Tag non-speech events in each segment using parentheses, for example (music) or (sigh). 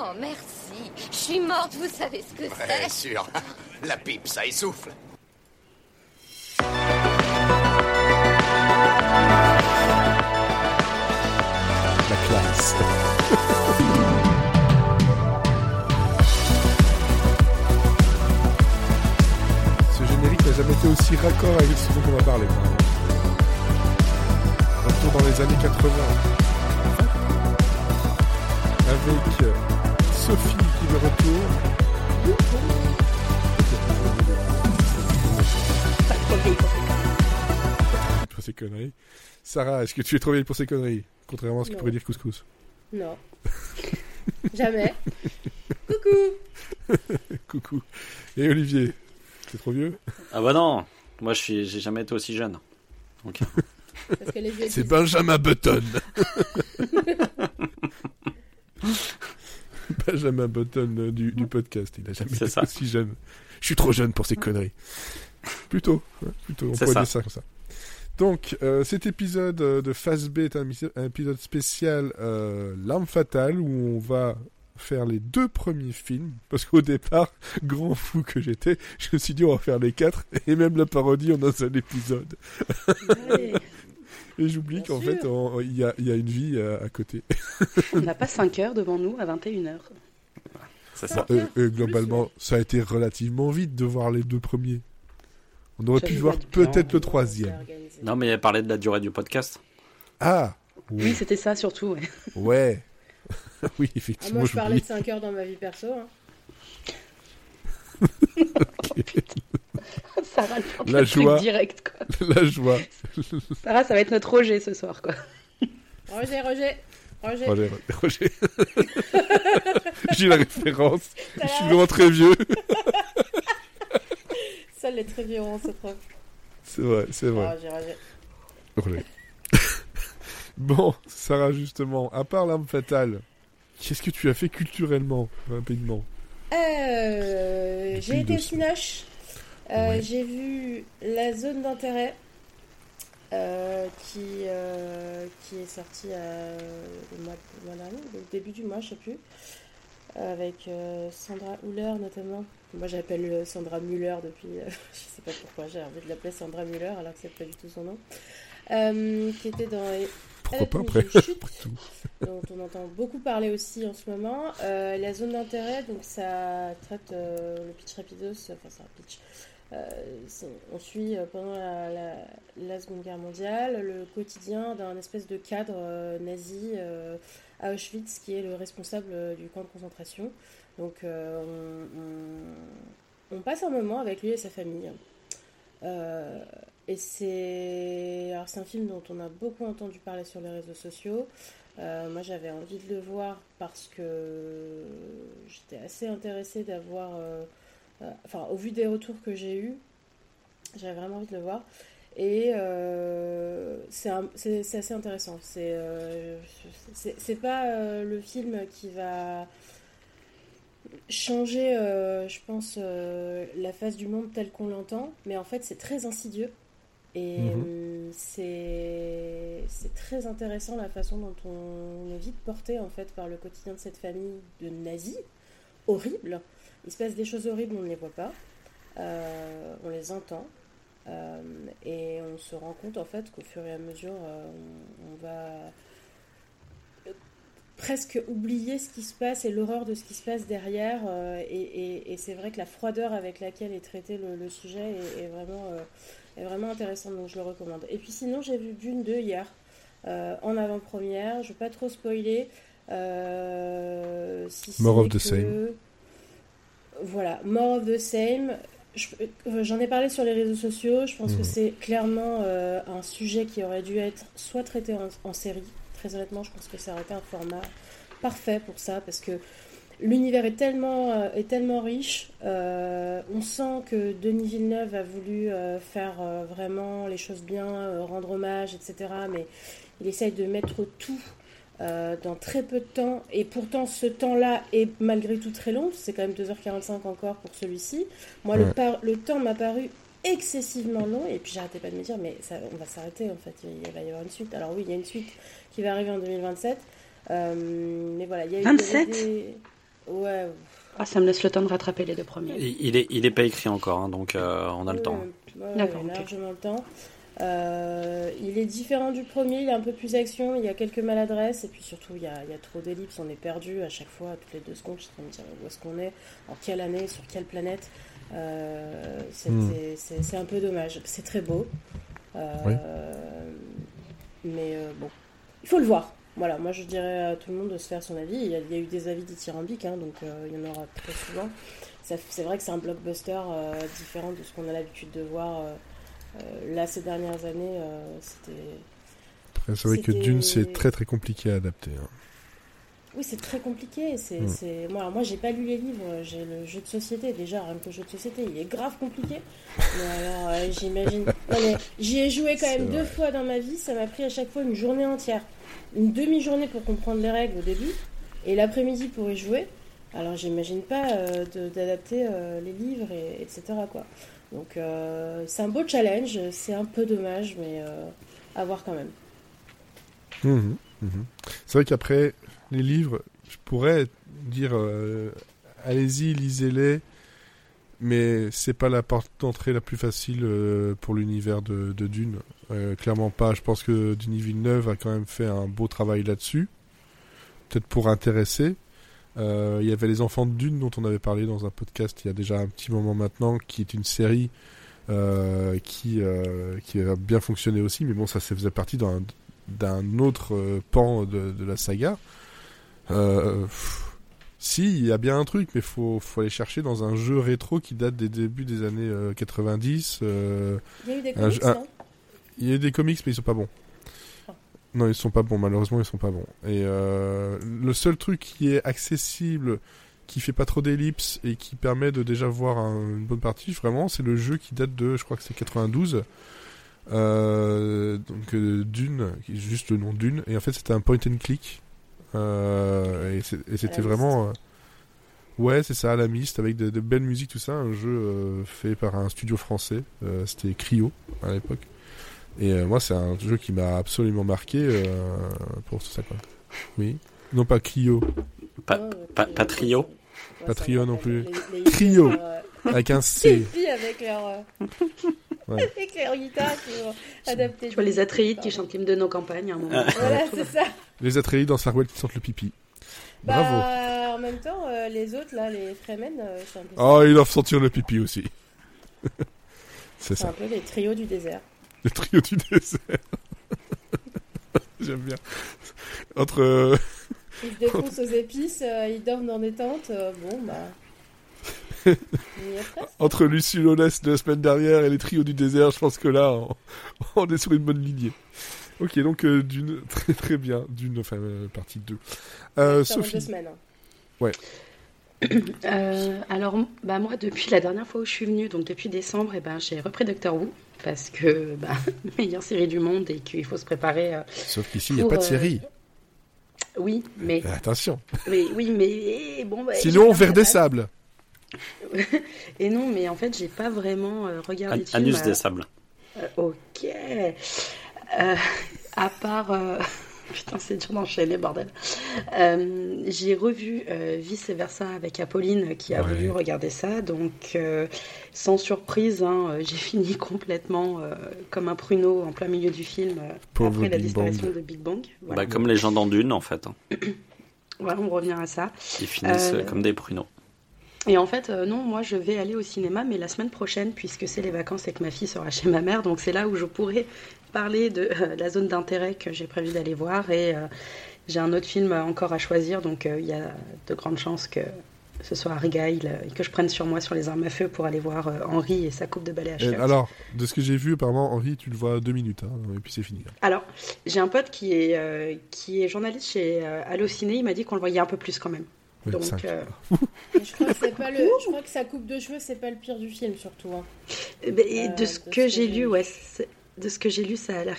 Oh, merci. Je suis morte, vous savez ce que Ouais, c'est. sûr. La pipe, ça essouffle. La classe. (laughs) Ce générique n'a jamais été aussi raccord avec ce dont on va parler. Retour dans les années 80. Avec euh, Sophie qui est de retour. Pas trop vieille pour ces conneries. Sarah, est-ce que tu es trop vieille pour ces conneries Contrairement à ce que Non. pourrait dire Couscous? Non. (laughs) Jamais. Coucou. Coucou. Et Olivier, t'es trop vieux? Ah bah non, moi je suis, j'ai jamais été aussi jeune. C'est Benjamin Button. (laughs) (laughs) (laughs) Benjamin Button euh, du, du podcast. Il a jamais été ça. aussi jeune. Je suis trop jeune pour ces conneries. Plutôt. hein, plutôt. On pourrait ça. dire ça comme ça. Donc, euh, cet épisode euh, de Phase B est un épisode spécial euh, L'arme fatale où on va faire les deux premiers films. Parce qu'au départ, (laughs) grand fou que j'étais, je me suis dit on va faire les quatre et même la parodie en un seul épisode. Ouais. (laughs) Et j'oublie qu'en fait, il y a, il y a une vie à côté. (laughs) On n'a pas 5 heures devant nous à 21h. c'est ça. Euh, euh, heures globalement, ça a été relativement vite de voir les deux premiers. On aurait pu voir peut-être le troisième. Non, mais il a parlé de la durée du podcast. Ah Oui, Oui, c'était ça surtout. ouais. ouais. (laughs) oui, Ah, effectivement, moi, je parlais de 5 heures dans ma vie perso. hein. (laughs) (laughs) Sarah, (laughs) La joie. direct, quoi. La joie. Sarah, ça va être notre Roger ce soir, quoi. (laughs) Roger, Roger. Roger. Roger, Roger. J'ai la référence. Je suis vraiment très vieux. Seuls les très vieux auront cette. C'est vrai, c'est vrai. Roger, Roger. Roger. bon, Sarah, justement, à part l'arme fatale, qu'est-ce que tu as fait culturellement, rapidement? Euh, j'ai été au Cinoche. Euh, Ouais. J'ai vu la zone d'intérêt euh, qui, euh, qui est sortie le, mois, le mois dernier, au début du mois, je sais plus, avec Sandra Huller notamment. Moi j'appelle Sandra Muller depuis, (laughs) je sais pas pourquoi, j'ai envie de l'appeler Sandra Muller alors que c'est pas du tout son nom. Qui était dans Pourquoi pas après chute (laughs) dont on entend beaucoup parler aussi en ce moment. Euh, la zone d'intérêt, donc ça traite euh, le pitch rapidos, enfin c'est un pitch. Euh, on suit euh, pendant la, Seconde Guerre mondiale le quotidien d'un espèce de cadre euh, nazi à Auschwitz qui est le responsable du camp de concentration. Donc on, passe un moment avec lui et sa famille. Et c'est un film dont on a beaucoup entendu parler sur les réseaux sociaux. Moi, j'avais envie de le voir parce que j'étais assez intéressée d'avoir, enfin, au vu des retours que j'ai eus, j'avais vraiment envie de le voir. Et euh, c'est assez intéressant. C'est euh, pas euh, le film qui va changer, euh, je pense, euh, la face du monde telle qu'on l'entend, mais en fait, c'est très insidieux. Et Mhm. euh, c'est c'est très intéressant la façon dont on est vite porté en fait par le quotidien de cette famille de nazis. Horrible. Il se passe des choses horribles, on ne les voit pas. Euh, on les entend. Euh, et on se rend compte en fait qu'au fur et à mesure, euh, on, on va presque oublier ce qui se passe et l'horreur de ce qui se passe derrière. et et- et c'est vrai que la froideur avec laquelle est traité le, le sujet est, est vraiment, est vraiment intéressante, donc je le recommande. Et puis sinon, j'ai vu Dune 2 hier, euh, en avant-première. Je ne vais pas trop spoiler. euh, si More of the que- same. Voilà, more of the same. Euh, J'en ai parlé sur les réseaux sociaux. Je pense Mhm. que c'est clairement euh, un sujet qui aurait dû être soit traité en, en série. Très honnêtement, je pense que ça aurait été un format parfait pour ça parce que l'univers est tellement, euh, est tellement riche. Euh, on sent que Denis Villeneuve a voulu faire vraiment les choses bien, rendre hommage, etc. Mais il essaye de mettre tout euh, dans très peu de temps. Et pourtant, ce temps-là est malgré tout très long. C'est quand même 2h45 encore pour celui-ci. Moi, le, Ouais. par- le temps m'a paru excessivement long. Et puis, j'arrêtais pas de me dire, mais ça, on va s'arrêter en fait. Il va y avoir une suite. Alors, oui, il y a une suite qui va arriver en 2027. Euh, mais voilà, il y a eu- il y avait 27? des- Ouais. Ah, ça me laisse le temps de rattraper les deux premiers. Il, il est, il est pas écrit encore, hein, donc euh, on a le temps. ouais, D'accord, largement le temps. Euh, il est différent du premier, il est un peu plus action, il y a quelques maladresses, et puis surtout il y a, il y a trop d'ellipses, on est perdu à chaque fois, toutes les deux secondes, je suis en train de me dire où est-ce qu'on est, en quelle année, sur quelle planète. Euh, c'est Hmm. c'est- un peu dommage. C'est très beau. Euh, Oui. Mais bon, il faut le voir. Voilà, moi je dirais à tout le monde de se faire son avis. Il y a, il y a eu des avis dithyrambiques, hein, donc il y en aura très souvent. C'est vrai que c'est un blockbuster différent de ce qu'on a l'habitude de voir là ces dernières années. euh, C'était. Après, C'est vrai que Dune, c'est très très compliqué à adapter. hein. Oui, c'est très compliqué. C'est, Mm. c'est... Moi, alors, moi, j'ai pas lu les livres. J'ai le jeu de société. Déjà, rien que le jeu de société, il est grave compliqué. Mais alors, euh, j'imagine. (laughs) Non, mais j'y ai joué quand même deux vrai. fois dans ma vie. Ça m'a pris à chaque fois une journée entière. Une demi-journée pour comprendre les règles au début. Et l'après-midi pour y jouer. Alors, j'imagine pas euh, d'adapter euh, les livres, et, etc. Quoi. Donc, euh, c'est un beau challenge. C'est un peu dommage, mais euh, à voir quand même. Mhm, mhm. C'est vrai qu'après, les livres, je pourrais dire euh, allez-y, lisez-les, mais c'est pas la porte d'entrée la plus facile pour l'univers de, de Dune. Clairement pas. Je pense que Denis Villeneuve a quand même fait un beau travail là-dessus. Peut-être pour intéresser. Euh, il y avait Les Enfants de Dune dont on avait parlé dans un podcast il y a déjà un petit moment maintenant, qui est une série euh, qui, euh, qui a bien fonctionné aussi, mais bon, ça, ça faisait partie d'un d'un autre pan de, de la saga. Euh, pff, si, il y a bien un truc, mais faut, faut aller chercher dans un jeu rétro qui date des débuts des années euh, 90. euh, Il y a eu des comics, jeu- un- non? il y a eu des comics, mais ils sont pas bons. Non, ils sont pas bons, malheureusement, ils sont pas bons. Et euh, le seul truc qui est accessible, qui fait pas trop d'ellipses et qui permet de déjà voir un- une bonne partie, vraiment, c'est le jeu qui date de, je crois que c'est 92. Euh, donc euh, Dune, qui est juste le nom Dune, et en fait c'était un point and click. Euh, et c'était vraiment. euh, Ouais, c'est ça, la mist, avec de, de belles musiques, tout ça. Un jeu fait par un studio français. C'était Cryo à l'époque. Et euh, moi, c'est un jeu qui m'a absolument marqué euh, pour tout ça. Quoi. Oui. Non, pas Cryo, Pas, trio Pas ça trio non plus. les- les Trio. euh, (laughs) avec un Les C. filles avec leur, (laughs) Ouais. (laughs) avec leur guitare pour adapter. Tu vois les des- Atreides qui chantent l'hymne de nos campagnes à un moment. Voilà, c'est ça. Les Atreides dans Sarwell qui sentent le pipi. Bravo. Bah, en même temps, euh, les autres, là, les Fremen, euh, c'est un peu, Oh, ils doivent sentir le pipi aussi. c'est c'est un ça. peu les trios du désert. Le trio du désert. (laughs) J'aime bien. Entre. euh, Ils se défoncent aux épices, euh, ils dorment dans des tentes. euh, bon, bah. (laughs) Entre Lucie Lolès de la semaine dernière et les trios du désert, je pense que là, on, (laughs) on est sur une bonne lignée. Ok, donc d'une très très bien, d'une enfin partie 2. Euh, Ça va Sophie, deux semaines. hein. Euh, alors, bah, moi, depuis la dernière fois où je suis venue, donc depuis décembre, eh ben, j'ai repris Doctor Who. Parce que, (laughs) bah, meilleure série du monde et qu'il faut se préparer. euh, sauf qu'ici, il n'y a pas de euh, série. Oui, mais, Euh, Attention. mais, oui, mais bon. bah, Sinon, vers des sables. (laughs) Et non, mais en fait, j'ai pas vraiment euh, regardé. Anus des sables. Euh, ok. Euh, à part. (laughs) Putain, c'est dur d'enchaîner, bordel. Euh, j'ai revu euh, Vice Versa avec Apolline qui a Ouais. voulu regarder ça. Donc, euh, sans surprise, hein, euh, j'ai (laughs) fini complètement euh, comme un pruneau en plein milieu du film après la Big disparition Bang. de Big Bang. Voilà, Bah, comme les gens dans Dune, en fait. hein. (clears throat) Voilà, on revient à ça. Ils finissent Euh, comme des pruneaux. Et en fait, euh, non, moi je vais aller au cinéma, mais la semaine prochaine, puisque c'est les vacances et que ma fille sera chez ma mère, donc c'est là où je pourrai parler de euh, la zone d'intérêt que j'ai prévu d'aller voir. Et euh, j'ai un autre film encore à choisir, donc euh, il y a de grandes chances que ce soit Argyle et que je prenne sur moi sur les armes à feu pour aller voir euh, Henri et sa coupe de balai à chiottes. alors, de ce que j'ai vu, apparemment, Henri, tu le vois deux minutes, hein, et puis c'est fini. Alors, j'ai un pote qui est, euh, qui est journaliste chez euh, Allociné, il m'a dit qu'on le voyait un peu plus quand même. Oui, Donc, euh, (laughs) je crois que c'est pas le, je crois que sa coupe de cheveux, c'est pas le pire du film, surtout. hein. Eh ben, et Euh, de ce de que ce j'ai que lu, ouais, c'est- de ce que j'ai lu, ça a l'air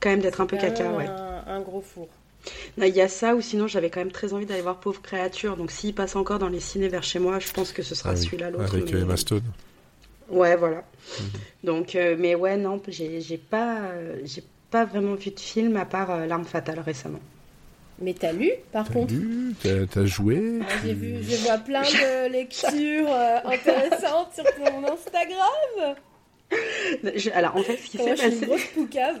quand même d'être un peu quand caca, même ouais. Un, un gros four. Non, Il y a ça, ou sinon j'avais quand même très envie d'aller voir Pauvre Créature, donc s'il passe encore dans les ciné vers chez moi, je pense que ce sera Ah oui, celui-là, l'autre. Avec mais- euh, Emma Stone. Ouais, voilà. Mhm. Donc, euh, mais ouais, non, j'ai pas, euh, j'ai pas vraiment vu de film à part euh, L'arme fatale récemment. Mais t'as lu, par T'as contre lu, t'as t'as joué. J'ai vu, je vois plein (laughs) de lectures euh, intéressantes sur ton Instagram. (laughs) Je- alors en fait, ce qui s'est je suis une passé, grosse poucave.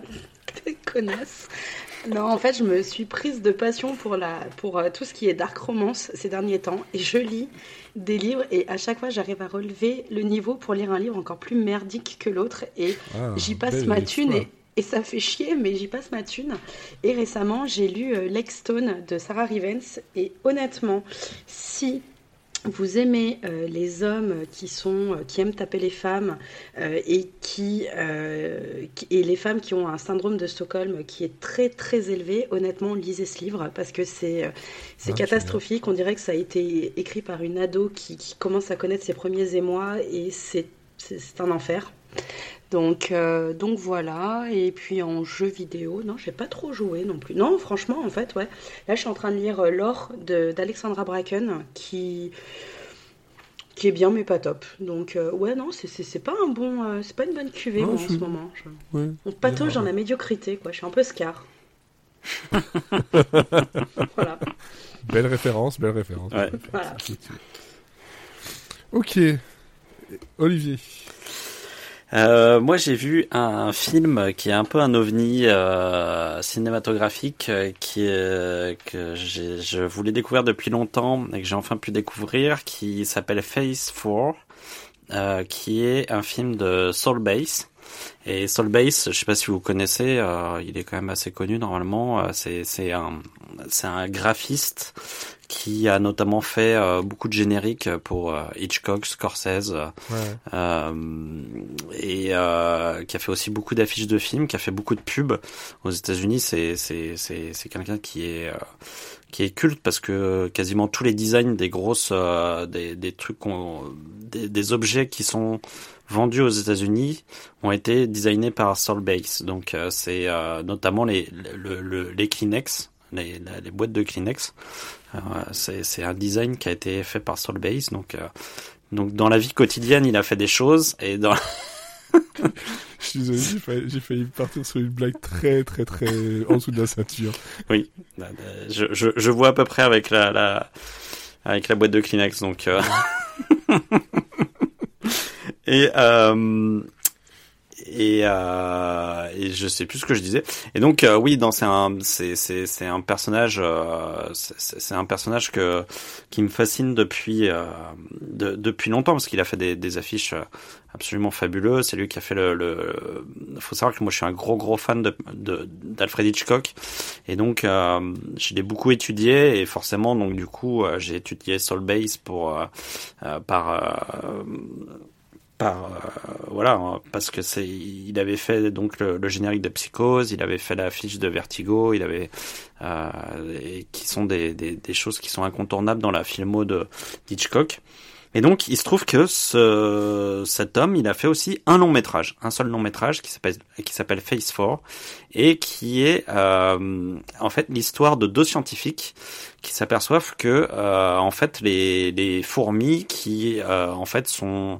(laughs) connasse. Non, en fait, je me suis prise de passion pour la, pour euh, tout ce qui est dark romance ces derniers temps, et je lis des livres, et à chaque fois, j'arrive à relever le niveau pour lire un livre encore plus merdique que l'autre, et Ah, j'y passe ma thune et ça fait chier, mais j'y passe ma thune. Et récemment, j'ai lu euh, Lexstone de Sarah Rivens et honnêtement, si vous aimez euh, les hommes qui sont euh, qui aiment taper les femmes euh, et qui, euh, qui- et les femmes qui ont un syndrome de Stockholm qui est très très élevé, honnêtement, lisez ce livre parce que c'est euh, c'est Ah, catastrophique. On dirait que ça a été écrit par une ado qui, qui commence à connaître ses premiers émois et c'est un enfer. Donc, euh, donc voilà, et puis en jeu vidéo, non, j'ai pas trop joué non plus. Non, franchement, en fait, ouais. Là, je suis en train de lire euh, L'or de- d'Alexandra Bracken, qui, qui est bien, mais pas top. Donc, euh, ouais, non, c'est- c'est c'est pas un bon, euh, c'est pas une bonne cuvée, Non, moi, je en ce moment. Je- Ouais. On patauge dans la médiocrité, quoi. Je suis un peu scar. (laughs) voilà. Belle référence, belle référence. Ouais. Voilà. Ok. Olivier. Euh, moi, j'ai vu un film qui est un peu un ovni euh, cinématographique euh, qui est, que je voulais découvrir depuis longtemps et que j'ai enfin pu découvrir, qui s'appelle Phase 4, euh, qui est un film de Soul Base. Et Soul Base, je sais pas si vous connaissez, euh, il est quand même assez connu normalement. Euh, c'est c'est un c'est un graphiste qui a notamment fait euh, beaucoup de génériques pour euh, Hitchcock, Scorsese. Ouais. et qui a fait aussi beaucoup d'affiches de films, qui a fait beaucoup de pubs aux États-Unis. C'est c'est c'est c'est quelqu'un qui est qui est culte parce que quasiment tous les designs des grosses des des trucs des objets qui sont vendus aux États-Unis ont été designés par Solbase. Donc euh, c'est euh, notamment les le, le- les Kleenex, les, les boîtes de Kleenex. Euh, c'est un design qui a été fait par Solbase. Donc euh, donc dans la vie quotidienne, il a fait des choses et dans (laughs) Je suis désolé, j'ai failli, j'ai failli partir sur une blague très, très, très en dessous de la ceinture. oui, je, je, je vois à peu près avec la, la avec la boîte de Kleenex donc euh... (laughs) et euh... et euh... et je sais plus ce que je disais et donc euh, oui dans c'est un c'est c'est c'est un personnage euh, c'est un personnage que qui me fascine depuis euh, de- depuis longtemps parce qu'il a fait des, des affiches absolument fabuleux. C'est lui qui a fait le, le. Faut savoir que moi je suis un gros gros fan de d'Alfred Hitchcock et donc euh, je l'ai beaucoup étudié et forcément donc du coup euh, j'ai étudié Soul Base pour euh, par par euh, voilà hein, parce que c'est il avait fait donc le, le générique de Psychose, il avait fait l'affiche de Vertigo, il avait euh, et qui sont des, des des choses qui sont incontournables dans la filmo de d'Hitchcock. Et donc, il se trouve que ce, cet homme, il a fait aussi un long métrage, un seul long métrage qui s'appelle qui s'appelle Phase 4 et qui est euh, en fait l'histoire de deux scientifiques qui s'aperçoivent que euh, en fait les, les fourmis qui euh, en fait sont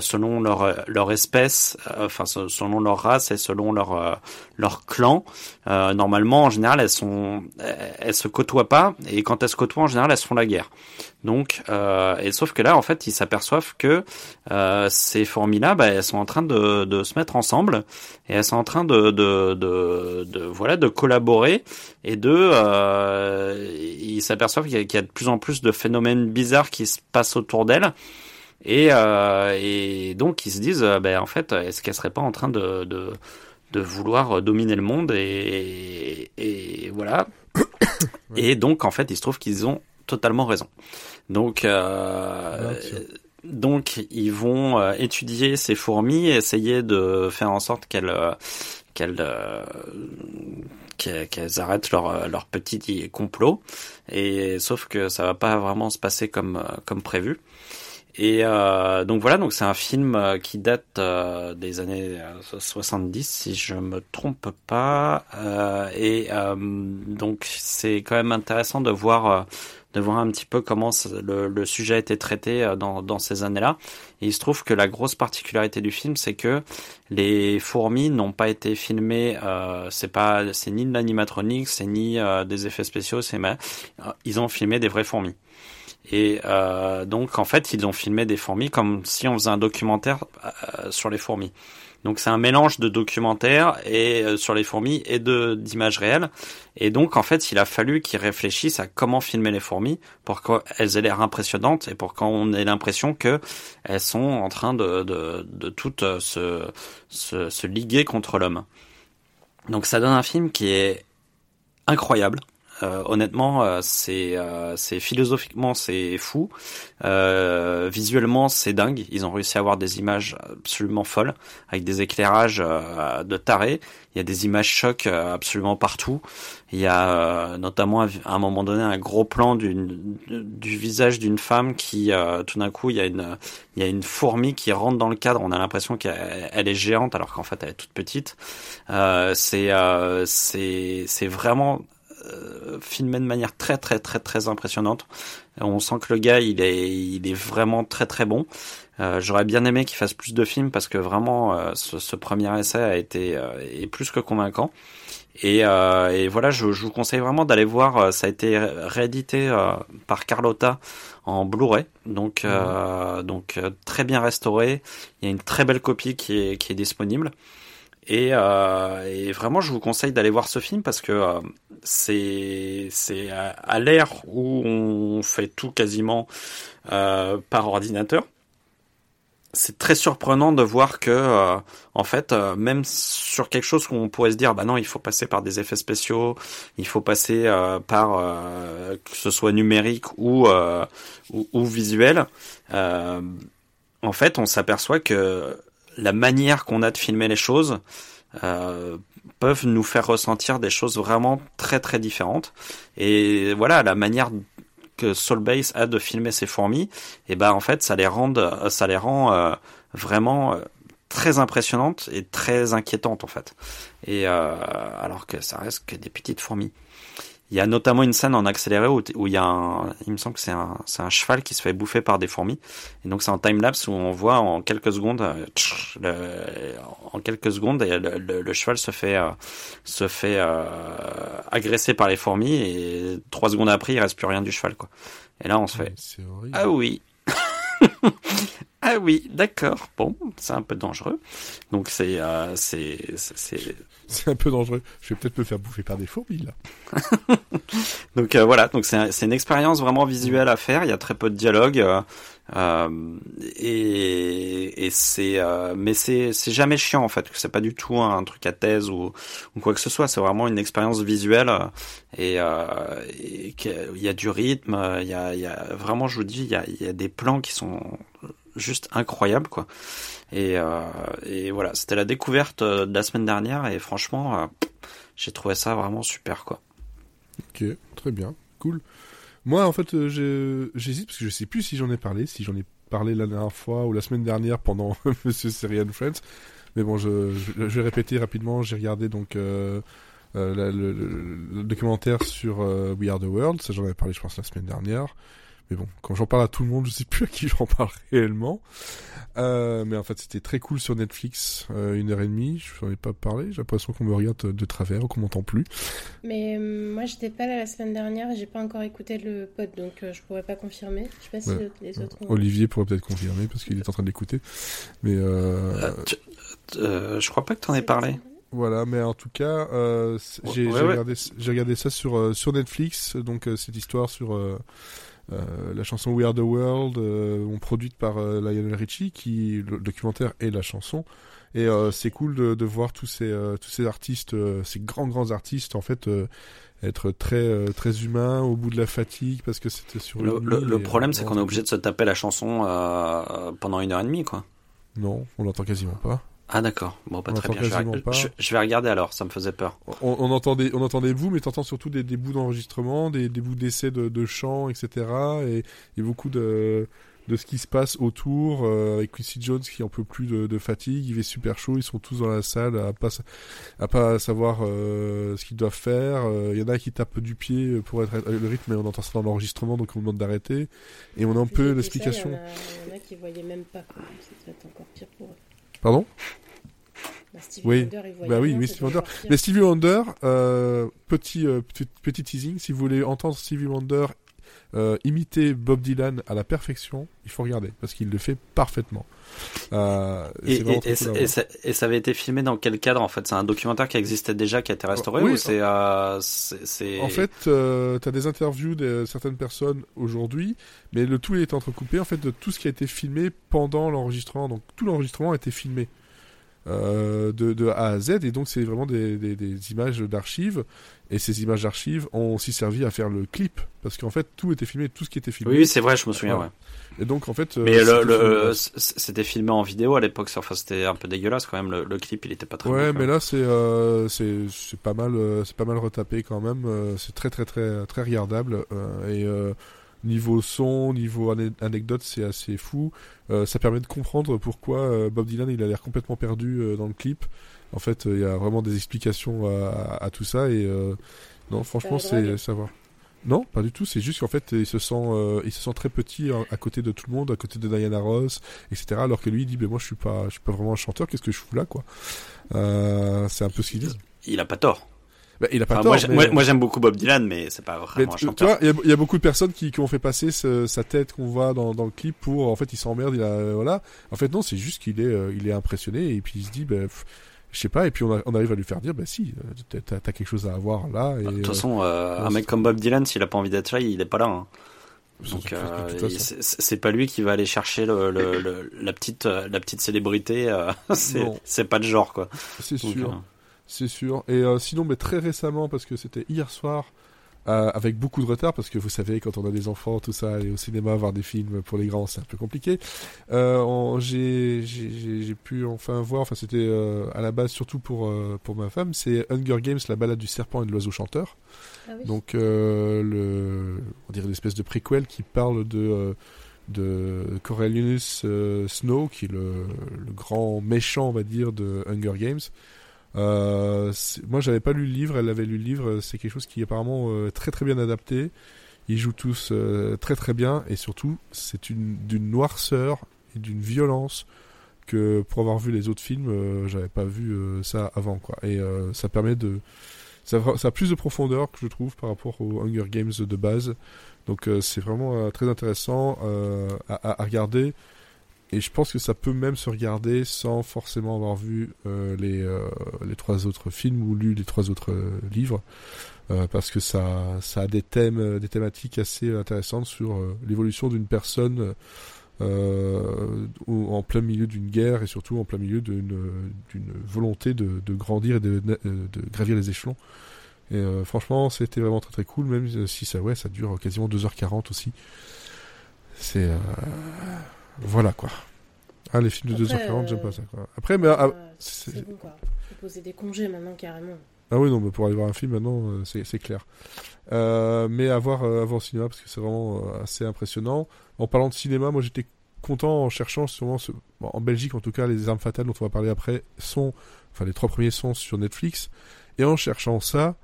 selon leur leur espèce, euh, enfin se- selon leur race et selon leur euh, leur clan, euh, normalement en général elles sont elles, se côtoient pas. Et quand elles se côtoient en général elles font la guerre. Donc euh, et sauf que là en fait ils s'aperçoivent que euh, ces fourmis là bah, elles sont en train de, de se mettre ensemble. Et elles sont en train de de, de, de voilà de collaborer. Et de euh, ils s'aperçoivent qu'il y a de plus en plus de phénomènes bizarres qui se passent autour d'elles et, euh, et donc ils se disent, euh, ben, en fait, est-ce qu'elle serait pas en train de, de, de vouloir dominer le monde et, et voilà. (coughs) Et donc en fait, il se trouve qu'ils ont totalement raison. Donc euh, sûr. donc ils vont euh, étudier ces fourmis, essayer de faire en sorte qu'elles euh, qu'elles euh, qu'elles arrêtent leur euh, leur petit complot. Et sauf que ça va pas vraiment se passer comme euh, comme prévu. Et euh, donc voilà, donc c'est un film euh, qui date euh, des années euh, 70 si je me trompe pas. Euh, et euh, donc c'est quand même intéressant de voir euh, de voir un petit peu comment le, sujet a été traité dans, ces années-là. Et il se trouve que la grosse particularité du film, c'est que les fourmis n'ont pas été filmées. Euh, c'est pas, c'est ni de l'animatronique, c'est ni des effets spéciaux. C'est ils ont filmé des vraies fourmis. Et euh, donc en fait, ils ont filmé des fourmis comme si on faisait un documentaire euh, sur les fourmis. Donc c'est un mélange de documentaire et euh, sur les fourmis et de d'images réelles. Et donc en fait, il a fallu qu'ils réfléchissent à comment filmer les fourmis pour qu'elles aient l'air impressionnantes et pour qu'on ait l'impression que elles sont en train de de, de toutes euh, se, se se liguer contre l'homme. Donc ça donne un film qui est incroyable. Euh, honnêtement, euh, c'est euh, philosophiquement c'est fou. visuellement, c'est dingue. Ils ont réussi à avoir des images absolument folles avec des éclairages de taré. Il y a des images chocs absolument partout. Il y a notamment à un moment donné un gros plan du visage d'une femme qui tout d'un coup il y a une il y a une fourmi qui rentre dans le cadre. On a l'impression qu'elle est géante alors qu'en fait elle est toute petite. c'est c'est vraiment euh, filmé de manière très très très très impressionnante. On sent que le gars il est il est vraiment très très bon. Euh, J'aurais bien aimé qu'il fasse plus de films parce que vraiment euh, ce, ce, premier essai a été euh, est plus que convaincant. Et, et voilà, je, je, vous conseille vraiment d'aller voir. Ça a été réédité par Carlotta en Blu-ray, donc mmh. donc très bien restauré. Il y a une très belle copie qui est qui est disponible. Et, euh, et, vraiment, je vous conseille d'aller voir ce film parce que euh, c'est c'est à, l'ère où on fait tout quasiment euh, par ordinateur. C'est très surprenant de voir que, euh, en fait, euh, même sur quelque chose où on pourrait se dire, bah non, il faut passer par des effets spéciaux, il faut passer par que ce soit numérique ou ou, visuel. en fait, on s'aperçoit que la manière qu'on a de filmer les choses peuvent nous faire ressentir des choses vraiment très très différentes. Et voilà, la manière que Soulbase a de filmer ses fourmis, et eh ben en fait ça les rend ça les rend euh, vraiment euh, très impressionnantes et très inquiétantes en fait. Et alors que ça reste que des petites fourmis. Il y a notamment une scène en accéléré où, où il y a un, il me semble que c'est un, c'est un cheval qui se fait bouffer par des fourmis. Et donc c'est un time lapse où on voit en quelques secondes, euh, le, en quelques secondes, le, le, cheval se fait, euh, se fait euh, agresser par les fourmis et trois secondes après il reste plus rien du cheval quoi. Et là on se fait, ah oui. (laughs) ah oui, d'accord. Bon, c'est un peu dangereux. Donc c'est euh, c'est c'est c'est un peu dangereux. Je vais peut-être me faire bouffer par des fourmis là. (laughs) donc euh, voilà, donc c'est c'est une expérience vraiment visuelle à faire. Il y a très peu de dialogue euh, euh et, et c'est euh, mais c'est c'est jamais chiant en fait. C'est pas du tout un truc à thèse ou ou quoi que ce soit. C'est vraiment une expérience visuelle et, et il y a du rythme. Il y a il y a vraiment, je vous dis, il y a il y a des plans qui sont juste incroyables quoi. Et, euh, et voilà, c'était la découverte euh, de la semaine dernière et franchement, euh, j'ai trouvé ça vraiment super quoi. Ok, très bien, cool. Moi, en fait, j'hésite parce que je sais plus si j'en ai parlé, si j'en ai parlé la dernière fois ou la semaine dernière pendant (laughs) Monsieur Serial Friends. Mais bon, je, vais répéter rapidement. J'ai regardé donc le, le, documentaire sur We Are the World. Ça, j'en avais parlé, je pense, la semaine dernière. Mais bon, quand j'en parle à tout le monde, je sais plus à qui (laughs) j'en parle réellement. Euh, mais en fait, c'était très cool sur Netflix, euh, une heure et demie. Je n'en ai pas parlé. J'ai l'impression qu'on me regarde de travers ou qu'on m'entend plus. Mais euh, moi, j'étais pas là la semaine dernière et j'ai pas encore écouté le pod, donc euh, je pourrais pas confirmer. Je sais pas si les autres. Ont... Olivier pourrait peut-être confirmer parce qu'il est en train d'écouter. Mais euh... je crois pas que tu en aies parlé. Voilà, mais en tout cas, j'ai regardé, regardé, ça sur sur Netflix. Donc cette histoire sur euh, la chanson We Are the World, euh, produite par euh, Lionel Richie, qui le documentaire et la chanson. Et euh, c'est cool de, de, voir tous ces tous ces artistes, ces grands grands artistes en fait être très très humains au bout de la fatigue parce que c'était sur le, le, le problème c'est qu'on est obligé de se taper la chanson pendant une heure et demie quoi. Non, on l'entend quasiment pas. Ah d'accord, bon pas très bien. Je vais, je, vais, regarder alors, ça me faisait peur. On, on entendait, on entendait bouts, mais t'entends surtout des, des bouts d'enregistrement, des, des bouts d'essais de, de chant, etc. Et, et beaucoup de de ce qui se passe autour euh, avec Quincy Jones qui en peut plus de, de, fatigue. Il est super chaud. Ils sont tous dans la salle à pas à pas savoir euh, ce qu'ils doivent faire. Euh, il y en a qui tapent du pied pour être le rythme et on entend ça dans l'enregistrement donc on demande d'arrêter. Et on a un peu l'explication. il y, en a qui voyaient même pas c'est encore pire pour eux pardon bah, Stevie oui, Wonder, il bah oui, oui Stevie Wonder. Mais Stevie Wonder, euh, petit, euh, petit, petit teasing, si vous voulez entendre Stevie Wonder euh, imiter Bob Dylan à la perfection, il faut regarder parce qu'il le fait parfaitement. Euh, et, et, et, ça, et, ça, avait été filmé dans quel cadre en fait? C'est un documentaire qui existait déjà, qui a été restauré ou c'est euh, En fait, euh, tu as des interviews de certaines personnes aujourd'hui, mais le tout est entrecoupé en fait de tout ce qui a été filmé pendant l'enregistrement. Donc tout l'enregistrement a été filmé. Euh, de, de, A à Z et donc c'est vraiment des, des, des images d'archives et ces images d'archives ont aussi servi à faire le clip parce qu'en fait tout était filmé tout ce qui était filmé oui c'est vrai je me souviens ouais. Et donc en fait mais euh, c'était filmé en vidéo à l'époque enfin c'était un peu dégueulasse quand même le, le clip il était pas très ouais mais là c'est euh, c'est c'est pas mal euh, c'est pas mal retapé quand même c'est très très très très regardable et Niveau son, niveau anecdote, c'est assez fou. Euh, ça permet de comprendre pourquoi euh, Bob Dylan il a l'air complètement perdu euh, dans le clip. En fait, il y a vraiment des explications à, à, tout ça et non, franchement, c'est savoir. Non, pas du tout. C'est juste qu'en fait, il se sent, il se sent très petit à côté de tout le monde, à côté de Diana Ross, etc. Alors que lui, il dit, ben moi, je suis pas, je suis pas vraiment un chanteur. Qu'est-ce que je fous là, quoi? C'est un peu ce qu'il dit. Il a pas tort. Bah, il a pas tort, moi, j'aime beaucoup Bob Dylan, mais c'est pas vraiment un chanteur. il y, a beaucoup de personnes qui, qui ont fait passer sa tête qu'on voit dans, dans le clip pour, en fait, il s'emmerde, il a, voilà. En fait, non, c'est juste qu'il est, euh, il est impressionné et puis il se dit, ben, je sais pas, et puis on, on, arrive à lui faire dire, bah si, euh, t'as as quelque chose à avoir là. Bah, de toute façon, euh, un mec comme Bob Dylan, s'il a pas envie d'être là, il est pas là. Hein. Donc euh, c'est pas lui qui va aller chercher le, le, la petite la petite célébrité. (laughs) c'est pas de genre quoi. C'est sûr c'est sûr. Et euh, sinon, mais très récemment, parce que c'était hier soir, euh, avec beaucoup de retard, parce que vous savez, quand on a des enfants, tout ça, aller au cinéma, voir des films pour les grands, c'est un peu compliqué. Euh, j'ai pu enfin voir, enfin c'était euh, à la base surtout pour, euh, pour ma femme, c'est Hunger Games, la balade du serpent et de l'oiseau chanteur. Ah oui. Donc, le, on dirait une espèce de préquel qui parle de de Coriolanus Snow, qui est le, le, grand méchant, on va dire, de Hunger Games. Euh, moi, j'avais pas lu le livre, elle avait lu le livre. C'est quelque chose qui est apparemment euh, très très bien adapté. Ils jouent tous euh, très très bien et surtout, c'est une d'une noirceur et d'une violence que pour avoir vu les autres films, j'avais pas vu ça avant quoi. Et ça permet de ça, a plus de profondeur que je trouve par rapport aux Hunger Games de base. Donc c'est vraiment très intéressant à, regarder. Et je pense que ça peut même se regarder sans forcément avoir vu euh, les, euh, les trois autres films ou lu les trois autres euh, livres, euh, parce que ça, ça a des thèmes, des thématiques assez intéressantes sur l'évolution d'une personne en plein milieu d'une guerre et surtout en plein milieu d'une d'une volonté de, de grandir et de, de, gravir les échelons. Et franchement, c'était vraiment très très cool, même si ça, ouais, ça dure quasiment 2h40 aussi. C'est voilà quoi. Ah, les films de 2h40, j'aime pas ça quoi. Après, mais. Ah, c'est bon quoi. Faut poser des congés maintenant carrément. Ah oui, non, mais pour aller voir un film maintenant, euh, c'est clair. Euh, mais à voir, euh, au cinéma parce que c'est vraiment euh, assez impressionnant. En parlant de cinéma, moi j'étais content en cherchant sûrement ce... bon, en Belgique en tout cas les armes fatales dont on va parler après sont enfin les trois premiers sont sur Netflix et en cherchant ça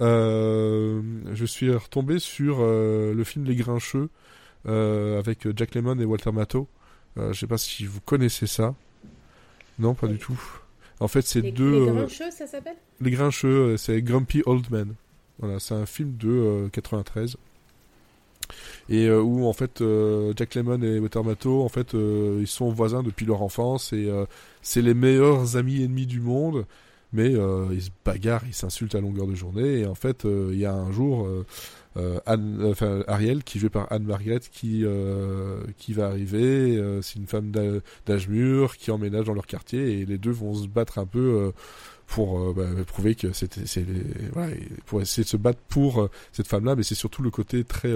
euh, je suis retombé sur le film Les Grincheux avec Jack Lemmon et Walter Matthau euh, je sais pas si vous connaissez ça. Non, pas du tout. En fait, c'est deux. Les euh, Grincheux, ça s'appelle? Les Grincheux, euh, c'est Grumpy Old Man. Voilà, c'est un film de 93 et où en fait Jack Lemmon et Walter Matthau en fait ils sont voisins depuis leur enfance et c'est les meilleurs amis ennemis du monde mais ils se bagarrent ils s'insultent à longueur de journée et en fait il y a un jour euh, Anne, enfin Ariel qui est jouée par Anne Margaret qui euh, qui va arriver. Euh, c'est une femme d'âge mûr qui emménage dans leur quartier et les deux vont se battre un peu pour bah, prouver que c'était voilà, pour essayer de se battre pour cette femme-là. Mais c'est surtout le côté très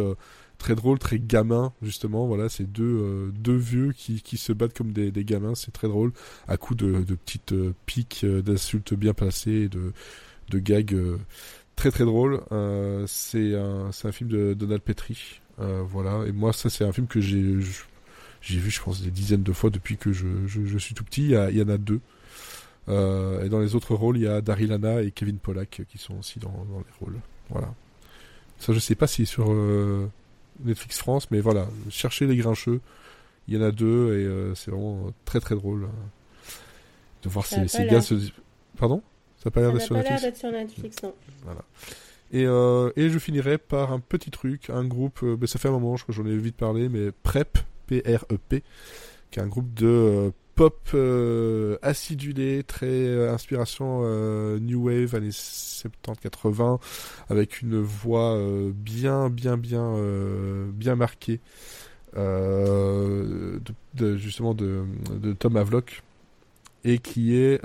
très drôle, très gamin justement. Voilà, c'est deux deux vieux qui qui se battent comme des, gamins. C'est très drôle à coup de, petites piques, d'insultes bien placées, de de gags très très drôle. Euh, c'est un, un film de Donald Petrie. Euh, voilà. Et moi, ça, c'est un film que j'ai. vu, je pense, des dizaines de fois depuis que je, je, je suis tout petit. Il y, a- il y en a deux. Euh, et dans les autres rôles, il y a Daryl Hannah et Kevin Pollack qui sont aussi dans, dans les rôles. Voilà. Ça, je sais pas si sur Netflix France, mais voilà, cherchez les Grincheux. Il y en a deux et c'est vraiment très très drôle de voir ces, ces gars se. Pardon? Ça n'a pas l'air d'être sur sur Netflix, non. et, euh, et je finirai par un petit truc, un groupe, euh, ben, ça fait un moment, je crois que j'en ai vite parlé, mais PrEP, P-R-E-P, qui est un groupe de euh, pop euh, acidulé, très inspiration New Wave, années 70-80, avec une voix bien, bien, bien, bien marquée, de, de- justement de, de Tom Havelock, et qui est...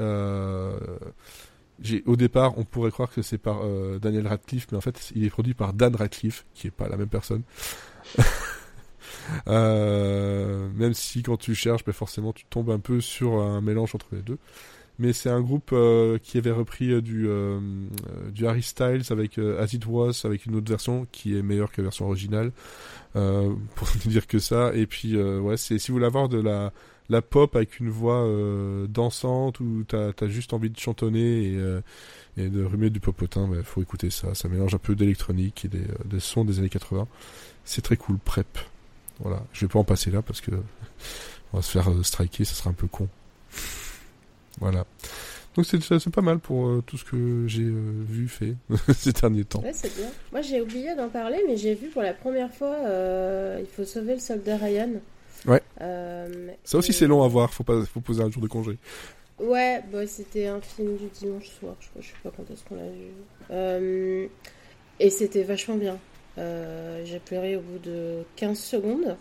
au départ, on pourrait croire que c'est par euh, Daniel Radcliffe, mais en fait, il est produit par Dan Radcliffe, qui est pas la même personne. (laughs) Euh, même si quand tu cherches, ben forcément, tu tombes un peu sur un mélange entre les deux. Mais c'est un groupe euh, qui avait repris du Harry Styles avec As It Was, avec une autre version qui est meilleure que la version originale, (laughs) pour ne dire que ça. Et puis ouais, si vous voulez avoir de la la pop avec une voix euh, dansante où t'as as juste envie de chantonner et, euh, de remuer du popotin, il faut écouter ça. Ça mélange un peu d'électronique et des, euh, sons des années 80. C'est très cool, prep. Voilà, je vais pas en passer là parce que (laughs) on va se faire striker, ça sera un peu con. Voilà. Donc c'est c'est pas mal pour tout ce que j'ai vu, fait (laughs) ces derniers temps. Ouais, c'est bien. Moi, j'ai oublié d'en parler, mais j'ai vu pour la première fois Il faut sauver le soldat Ryan. Ouais. Euh, Ça aussi c'est long à voir, faut pas faut poser un jour de congé. Ouais, bah, c'était un film du dimanche soir, je crois, je sais pas quand est-ce qu'on l'a vu. Euh, et c'était vachement bien. Euh, j'ai pleuré au bout de 15 secondes.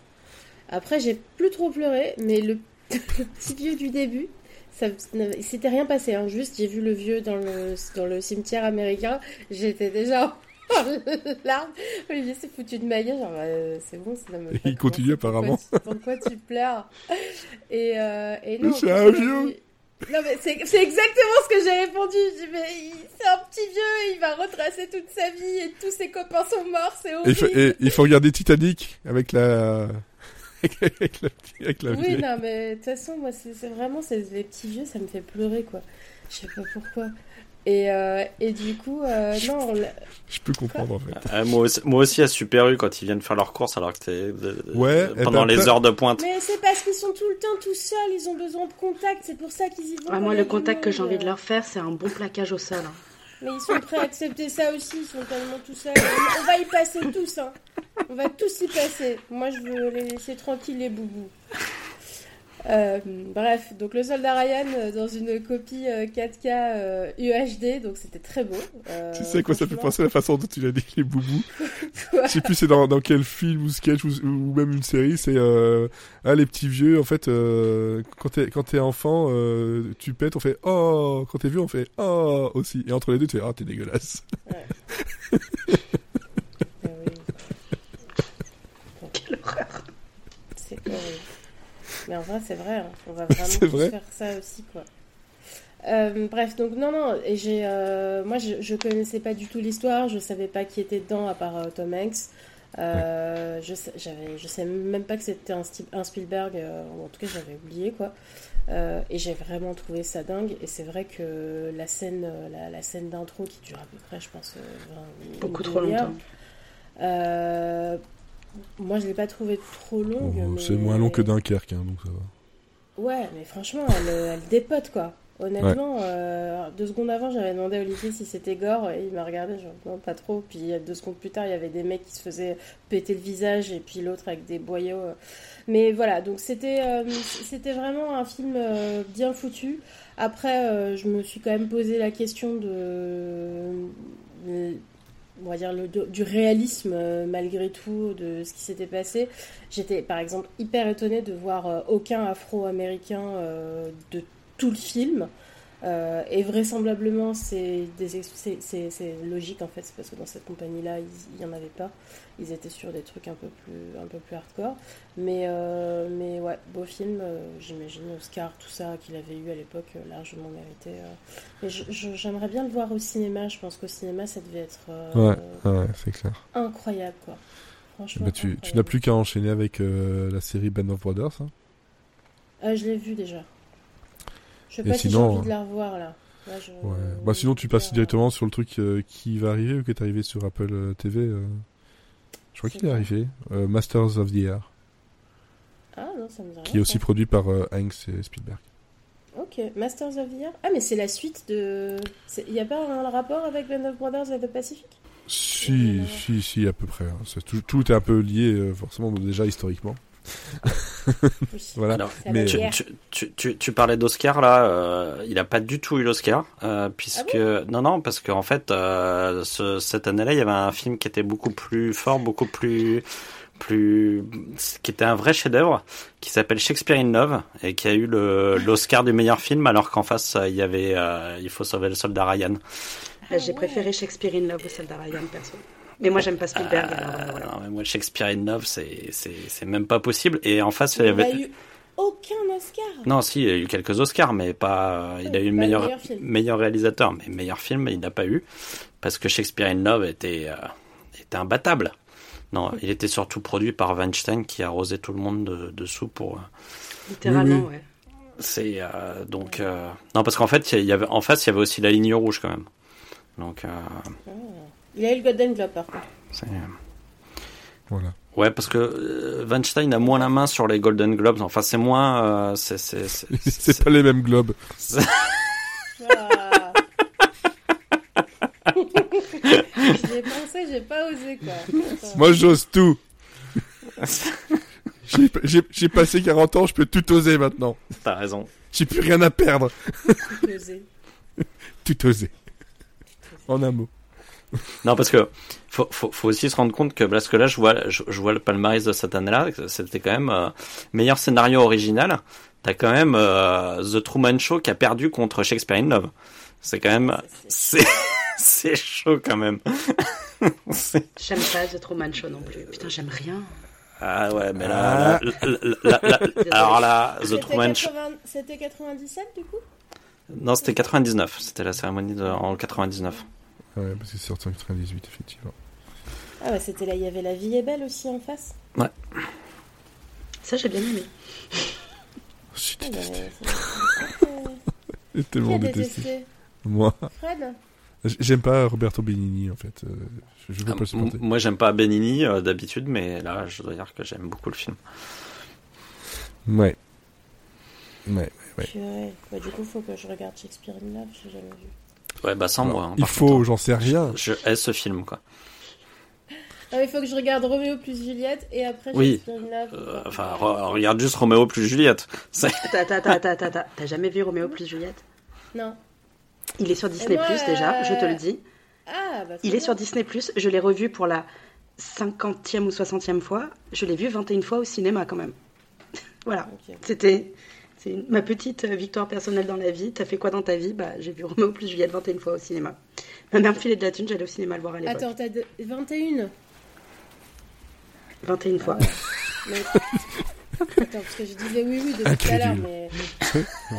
Après, j'ai plus trop pleuré, mais le, (laughs) le petit vieux du début, ça il s'était rien passé. Hein. Juste, j'ai vu le vieux dans le, dans le cimetière américain, j'étais déjà (laughs) larmes. Olivier s'est foutu de ma gueule, genre, euh, c'est bon, ça me il continue apparemment. (laughs) Pourquoi tu pleures (laughs) Et, euh, et non, C'est un vieux. non mais c'est exactement ce que j'ai répondu. J'ai mais c'est un petit vieux, il va retracer toute sa vie et tous ses copains sont morts, c'est horrible. et il faut regarder Titanic avec la avec la, avec la Oui non mais de toute façon moi c'est vraiment les petits vieux ça me fait pleurer quoi. Je sais pas pourquoi. Et, euh, et du coup euh, non on Je peux comprendre en fait. Euh, moi, aussi, moi aussi à Super U quand ils viennent faire leurs courses alors que t'es euh, Ouais, eh pendant ben, les heures de pointe. mais c'est parce qu'ils sont tout le temps tout seuls, ils ont besoin de contact, c'est pour ça qu'ils y vont. Ah, moi, le contact que j'ai monde. envie de leur faire, c'est un bon plaquage au sol. hein. Mais ils sont prêts à accepter ça aussi, ils sont tellement tout seuls. On va y passer tous, hein. On va tous y passer. Moi, je veux les laisser tranquilles, les boubous. Euh, bref, donc le soldat Ryan euh, dans une copie euh, 4K euh, UHD, donc c'était très beau. Tu sais quoi ça fait penser à la façon dont tu l'as dit les boubous (laughs) Je sais plus c'est dans, dans quel film ou sketch ou, ou même une série, c'est euh, ah les petits vieux en fait euh, quand t'es quand t'es enfant euh, tu pètes on fait oh quand t'es vieux on fait oh aussi et entre les deux tu fais ah t'es dégueulasse. (laughs) Ah oui. Quelle horreur. C'est horrible. Mais en vrai, c'est vrai. hein. On va (laughs) vraiment vrai. faire ça aussi, quoi. Euh, bref, donc non, non, et j'ai, euh, moi je, je connaissais pas du tout l'histoire, je savais pas qui était dedans à part euh, Tom Hanks. Euh, je, sais, j'avais, je sais même pas que c'était un, Spielberg, euh, en tout cas j'avais oublié quoi. Euh, et j'ai vraiment trouvé ça dingue. Et c'est vrai que la scène, la, la scène d'intro qui dure à peu près, je pense, euh, 20 une Beaucoup trop longtemps. Euh, moi je l'ai pas trouvé trop longue. Mais- C'est moins long que Dunkerque hein, donc ça va. Ouais, mais franchement, elle, elle dépote quoi. Honnêtement, euh, deux secondes avant, j'avais demandé à Olivier si c'était gore et il m'a regardé, genre non, pas trop. Puis euh, deux secondes plus tard, il y avait des mecs qui se faisaient péter le visage et puis l'autre avec des boyaux. euh. Mais voilà, donc c'était euh, c'était vraiment un film euh, bien foutu. Après, euh, je me suis quand même posé la question de. On va dire du réalisme euh, malgré tout de ce qui s'était passé. J'étais par exemple hyper étonnée de voir euh, aucun afro-américain euh, de tout le film. Euh, et vraisemblablement, c'est logique en fait, c'est parce que dans cette compagnie-là, il n'y en avait pas. Ils étaient sur des trucs un peu plus, un peu plus hardcore. Mais, euh, mais ouais, beau film, euh, j'imagine, Oscar, tout ça qu'il avait eu à l'époque, euh, largement mérité. Mais j'aimerais bien le voir au cinéma, je pense qu'au cinéma, ça devait être Ouais, ouais, c'est clair. incroyable quoi. Franchement. Bah, tu, n'as plus qu'à enchaîner avec la série Band of Brothers. hein. Je l'ai vu déjà. Je sais pas si j'ai sinon, envie de la revoir là. Là, je- Ouais. Bah, sinon, tu passes Euh, directement sur le truc euh, qui va arriver ou qui est arrivé sur Apple euh, TV. euh. Je crois qu'il est arrivé. Euh, Masters of the Air, Ah non, ça me dit rien. qui est aussi produit par Hanks et Spielberg. Ok, Masters of the Air. Ah, mais c'est la suite de. Il n'y a pas un rapport avec Band of Brothers et The Pacific? Si, si, si, à peu près. hein. Tout, tout est un peu lié, forcément, déjà historiquement. Oui. (laughs) Voilà. Alors, mais- la tu, bière. tu, tu, tu, tu parlais d'Oscar là, euh, il a pas du tout eu l'Oscar euh, puisque non non parce qu'en fait euh, ce, cette année-là il y avait un film qui était beaucoup plus fort, beaucoup plus plus qui était un vrai chef-d'œuvre qui s'appelle Shakespeare in Love et qui a eu le l'Oscar du meilleur film alors qu'en face euh, il y avait euh, il faut sauver le soldat Ryan. Ah, J'ai préféré Shakespeare in Love au soldat Ryan, perso. Mais moi, j'aime pas Spielberg, alors euh, voilà. Alors, mais moi Shakespeare in Love c'est c'est c'est même pas possible et en face il y Il avait n'a eu aucun Oscar. Non, si, il a eu quelques Oscars, mais pas. Il a eu meilleur, meilleur réalisateur, mais meilleur film, il n'a pas eu. Parce que Shakespeare in Love était, euh, était imbattable. Non, il était surtout produit par Weinstein qui arrosait tout le monde de, dessous pour. euh, Littéralement, Oui, ouais. C'est euh, donc euh, non parce qu'en fait il y avait en face il y avait aussi la ligne rouge quand même. Donc euh, Il a eu le Golden Globe par contre. Voilà. ouais parce que euh, Weinstein a moins la main sur les Golden Globes. Enfin c'est moins euh, c'est c'est c'est- (laughs) C'est pas les mêmes globes. Ah. (laughs) j'ai pensé, j'ai pas osé quoi. Attends. Moi, j'ose tout. (laughs) J'ai- J'ai j'ai passé 40 ans, je peux tout oser maintenant. T'as raison. J'ai plus rien à perdre. J'ai osé. Tout oser. En un mot. Non, parce que faut, faut, faut aussi se rendre compte que parce que là, je vois, je, je vois le palmarès de cette année-là, c'était quand même euh, meilleur scénario original. T'as quand même euh, The Truman Show qui a perdu contre Shakespeare in Love. C'est quand même, c'est, (laughs) chaud quand même. (laughs) J'aime pas The Truman Show non plus. Putain, j'aime rien. ah ouais, mais Ah. là, là, là, là, là- alors là, The Truman Show. 80 C'était 97 du coup? Non, c'était 99. C'était la cérémonie de, en 99. Ouais, parce que c'est sorti en 98, effectivement. Ah ouais, c'était là, il y avait La vie est belle aussi en face. Ça, j'ai bien aimé. J'ai Ah, détesté. bah, c'est- (laughs) J'ai tellement détesté. détesté Moi. Fred J'aime pas Roberto Benigni, en fait. Euh, Je, je veux Ah, pas le supporter. moi, j'aime pas Benigni euh, d'habitude, mais là, je dois dire que j'aime beaucoup le film. Ouais. Ouais. Ouais. Bah, du coup, faut que je regarde Shakespeare in Love, j'ai jamais vu. Ouais, bah sans moi. hein, Il faut, hein. j'en sais rien. Je hais ce film, quoi. Ah, il faut que je regarde Roméo plus Juliette et après Oui. Shakespeare in Love. Euh, enfin, re- regarde juste Roméo plus Juliette. (laughs) T'as jamais vu Roméo plus Juliette? Non. Il est sur Disney moi, Plus déjà, je te euh, le dis. Ah, bah c'est Il est sur Disney Plus. Je l'ai revu pour la 50e ou 60e fois. Je l'ai vu 21 fois au cinéma quand même. (laughs) voilà. Ok. C'était c'est une- ma petite euh, victoire personnelle dans la vie. T'as fait quoi dans ta vie? Bah, j'ai vu Roméo plus Juliette 21 fois au cinéma. Ma mère me filait de la thune, j'allais au cinéma le voir à l'époque. Attends, t'as de- 21 21 fois. mais... Attends, parce que je disais oui, oui depuis tout à l'heure, mais. (laughs) Euh,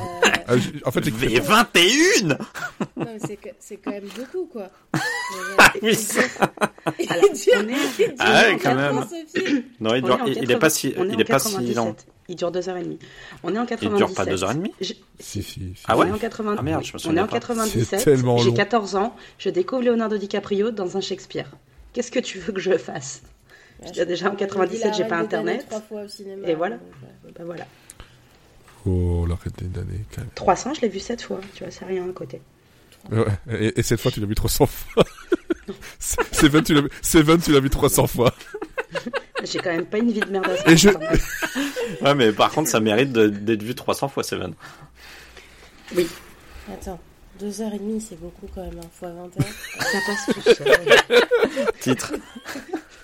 Ah, en fait, j'ai Mais 21 non, mais c'est que- c'est quand même beaucoup, quoi. Oui, c'est- Alors, on est- Ah ouais, quand même. Non, il, est pas 80 si, il est pas si 97. Il dure 2h30. On est en 97. Il dure pas 2h30 Je- Si, si, si. Ah on ouais est en 80... Ah merde, je me On est souviens en pas. 97. C'est tellement J'ai long. 14 ans. Je découvre Leonardo DiCaprio dans un Shakespeare. Qu'est-ce que tu veux que je fasse Je déjà en 97, j'ai pas Internet. Trois fois au cinéma, Et voilà. donc, Bah voilà. Oh, l'arrêt même. 300, je l'ai vu 7 fois. Tu vois, c'est rien à côté. Ouais, et, et cette fois, tu l'as vu 300 fois. Seven, tu l'as vu, Seven, tu l'as vu 300 fois. (laughs) J'ai quand même pas une vie de merde à Et je-. (laughs) Ouais, mais par contre, ça mérite d'être vu 300 fois, Seven. Oui, Attends, 2h30, c'est beaucoup quand même, hein, fois 21. ça passe tout seul. (laughs) Titre.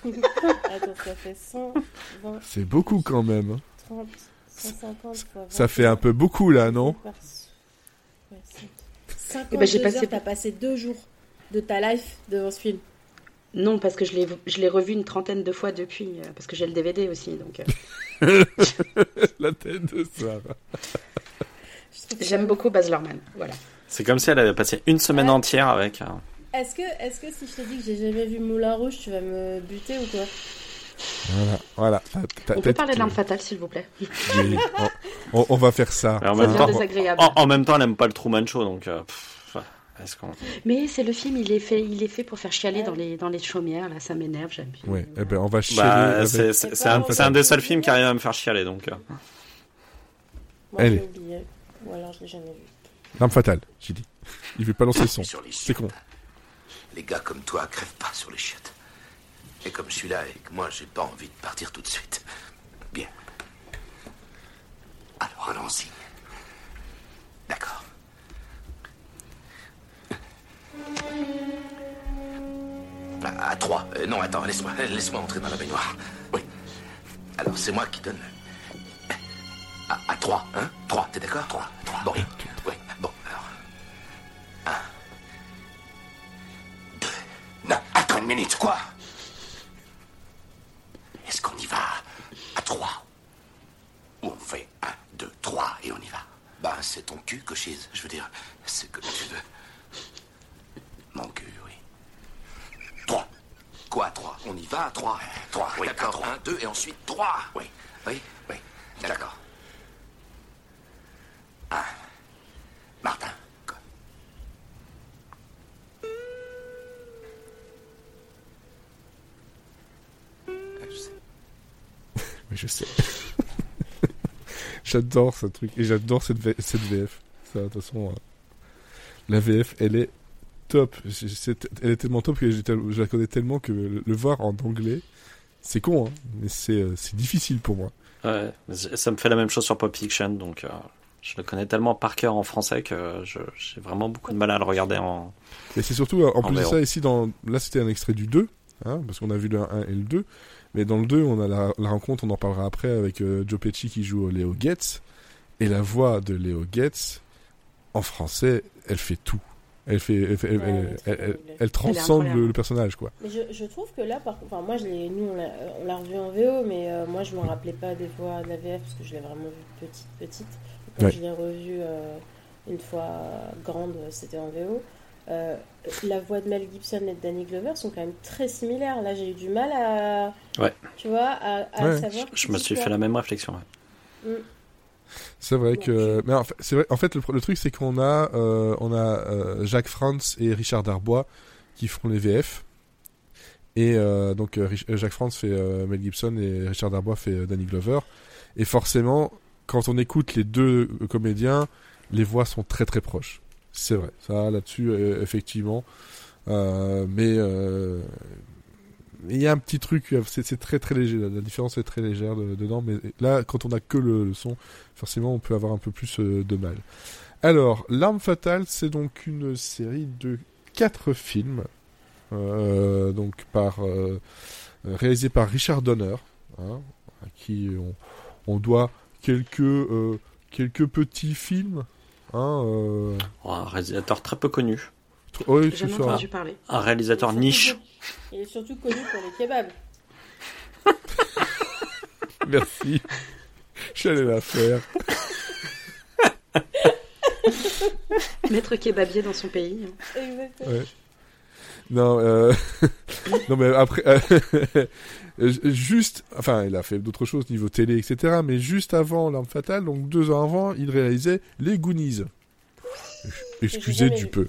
Attends, ça fait 120, C'est beaucoup quand même. hein. 30, 150 fois 20. Ça fait un peu beaucoup là, non Ouais, c'est- 52 Eh ben, j'ai heures, passé- t'as passé deux jours de ta life devant ce film. Non, parce que je l'ai, je l'ai revu une trentaine de fois depuis, euh, parce que j'ai le DVD aussi. Donc, euh, (laughs) La tête de Sarah. J'aime beaucoup Baz Luhrmann. Voilà. C'est comme si elle avait passé une semaine Ouais. entière avec. euh, Est-ce que, est-ce que si je te dis que j'ai jamais vu Moulin Rouge, tu vas me buter ou quoi? Voilà, voilà. On peut parler de l'arme fatale, s'il vous plaît. Oui, on, on- on va faire ça. En Ça même temps, désagréable. en, en même temps, elle aime pas le Truman Show, donc. euh, pff, ouais, est-ce qu'on- Mais c'est le film, il est fait, il est fait pour faire chialer dans les, dans les chaumières, là, ça m'énerve, j'aime bien. Ouais, eh ben on va chialer Bah, avec- c'est c'est- c'est un, c'est un des seuls films qui arrive à me faire chialer, donc. euh. Moi, Allez. j'ai oublié. Ou alors, je l'ai jamais vu. L'arme fatale, j'ai dit. Il veut pas lancer le son. Sur les C'est con. Les gars comme toi crèvent pas sur les chiottes. Et comme je suis là et que moi j'ai pas envie de partir tout de suite. Bien. Alors allons-y. D'accord. À, à trois. Euh, non, attends, laisse-moi (laughs) laisse-moi entrer dans la baignoire. Oui. Alors c'est moi qui donne. À, à trois, hein? Trois, t'es d'accord? Trois, trois. Bon, oui. Bon, alors. Un. Deux. Non, attends une minute, quoi? Est-ce qu'on y va à trois? Ou on fait un, deux, trois et on y va? Bah, c'est ton cul, cochise. Je veux dire, c'est comme tu veux. Mon cul, oui. Trois. Quoi, trois? On y va trois Trois, oui, d'accord. Un, deux et ensuite trois. Oui, oui, oui. D'accord. Un. Martin. Euh, je sais. (laughs) Oui, je sais. (laughs) j'adore ce truc. Et j'adore cette, V- cette VF. Ça, de toute façon, euh, la VF, elle est top. Elle est tellement top que je la connais tellement que le, voir en anglais, c'est con, hein, mais c'est euh, c'est difficile pour moi. Ouais, ça me fait la même chose sur Pop Fiction, donc euh, je le connais tellement par cœur en français que j'ai vraiment beaucoup de mal à le regarder en. Et c'est surtout, euh, en plus de ça, ici, dans, là c'était un extrait du 2, hein, parce qu'on a vu le 1 et le 2. Mais dans le 2, on a la, la rencontre, on en parlera après, avec euh, Joe Pesci qui joue Léo Getz. Et la voix de Léo Getz, en français, elle fait tout. Elle fait, elle, fait- elle- Ouais, elle- elle est très elle- elle- doublée. elle transcende le, le personnage, quoi. Mais je, je trouve que là, par contre, enfin, moi, je l'ai, nous, on l'a, revu en VO, mais euh, moi, je me rappelais pas des voix de la VF parce que je l'ai vraiment vu petite, petite. Et quand Ouais. je l'ai revu euh, une fois grande, c'était en VO. Euh, la voix de Mel Gibson et de Danny Glover sont quand même très similaires. Là, j'ai eu du mal à, Ouais. tu vois, à, à Ouais. savoir. Je me suis fait la même réflexion. ouais. C'est vrai que, mais en fait, c'est vrai. En fait, le, le truc c'est qu'on a, euh, on a euh, Jacques Franz et Richard Darbois qui feront les VF. Et euh, donc Rich- Jacques Franz fait Mel Gibson et Richard Darbois fait Danny Glover. Et forcément, quand on écoute les deux comédiens, les voix sont très très proches. C'est vrai, ça là-dessus effectivement. Mais il y a un petit truc, euh, c'est c'est très très léger. La, la différence est très légère de- dedans, mais là, quand on a que le, le son, forcément, on peut avoir un peu plus euh, de mal. Alors, L'arme fatale, c'est donc une série de quatre films, euh, donc par euh, réalisé par Richard Donner, hein, à qui on, on doit quelques euh, quelques petits films. Hein, euh, Oh, un réalisateur très peu connu. oui, c'est ça. entendu parler. Un réalisateur niche. Il est surtout connu pour les kebabs. (laughs) Merci. J'allais la faire. (laughs) Maître kebabier dans son pays. hein. Exactement. Ouais. Non, euh... (laughs) non mais après, euh, juste, enfin, il a fait d'autres choses niveau télé, etc. Mais juste avant L'Arme Fatale, donc deux ans avant, il réalisait Les Goonies. Excusez du vu. peu.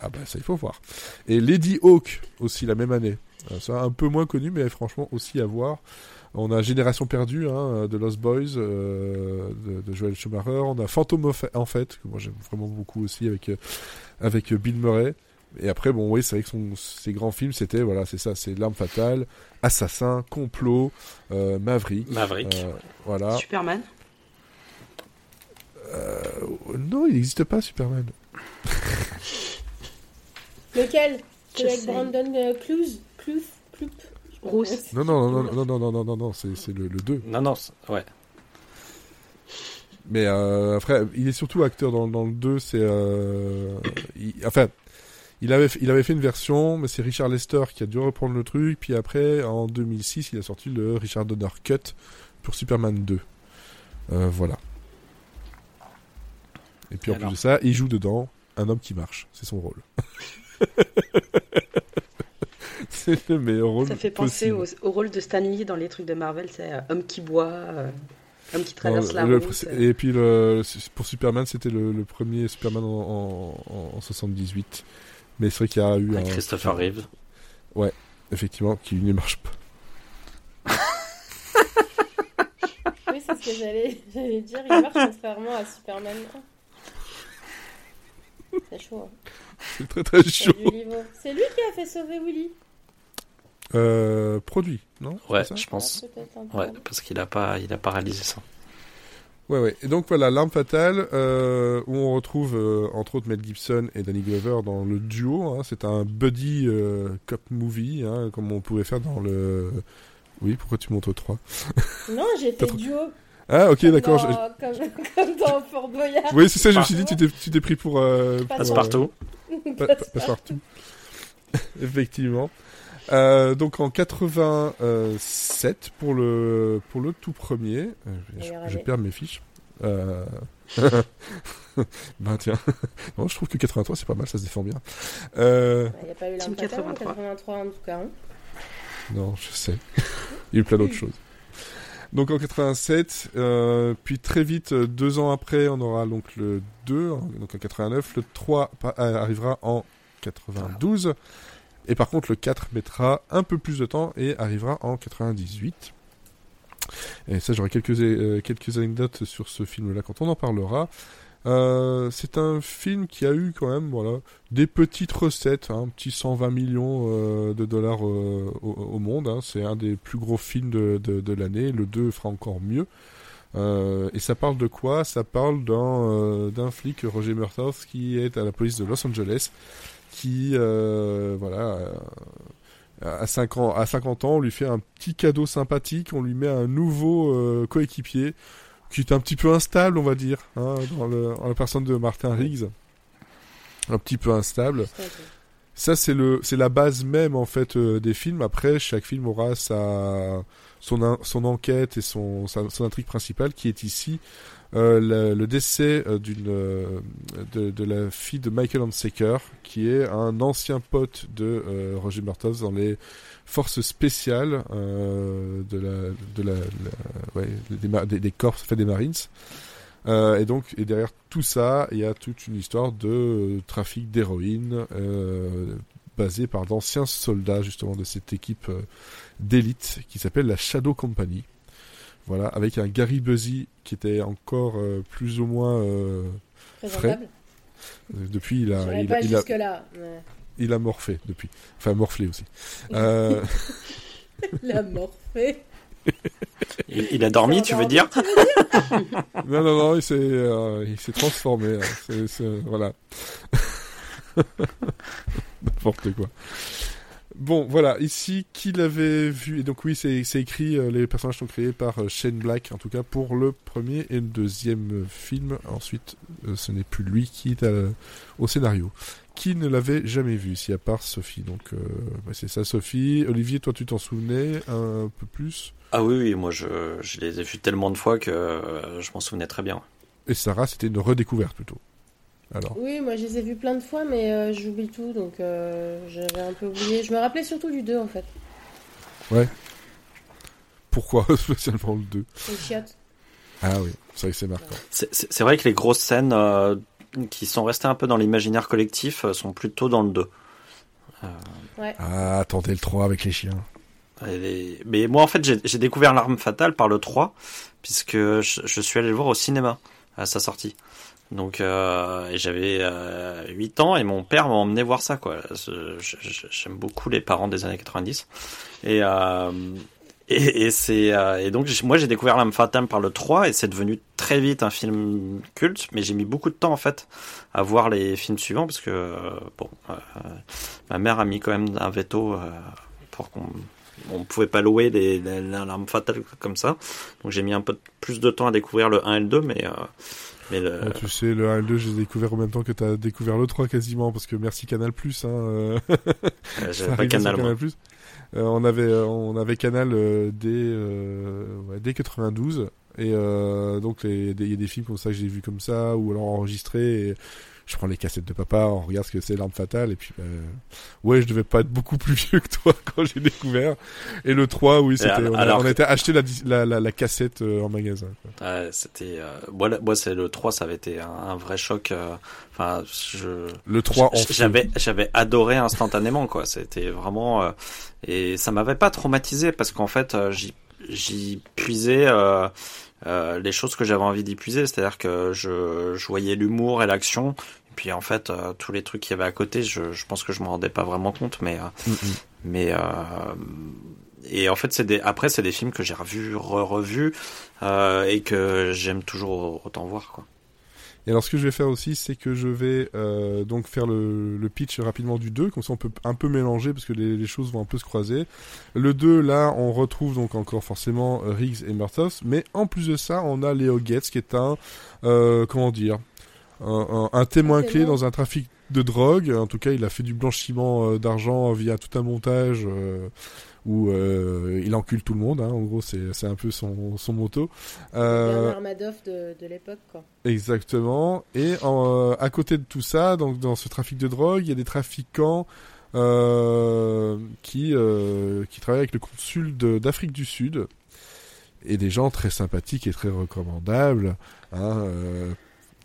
Ah bah ça il faut voir. Et Lady Hawk aussi la même année. Euh, Ça un peu moins connu, mais franchement aussi à voir. On a Génération perdue hein, de Lost Boys euh, de, de Joel Schumacher. On a Phantom of- en fait que moi j'aime vraiment beaucoup aussi avec euh, avec Bill Murray. Et après bon oui c'est vrai que son, ses grands films c'était voilà c'est ça c'est l'arme fatale, assassin, complot, euh, Maverick. Maverick. euh, voilà. Superman? Euh, non il n'existe pas Superman. (laughs) Lequel Celui avec. Brandon Cluse Cluf Clup Rousse. Non non non non non non non non non, c'est c'est le, le 2. Non, non, c'est- ouais. Mais euh, après, il est surtout acteur dans, dans le 2. C'est, euh, il- enfin, il avait, il avait fait une version, mais c'est Richard Lester qui a dû reprendre le truc. Puis après, en 2006, il a sorti le Richard Donner Cut pour Superman 2. Euh, voilà. Et puis en Alors. plus de ça, il joue dedans un homme qui marche. C'est son rôle. (laughs) (laughs) c'est le meilleur rôle. Ça fait penser au, rôle de Stan Lee dans les trucs de Marvel, c'est euh, homme qui boit, euh, homme qui traverse la route. Et puis le, pour Superman, c'était le, premier Superman en, en, 78. Mais c'est vrai qu'il y a eu un. Christopher Reeve. Ouais, effectivement, qui ne marche pas. oui, c'est ce que j'allais dire. Il marche contrairement à Superman. C'est chaud. Hein. C'est très très chaud. C'est lui qui a fait sauver Willy. Euh, produit, non Ouais, je pense. ouais, parce qu'il a pas, il a pas réalisé ça. Ouais, ouais. Et donc voilà, l'arme fatale, euh, où on retrouve euh, entre autres Mel Gibson et Danny Glover dans le duo. Hein. c'est un buddy euh, cop movie, hein, comme on pouvait faire dans le. Oui, pourquoi tu montes au 3 Non, j'ai (laughs) fait duo. Ah, ok, d'accord. Comme, comme, dans Fort Boyard. Oui, c'est ça, je me suis dit, tu t'es pris pour. Euh, Passe-partout. Passe-partout. (laughs) Effectivement. Euh, donc en 87 pour le pour le tout premier, euh, je, perds mes fiches. Euh... (laughs) ben tiens, (laughs) non, je trouve que 83 c'est pas mal, ça se défend bien. Euh... Il n'y a pas eu 83. 83 en tout cas. Hein. Non, je sais. Il y a eu plein d'autres choses. Donc en 87, euh, puis très vite, deux ans après, on aura donc le 2, donc en 89, le 3 arrivera en 92. Et par contre, le 4 mettra un peu plus de temps et arrivera en 98. Et ça, j'aurai quelques, euh, quelques anecdotes sur ce film-là quand on en parlera. Euh, c'est un film qui a eu quand même voilà des petites recettes, hein, un petit 120 millions euh, de dollars au, monde. Hein. c'est un des plus gros films de, de, l'année. Le 2 fera encore mieux. et ça parle de quoi? Ça parle d'un d'un flic, Roger Murtaugh, qui est à la police de Los Angeles qui, euh, voilà, euh, à 5 ans, à 50 ans, on lui fait un petit cadeau sympathique, on lui met un nouveau euh, coéquipier qui est un petit peu instable, on va dire, hein, dans, le, la personne de Martin Riggs, un petit peu instable. Ça c'est le c'est la base même en fait des films. Après chaque film aura sa son son enquête et son son intrigue principale qui est ici euh, le, décès euh, d'une euh, de, la fille de Michael Hansecker, qui est un ancien pote de Roger Murtaugh dans les forces spéciales de la de la, ouais, des, des, corps fait des Marines. et donc, et derrière tout ça, il y a toute une histoire de trafic d'héroïne basée par d'anciens soldats justement de cette équipe d'élite qui s'appelle la Shadow Company. Voilà, avec un Gary Buzzy qui était encore euh, plus ou moins euh, frais. Euh, depuis, il a, il, a, il a morphé depuis. Enfin, morflé aussi. (laughs) il a morphé. (laughs) Il, a dormi, tu veux dire (laughs) Non, non, non, il s'est, il s'est transformé. Hein. voilà. N'importe quoi. Bon, voilà, ici, qui l'avait vu? Et donc oui, c'est écrit, euh, les personnages sont créés par euh, Shane Black, en tout cas pour le premier et le deuxième film. Ensuite, euh, ce n'est plus lui qui est au scénario. Qui ne l'avait jamais vu, si à part Sophie? Donc bah, c'est ça, Sophie. Olivier, toi, tu t'en souvenais un peu plus? Ah oui, oui, moi je, je les ai vus tellement de fois que je m'en souvenais très bien. Et Sarah, c'était une redécouverte plutôt. Oui, moi je les ai vus plein de fois, mais euh, j'oublie tout, donc euh, j'avais un peu oublié. Je me rappelais surtout du 2 en fait. Ouais. Pourquoi? (laughs) Spécialement le 2 Le chiottes. Ah oui, c'est vrai que c'est marquant. C'est vrai que les grosses scènes euh, qui sont restées un peu dans l'imaginaire collectif sont plutôt dans le 2. Ouais. Ah, attendez le 3 avec les chiens. Mais moi en fait j'ai découvert l'arme fatale par le 3, puisque je, je suis allé le voir au cinéma à sa sortie. Donc euh, j'avais euh, 8 ans et mon père m'a emmené voir ça quoi. J'aime beaucoup les parents des années 90 et euh, et, et c'est euh, et donc moi j'ai découvert l'âme fatale par le 3 et c'est devenu très vite un film culte mais j'ai mis beaucoup de temps en fait à voir les films suivants parce que euh, bon euh, ma mère a mis quand même un veto pour qu'on on pouvait pas louer les, fatale comme ça donc j'ai mis un peu plus de temps à découvrir le 1 et le 2 mais mais tu sais, le 1 et le 2, j'ai découvert en même temps que tu as découvert le 3 quasiment, parce que merci Canal Plus. Hein, euh. (laughs) J'avais pas Canal, Canal Plus. Euh, on avait euh, on avait Canal dès ouais, dès 92 et donc il y a des films comme ça que j'ai vu comme ça ou alors enregistrés. Et je prends les cassettes de papa, on regarde ce que c'est l'arme fatale, et puis, bah, ouais, je devais pas être beaucoup plus vieux que toi (laughs) quand j'ai découvert. Et le 3, oui, c'était, on, on a été acheter la, la, la, la cassette euh, en magasin. Ouais, c'était, euh, moi, moi c'est le 3, ça avait été un, un vrai choc. Euh, enfin, je. Le 3, j'avais, j'avais adoré instantanément, quoi. C'était vraiment, euh, et ça m'avait pas traumatisé parce qu'en fait, j'y, j'y puisais. Euh, euh, les choses que j'avais envie d'y puiser, c'est-à-dire que je, je voyais l'humour et l'action, et puis en fait euh, tous les trucs qu'il y avait à côté, je, je pense que je m'en rendais pas vraiment compte, mais mm -hmm. mais et en fait c'est des après c'est des films que j'ai revus, re-revus et que j'aime toujours autant voir quoi. Et alors ce que je vais faire aussi, c'est que je vais euh, donc faire le, le, pitch rapidement du 2, comme ça on peut un peu mélanger parce que les, les, choses vont un peu se croiser. Le 2, là, on retrouve donc encore forcément euh, Riggs et Murtaugh, mais en plus de ça, on a Léo Getz qui est un, euh, comment dire, un, un, un témoin clé dans un trafic de drogue. En tout cas, il a fait du blanchiment euh, d'argent via tout un montage euh, où euh, il encule tout le monde. Hein, en gros, c'est un peu son, son motto. Euh, Madoff de, de l'époque, quoi. Exactement. Et en, euh, à côté de tout ça, donc dans ce trafic de drogue, il y a des trafiquants euh, qui qui travaillent avec le consul d'Afrique du Sud et des gens très sympathiques et très recommandables. Hein,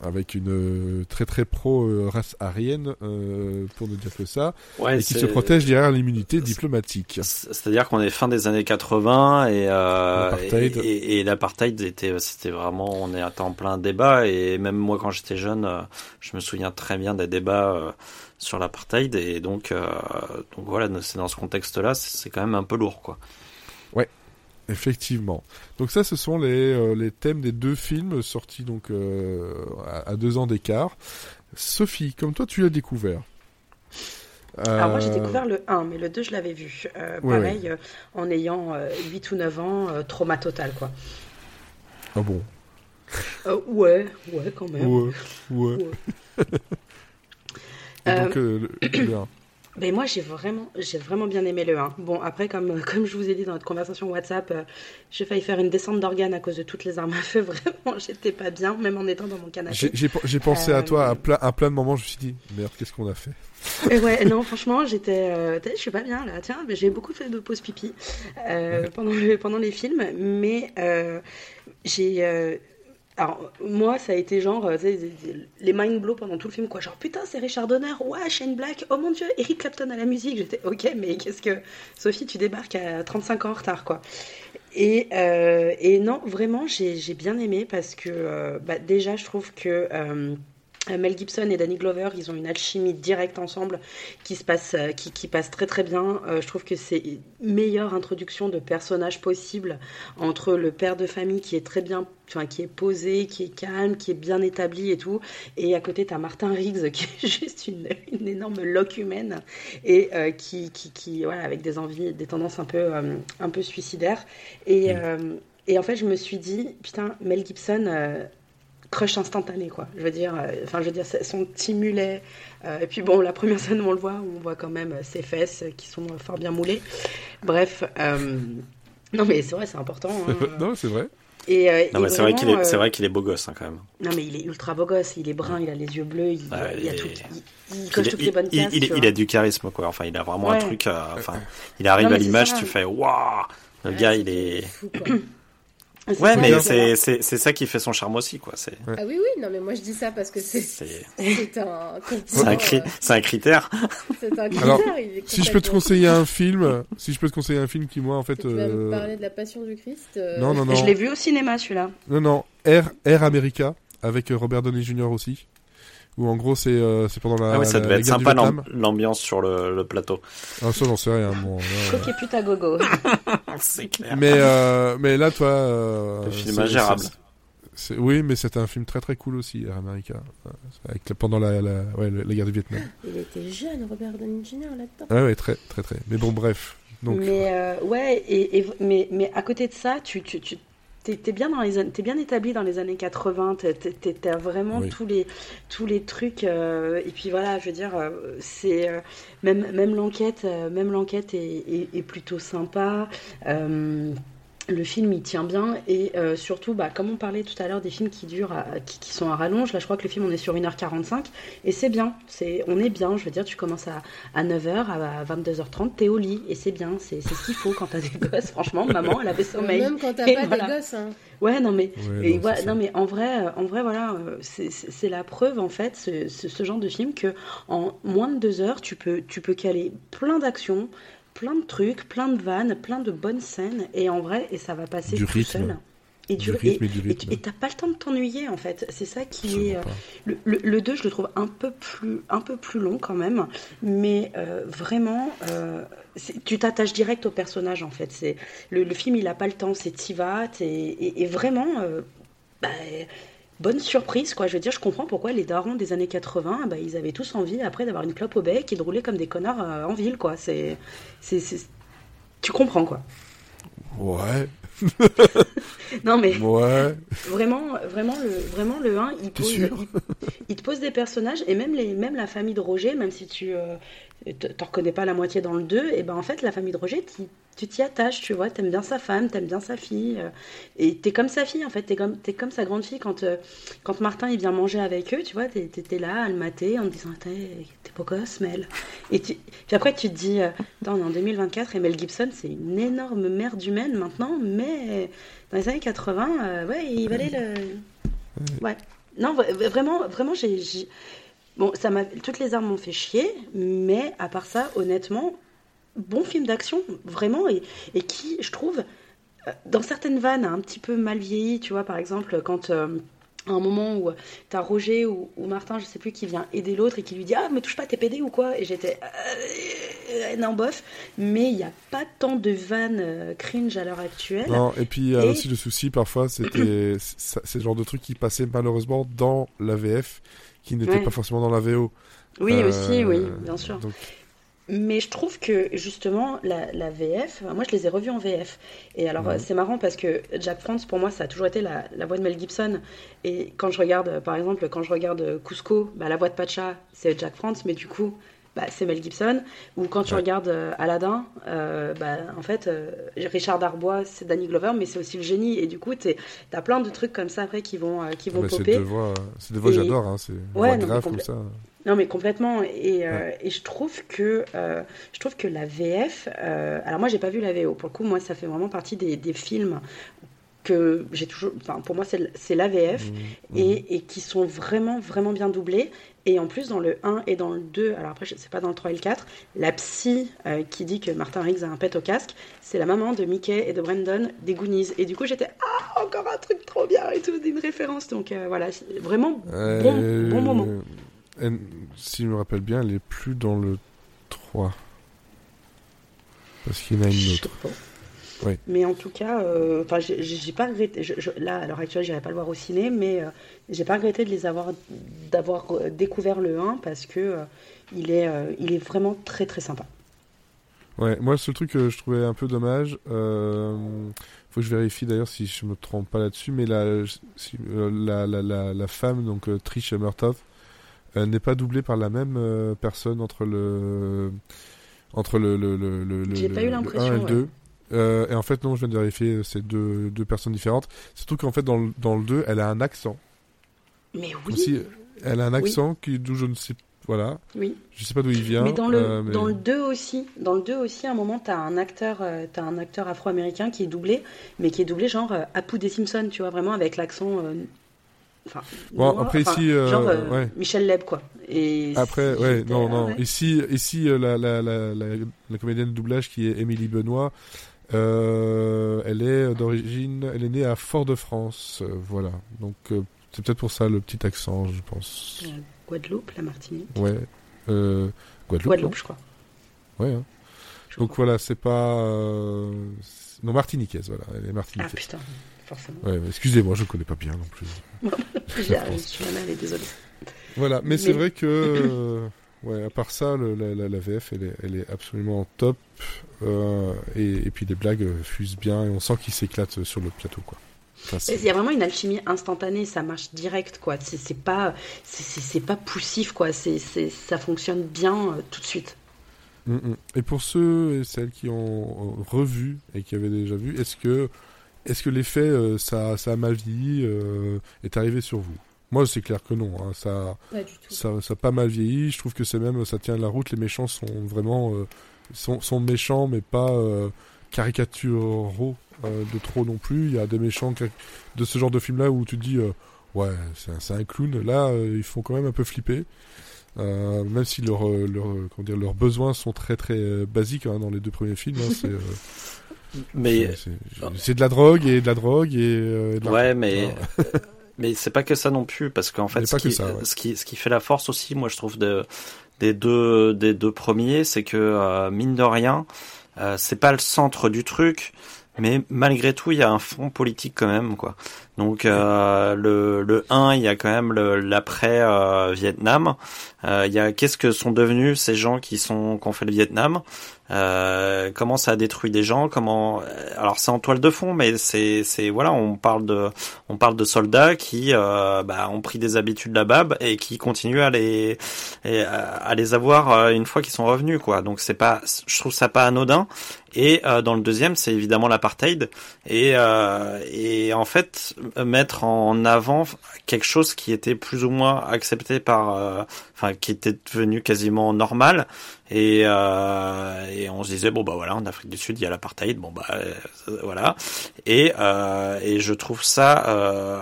avec une euh, très très pro race aryenne, euh, pour ne dire que ça, ouais, et qui se protège derrière l'immunité diplomatique. C'est-à-dire qu'on est fin des années 80 et euh, l'apartheid et, et l'apartheid était c'était vraiment on est en plein débat et même moi quand j'étais jeune, je me souviens très bien des débats sur l'apartheid et donc donc voilà c'est dans ce contexte-là c'est quand même un peu lourd quoi. Ouais, Effectivement. Donc ça, ce sont les, euh, les thèmes des deux films sortis donc euh, à, à, deux ans d'écart. Sophie, comme toi, tu l'as découvert? Euh... Alors moi j'ai découvert le 1, mais le 2 je l'avais vu. Euh, ouais, pareil, ouais. en ayant 8 ou 9 ans, trauma total quoi. Ah bon? Ouais, ouais quand même. Ouais, ouais. ouais. (laughs) Et donc le, le 1 (clears throat) ben moi j'ai vraiment j'ai vraiment bien aimé le 1. Bon après comme (laughs) comme je vous ai dit dans notre conversation WhatsApp, euh, j'ai failli faire une descente d'organes à cause de toutes les armes à feu. (laughs) Vraiment j'étais pas bien même en étant dans mon canapé. J'ai pensé euh... à toi à plein à plein de moments. Je me suis dit merde qu'est-ce qu'on a fait? Et ouais non franchement j'étais euh, je suis pas bien là tiens mais j'ai beaucoup fait de pause pipi euh, pendant le, pendant les films mais euh, j'ai euh, alors, moi, ça a été genre, euh, les mind blow pendant tout le film, quoi. Genre, putain, c'est Richard Donner, ouais, Shane Black, oh mon dieu, Eric Clapton à la musique. J'étais, ok, mais qu'est-ce que. Sophie, tu débarques à 35 ans en retard, quoi. Et, euh, non, vraiment, j'ai bien aimé parce que, euh, bah, déjà, je trouve que. Mel Gibson et Danny Glover, ils ont une alchimie directe ensemble qui se passe, qui, qui passe très très bien. Euh, je trouve que c'est meilleure introduction de personnage possible entre le père de famille qui est très bien, enfin qui est posé, qui est calme, qui est bien établi et tout, et à côté t'as Martin Riggs (laughs) qui est juste une, une énorme loque humaine et euh, qui, qui, qui, voilà, avec des envies, des tendances un peu, euh, un peu suicidaires. Et, et en fait, je me suis dit, putain, Mel Gibson crush instantané quoi je veux dire enfin euh, je veux dire son petit mulet euh, et puis bon la première scène où on le voit on voit quand même ses fesses qui sont fort bien moulées bref euh, non mais c'est vrai c'est important hein. (laughs) non c'est vrai et, euh, non, mais c'est vrai qu'il est, c'est vrai qu'il est beau gosse hein, quand même. Non mais il est ultra beau gosse, il est brun, il a les yeux bleus, il, il, il a tout, il, il coche toutes les bonnes cases. Il, il, a du charisme quoi. Enfin, il a vraiment ouais. un truc. Euh, enfin, il arrive non, à l'image, tu fais waouh, le ouais, gars il est. Fou, Ouais, mais c'est c'est c'est ça qui fait son charme aussi, quoi. C'est. Ouais. Ah oui oui, non mais moi je dis ça parce que c'est c'est un c'est un, cri... un critère. c'est un critère. Alors, si je peux te conseiller un film, si je peux te conseiller un film qui moi en fait. Tu vas euh... me parler de la Passion du Christ. Euh... Non non non. Je l'ai vu au cinéma celui-là. Non non, Air Air America avec Robert Downey Jr aussi où en gros c'est euh, c'est pendant la. Ah ouais, ça la, devait être sympa l'ambiance sur le, le, plateau. Ah ça j'en sais rien. Bon, Coq et pute à gogo. (laughs) c'est clair. Mais euh, mais là toi. Euh, le film ingérable. Oui, mais c'était un film très très cool aussi, Air America, avec, pendant la, la, ouais, la guerre du Vietnam. Il était jeune, Robert Downey Jr. là-dedans. Ouais, ouais, très très très. Mais bon, bref. Donc... Mais euh, ouais, et, et, mais, mais à côté de ça, tu, tu, tu T'es es bien dans les es bien établi dans les années 80 t'as vraiment oui. tous les tous les trucs euh, et puis voilà je veux dire euh, c'est euh, même même l'enquête même l'enquête est, est, est, plutôt sympa le film il tient bien et euh, surtout bah, comme on parlait tout à l'heure des films qui durent à- qui, qui sont à rallonge là je crois que le film on est sur 1h45 et c'est bien c'est on est bien je veux dire tu commences à, à 9h à 22h30 t'es au lit et c'est bien c'est c'est ce qu'il faut quand t'as des (laughs) gosses franchement maman elle avait sommeil Même quand t'as Et pas voilà. des gosses. Hein. ouais non mais Ouais, et non, ouais, c'est ça. non mais en vrai, euh, en vrai voilà, euh, c'est- la preuve en fait, ce, ce- ce genre de film que en moins de deux heures, tu peux, tu peux caler plein d'actions, plein de trucs, plein de vannes, plein de bonnes scènes, et en vrai, et ça va passer Du tout rythme. seul. Et Du rythme et du rythme. tu- et t'as pas le temps de t'ennuyer en fait. C'est ça qui est. euh, le, le, le 2, je le trouve un peu plus, un peu plus long quand même, mais euh, vraiment, euh, tu t'attaches direct au personnage en fait. C'est le, le film, il a pas le temps, c'est t'y vas, et, et vraiment, euh, bah, bonne surprise quoi. Je veux dire, je comprends pourquoi les darons des années 80, bah, ils avaient tous envie après d'avoir une clope au bec et de rouler comme des connards euh, en ville quoi. C'est, c'est, tu comprends quoi. Ouais, (laughs) Non mais ouais. Vraiment, vraiment le, vraiment le 1, il, T'es pose, sûr il, il te pose des personnages et même, les, même la famille de Roger, même si tu euh, t'en reconnais pas la moitié dans le 2, et ben en fait la famille de Roger, tu t'y attaches, tu vois, t'aimes bien sa femme, t'aimes bien sa fille, euh, et t'es comme sa fille en fait, t'es comme, t'es comme sa grande fille quand, euh, quand Martin il vient manger avec eux, tu vois, t'es là à le mater en te disant t'es beau gosse Mel. Et tu, puis après tu te dis, euh, Attends, on est en 2024 et Mel Gibson c'est une énorme merde humaine maintenant, mais dans les années 80, euh, ouais, il valait le. Ouais. Non, vra- vraiment, vraiment, j'ai. j'ai- Bon, ça m'a. Toutes les armes m'ont fait chier, mais à part ça, honnêtement, bon film d'action, vraiment, et, et qui, je trouve, euh, dans certaines vannes, a un petit peu mal vieilli, tu vois, par exemple, quand. euh, à un moment où t'as Roger ou, ou Martin, je sais plus, qui vient aider l'autre et qui lui dit Ah, me touche pas, t'es pédé ou quoi? Et j'étais euh, non, bof. Mais il n'y a pas tant de vannes euh, cringe à l'heure actuelle. Non, et puis il y a aussi le souci, parfois, c'était (clears throat) le genre de truc qui passait malheureusement dans la VF, qui n'était Ouais. pas forcément dans la VO. Oui, Euh, aussi, oui, bien sûr. Donc, Mais je trouve que justement la, la VF, moi je les ai revus en VF. Et alors c'est marrant parce que Jack France pour moi ça a toujours été la, la voix de Mel Gibson. Et quand je regarde par exemple quand je regarde Cusco, bah, la voix de Pacha c'est Jack France, mais du coup bah, c'est Mel Gibson. Ou quand tu Ouais. regardes euh, Aladdin, euh, bah, en fait euh, Richard Darbois c'est Danny Glover, mais c'est aussi le génie. Et du coup t'es- t'as plein de trucs comme ça après qui vont, qui vont bah, c'est des voix, c'est des voix que Et- j'adore, hein, c'est des Ouais, graves comme ça. Non mais complètement. Et, euh, et je trouve que euh, je trouve que la VF euh, alors moi j'ai pas vu la VO pour le coup moi ça fait vraiment partie des, des films que j'ai toujours enfin pour moi c'est la VF Mmh, et, et qui sont vraiment vraiment bien doublés et en plus dans le 1 et dans le 2 alors après je sais pas dans le 3 et le 4 la psy qui dit que Martin Riggs a un pet au casque c'est la maman de Mickey et de Brandon des Goonies. Et du coup j'étais ah encore un truc trop bien et tout une référence. Donc voilà vraiment bon, bon moment elle- si je me rappelle bien, elle est plus dans le 3. Parce qu'il y en a une autre. Oui. Mais en tout cas, euh, j'ai- pas regretté. je- je- là, à l'heure actuelle, j'irai pas le voir au ciné, mais euh, j'ai pas regretté de les avoir, d'avoir découvert le 1 parce que euh, il est, euh, il est vraiment très très sympa. Ouais, moi, le seul truc que je trouvais un peu dommage, euh, faut que je vérifie d'ailleurs si je me trompe pas là-dessus, mais la, si, euh, la, la, la, la femme, donc Trish Murtaugh, euh, n'est pas doublée par la même euh, personne entre le entre le le le le, le, J'ai pas eu le l'impression, 1 et le ouais. 2. Euh, et en fait non, je viens de vérifier, c'est deux, deux personnes différentes. Surtout qu'en fait dans le, dans le 2, elle a un accent. Mais oui, si elle a un Oui. accent qui d'où je ne sais voilà, oui. je sais pas d'où il vient. Mais dans le, euh, mais- dans le 2 aussi, dans le 2 aussi, à un moment, t'as un acteur, euh, un acteur afro-américain qui est doublé, mais qui est doublé genre euh, Apu des Simpsons, tu vois, vraiment avec l'accent. Enfin, Bon, après, enfin, ici, euh, genre euh, ouais. Michel Leb quoi. Et Après, ouais, non, ah non. ouais. Ici, ici euh, la, la, la, comédienne de doublage qui est Émilie Benoît, euh, elle est d'origine, elle est née à Fort-de-France, voilà. Donc, c'est peut-être pour ça le petit accent, je pense. Guadeloupe, la Martinique. Ouais. Guadeloupe. Guadeloupe, je crois. Ouais. hein. Je Donc crois. voilà, c'est pas. Non, martiniquaise, voilà. Elle est Ah martiniquaise. putain, forcément. ouais, mais excusez-moi, je ne connais pas bien non plus. J'y arrive, (laughs) je suis mal, désolée. Voilà, mais, c'est vrai que, euh, ouais, à part ça, le- la, la- la VF, elle est, elle est absolument top. euh, et, et puis les blagues fusent bien et on sent qu'ils s'éclatent sur le plateau, quoi. Enfin, Il y a vraiment une alchimie instantanée, ça marche direct, quoi. C'est pas, c'est- pas poussif, quoi. C'est ça fonctionne bien euh, tout de suite. Mm, mm. Et pour ceux et celles qui ont revu et qui avaient déjà vu, est-ce que est-ce que l'effet, euh, ça, ça a mal vieilli, euh, est arrivé sur vous? Moi, c'est clair que non. Hein, ça, ça, ça a pas mal vieilli. Je trouve que c'est même, ça tient la route. Les méchants sont vraiment, euh, sont, sont méchants, mais pas euh, caricaturaux euh, de trop non plus. Il y a des méchants de ce genre de film-là où tu te dis, euh, ouais, c'est un, un clown. Là, euh, ils font quand même un peu flipper. Euh, même si leurs leurs, euh, comment dire, leurs besoins sont très très euh, basiques hein, dans les deux premiers films. hein, c'est, euh, (laughs) Mais c'est- c'est- de la drogue et de la drogue et, euh, Ouais, mais Voilà. mais c'est pas que ça non plus parce qu'en fait, ce pas que qui, ça, ouais. ce qui ce qui fait la force aussi, moi je trouve de des deux des deux premiers, c'est que euh, mine de rien, euh, c'est pas le centre du truc, mais malgré tout, il y a un fond politique quand même quoi. Donc euh, le le 1, il y a quand même l'après euh, Vietnam. Euh, il y a qu'est-ce que sont devenus ces gens qui sont qui ont fait le Vietnam? Euh, comment ça détruit des gens, comment alors c'est en toile de fond mais c'est c'est voilà, on parle de on parle de soldats qui euh, bah, ont pris des habitudes là-bas et qui continuent à les et à, les avoir euh, une fois qu'ils sont revenus quoi. Donc c'est pas je trouve ça pas anodin et euh, dans le deuxième, c'est évidemment l'apartheid. Et euh, et en fait mettre en avant quelque chose qui était plus ou moins accepté par euh, enfin qui était devenu quasiment normal. Et, euh, et on se disait bon bah voilà en Afrique du Sud il y a l'apartheid. Bon bah euh, voilà. Et euh, et je trouve ça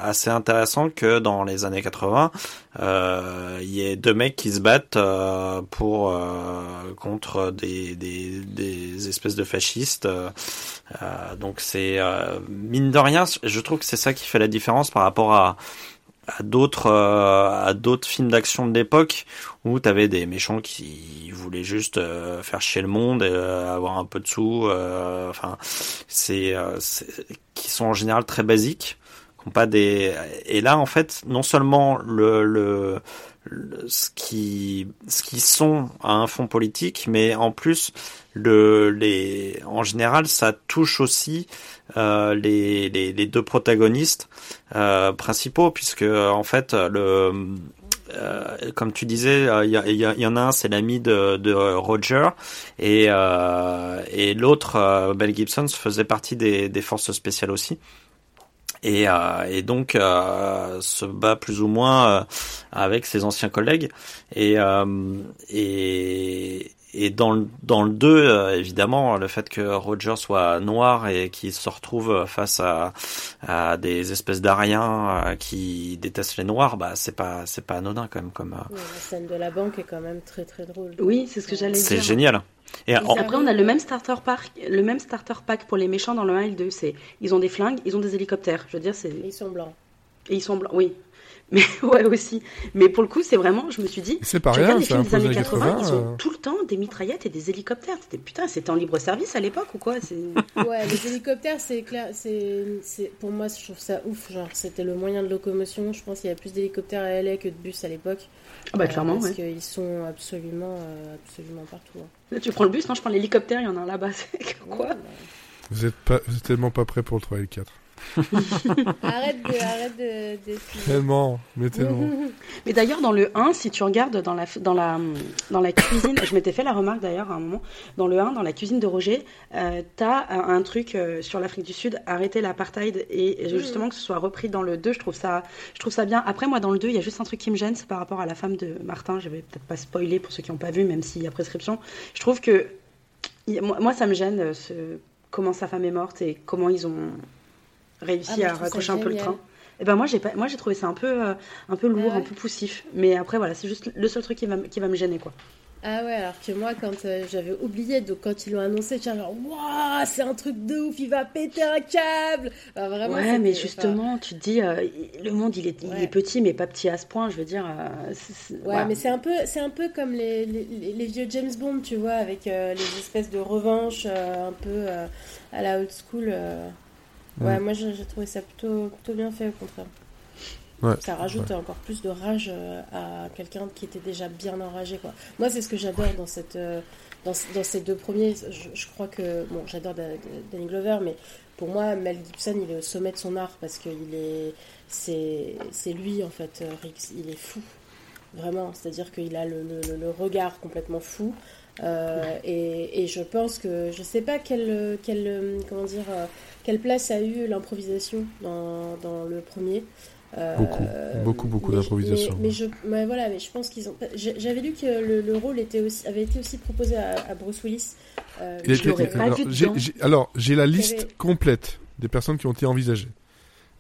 assez intéressant que dans les années 80 euh, il y ait deux mecs qui se battent pour contre des, des des espèces de fascistes euh, euh, donc c'est euh, mine de rien je trouve que c'est ça qui fait la différence par rapport à d'autres films d'action de l'époque où t'avais des méchants qui voulaient juste faire chier le monde et avoir un peu de sous enfin c'est qui sont en général très basiques qui pas des et là en fait non seulement le, le le- ce qui ce qui sont à un fond politique mais en plus le les en général ça touche aussi euh, les, les les deux protagonistes euh, principaux puisque en fait le euh, comme tu disais, il y, en a un, c'est l'ami de, de Roger, et, euh, et l'autre, euh, Mel Gibson, faisait partie des, des forces spéciales aussi. Et, euh, et donc euh, se bat plus ou moins euh, avec ses anciens collègues. Et, euh, et, et dans le, dans le 2, euh, évidemment, le fait que Roger soit noir et qu'il se retrouve face à, à des espèces d'Ariens euh, qui détestent les noirs, bah c'est pas c'est pas anodin quand même comme euh, Ouais, la scène de la banque est quand même très très drôle. Oui, c'est ce que j'allais dire. c'est génial. Et en- Après, on a le même starter pack, le même starter pack pour les méchants dans le 1 et le 2. C'est, ils ont des flingues, ils ont des hélicoptères. Je veux dire, c'est, Ils sont blancs. et ils sont blancs. Oui, mais (laughs) ouais aussi. Mais pour le coup, c'est vraiment, je me suis dit, C'est pas rien, les c'est films un des peu années années 80, 80. ils ont euh, tout le temps des mitraillettes et des hélicoptères. C'était putain, c'était en libre service à l'époque ou quoi C'est (laughs) (laughs) Ouais, les hélicoptères, c'est clair, c'est, c'est, pour moi, je trouve ça ouf. Genre, c'était le moyen de locomotion. Je pense qu'il y a plus d'hélicoptères à LA que de bus à l'époque. ah bah Euh, clairement. Parce Ouais. qu'ils sont absolument, euh, absolument partout. hein. Là, tu prends le bus, non, je prends l'hélicoptère. Il y en a un là-bas. C'est quoi? Ouais, Vous êtes pas, vous êtes tellement pas prêt pour le 3 et le 4. (laughs) Arrête de, arrête de, de- Tellement, mais tellement. (laughs) Mais d'ailleurs, dans le 1, si tu regardes dans la, dans la, dans la cuisine, je m'étais fait la remarque d'ailleurs à un moment, dans le 1, dans la cuisine de Roger, euh, t'as un, truc euh, sur l'Afrique du Sud, arrêter l'apartheid, et, et justement que ce soit repris dans le 2, je trouve ça, je trouve ça bien. Après, moi, dans le 2, il y a juste un truc qui me gêne, c'est par rapport à la femme de Martin, je vais peut-être pas spoiler pour ceux qui n'ont pas vu, même s'il y a prescription. Je trouve que, moi, ça me gêne, euh, ce, comment sa femme est morte et comment ils ont réussi Ah, à raccrocher un peu le train. Et ben moi j'ai pas moi j'ai trouvé ça un peu euh, un peu lourd, Ah ouais un peu poussif. Mais après voilà, c'est juste le seul truc qui va me- qui va me gêner quoi. Ah ouais, alors que moi, quand euh, j'avais oublié, donc quand ils l'ont annoncé, j'étais genre, waouh, c'est un truc de ouf, il va péter un câble. Vraiment, ouais, mais enfin, justement, tu te dis euh, le monde il est il est petit mais pas petit à ce point, je veux dire euh, Ouais, mais c'est un peu, c'est un peu comme les, les, les vieux James Bond, tu vois, avec les espèces de revanches un peu à la old school. Ouais, moi j'ai trouvé ça plutôt, plutôt bien fait au contraire. Ouais, Ça rajoute encore plus de rage euh, à quelqu'un qui était déjà bien enragé, quoi. Moi, c'est ce que j'adore dans cette, euh, dans, dans ces deux premiers. Je, je crois que, bon, j'adore Da- Da- Danny Glover, mais pour moi, Mel Gibson, il est au sommet de son art parce qu'il est, c'est, c'est lui en fait, euh, Riggs. Il est fou. vraiment. C'est-à-dire qu'il a le, le- le regard complètement fou. Euh, et, et je pense que je sais pas quelle, quelle, comment dire, euh, quelle place a eu l'improvisation dans, dans le premier. Euh, Beaucoup, beaucoup, beaucoup d'improvisation. Mais, mais je, mais voilà, mais je pense qu'ils ont. J'avais lu que le, le rôle était aussi, avait été aussi proposé à, à Bruce Willis. Euh, Il Je l'aurais pas alors, j'ai- alors, la liste avait- complète des personnes qui ont été envisagées.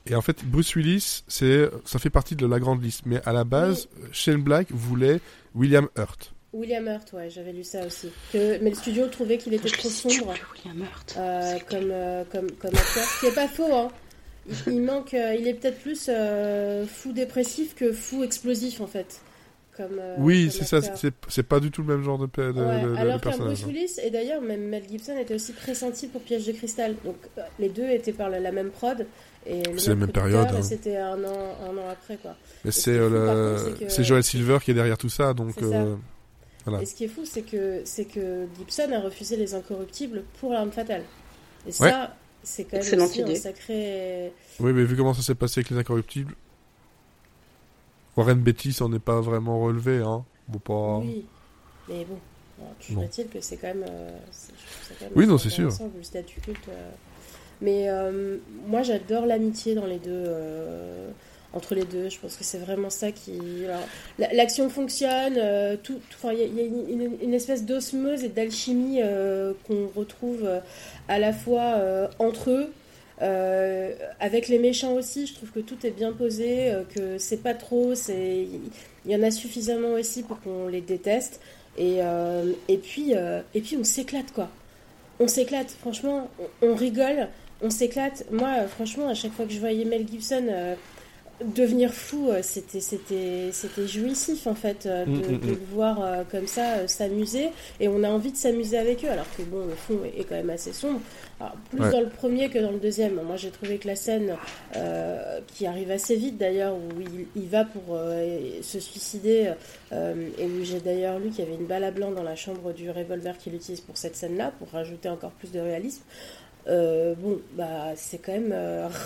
Et en fait, Bruce Willis, c'est, ça fait partie de la grande liste. Mais à la base, Shane Black voulait William Hurt. William Hurt, ouais, j'avais lu ça aussi. Que, mais le studio trouvait qu'il était Je trop sombre. William Hurt. euh, comme, euh, comme, comme acteur. Ce qui est pas faux, hein. Il, (laughs) il manque, euh, il est peut-être plus euh, fou dépressif que fou explosif en fait. Comme, euh, oui, c'est ça. C'est, pas du tout le même genre de, de, Ouais, de- de alors qu'un personnage. Bruce hein. Willis, et d'ailleurs même Mel Gibson était aussi pressenti pour Piège de cristal. Donc euh, les deux étaient par la, la même prod. C'est la même période, hein. C'était un an, un an après quoi. Mais euh, c'est Joel Silver qui est derrière tout ça, donc. Euh, Voilà. Et ce qui est fou, c'est que, c'est que Gibson a refusé les incorruptibles pour l'arme fatale. Et Ouais. ça, c'est quand même aussi un idée. sacré. Oui, mais vu comment ça s'est passé avec les Incorruptibles, Warren Beatty s'en est pas vraiment relevé, hein. Faut pas. Oui, mais bon, toujours est-il que c'est quand même. euh, quand même Oui, non, c'est sûr. le statut culte. euh. Mais euh, moi, j'adore l'amitié dans les deux. Entre les deux, je pense que c'est vraiment ça qui. L'action fonctionne, euh, tout, il y a, une, espèce d'osmose et d'alchimie euh, qu'on retrouve euh, à la fois euh, entre eux, avec les méchants aussi. Je trouve que tout est bien posé, que c'est pas trop, il y en a suffisamment aussi pour qu'on les déteste. Et, et, puis, et puis on s'éclate quoi. On s'éclate, franchement, on, rigole, on s'éclate. Moi, franchement, à chaque fois que je voyais Mel Gibson devenir fou, euh, c'était, c'était, c'était jouissif en fait euh, de, Mm, de mm. le voir euh, comme ça euh, s'amuser. Et on a envie de s'amuser avec eux, alors que bon, le fond est, est quand même assez sombre. Alors, plus Ouais. dans le premier que dans le deuxième. Moi, j'ai trouvé que la scène euh, qui arrive assez vite d'ailleurs, où il, il va pour se suicider, et où j'ai d'ailleurs lu qu'il y avait une balle à blanc dans la chambre du revolver qu'il utilise pour cette scène-là, pour rajouter encore plus de réalisme. Bon, bah, c'est quand même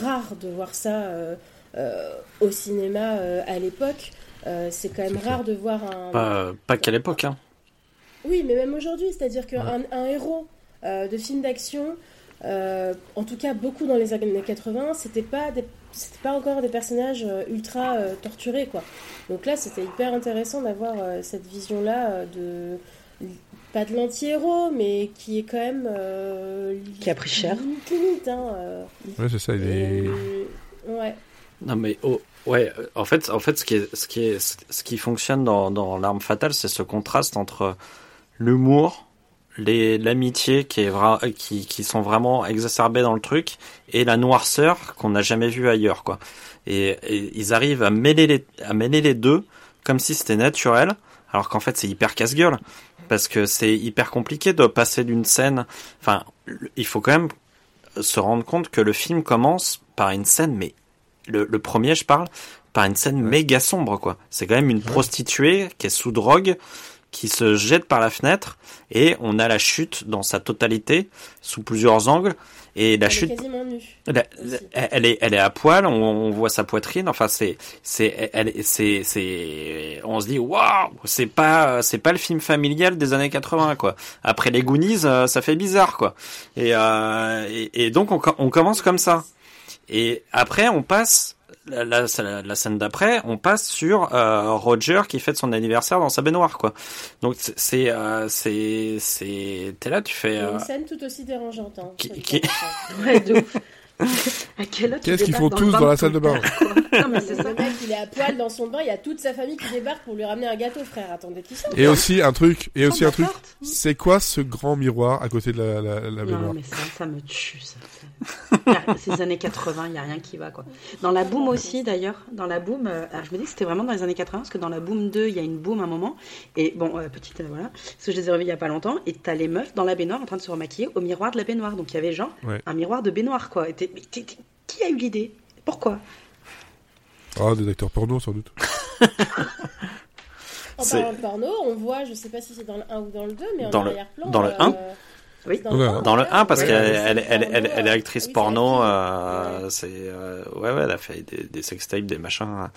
rare de voir ça au cinéma euh, à l'époque. Euh, c'est quand même rare de voir un. Pas, pas qu'à l'époque, hein. Oui, mais même aujourd'hui, c'est-à-dire qu'un un héros euh, de film d'action, euh, en tout cas beaucoup dans les années 80, c'était pas des- c'était pas encore des personnages euh, ultra euh, torturés quoi. Donc là, c'était hyper intéressant d'avoir euh, cette vision-là euh, de pas de l'anti-héros, mais qui est quand même euh, Qui a pris cher. limite, limite, hein, euh. Ouais, c'est ça, il est. Et- ouais. Non mais ouais, en fait, en fait, ce qui ce qui ce qui fonctionne dans, dans l'arme fatale, c'est ce contraste entre l'humour, l'amitié qui qui, qui sont vraiment exacerbés dans le truc et la noirceur qu'on n'a jamais vue ailleurs, quoi. Et, ils arrivent à mêler à mêler les deux comme si c'était naturel, alors qu'en fait c'est hyper casse-gueule parce que c'est hyper compliqué de passer d'une scène. Enfin, il faut quand même se rendre compte que le film commence par une scène, mais le, le premier, je parle, par une scène méga sombre, quoi. C'est quand même une prostituée qui est sous drogue, qui se jette par la fenêtre, et on a la chute dans sa totalité, sous plusieurs angles, et la Elle chute, est quasiment nue. la- elle est, elle est à poil, on, on voit sa poitrine. Enfin, c'est, c'est, elle, c'est, c'est, on se dit, waouh, c'est pas, c'est pas le film familial des années 80, quoi. Après les Goonies, euh, ça fait bizarre, quoi. Et, euh, et, et donc on commence comme ça. Et après, on passe. La, la, la- la scène d'après, on passe sur euh, Roger qui fête son anniversaire dans sa baignoire, quoi. Donc c'est, c'est, euh, c'est, c'est, t'es là, tu Il fais. y a euh, une scène tout aussi dérangeante. Hein, Qui- qui-. (laughs) Ouais, (laughs) Qu'est-ce qu'ils font tous dans la salle de bain Non, mais c'est ça. Le mec, il est à poil dans son bain, il y a toute sa famille qui débarque pour lui ramener un gâteau, frère. Attendez, qui ça Et aussi un truc, et aussi un truc. C'est quoi ce grand miroir à côté de la, la, la Non, baignoire? mais ça, ça me tue, ça. Ces années 80, il n'y a rien qui va, quoi. Dans la Boom aussi, d'ailleurs, dans la Boom, euh, alors je me dis que c'était vraiment dans les années 80, parce que dans la Boom 2, il y a une Boom à un moment, et bon, euh, petite, euh, voilà, parce que je les ai revus il n'y a pas longtemps, et t'as les meufs dans la baignoire en train de se remaquiller au miroir de la baignoire. Donc il y avait genre Ouais. un miroir de baignoire, quoi. Et mais t'es- t'es- qui a eu l'idée? Pourquoi? Ah, des acteurs porno, sans doute. En (laughs) C'est- parlant de porno, on voit, je sais pas si c'est dans le 1 ou dans le 2, mais en Dans le- arrière-plan. dans le euh, 1? Oui. Dans le un, Dans le ouais. 1 parce Ouais, qu'elle ouais, elle, elle, elle, elle est actrice Oui, porno, c'est euh, Ouais. c'est euh, ouais ouais, elle a fait des, des sextapes, des machins.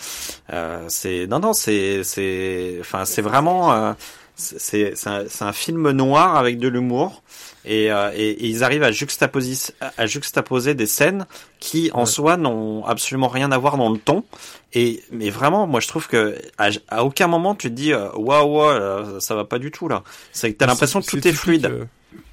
Euh, c'est non non c'est c'est enfin c'est vraiment euh, c'est c'est un, un film noir avec de l'humour. Et, euh, et, et ils arrivent à juxtaposer à juxtaposer des scènes qui en Ouais. soi n'ont absolument rien à voir dans le ton. Et mais vraiment moi je trouve que à, à aucun moment tu te dis euh, waouh euh, ça va pas du tout là. C'est que t'as l'impression que tout est fluide. euh,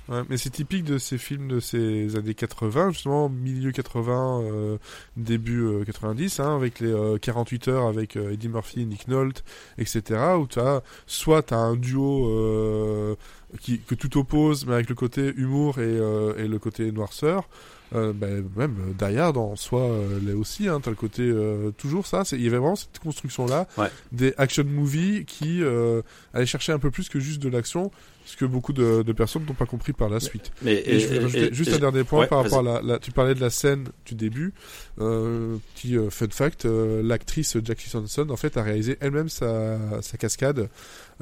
ouais, mais c'est typique de ces films de ces années 80, justement, milieu 80, euh, début euh, 90, hein, avec les euh, 48 heures avec euh, Eddie Murphy, Nick Nolte, etc., où tu as soit t'as un duo euh, qui, que tout oppose, mais avec le côté humour et, euh, et le côté noirceur. Euh, ben, même euh, Hard en soi euh, l'est aussi, hein, t'as le côté euh, toujours ça, il y avait vraiment cette construction là, Ouais. des action movies qui euh, allaient chercher un peu plus que juste de l'action, ce que beaucoup de, de personnes n'ont pas compris par la suite. mais Et, je vais rajouter juste un dernier point ouais, par rapport à la, la- Tu parlais de la scène du début. Euh, petit euh, fun fact, euh, l'actrice Jackie Johnson en fait a réalisé elle-même sa, sa cascade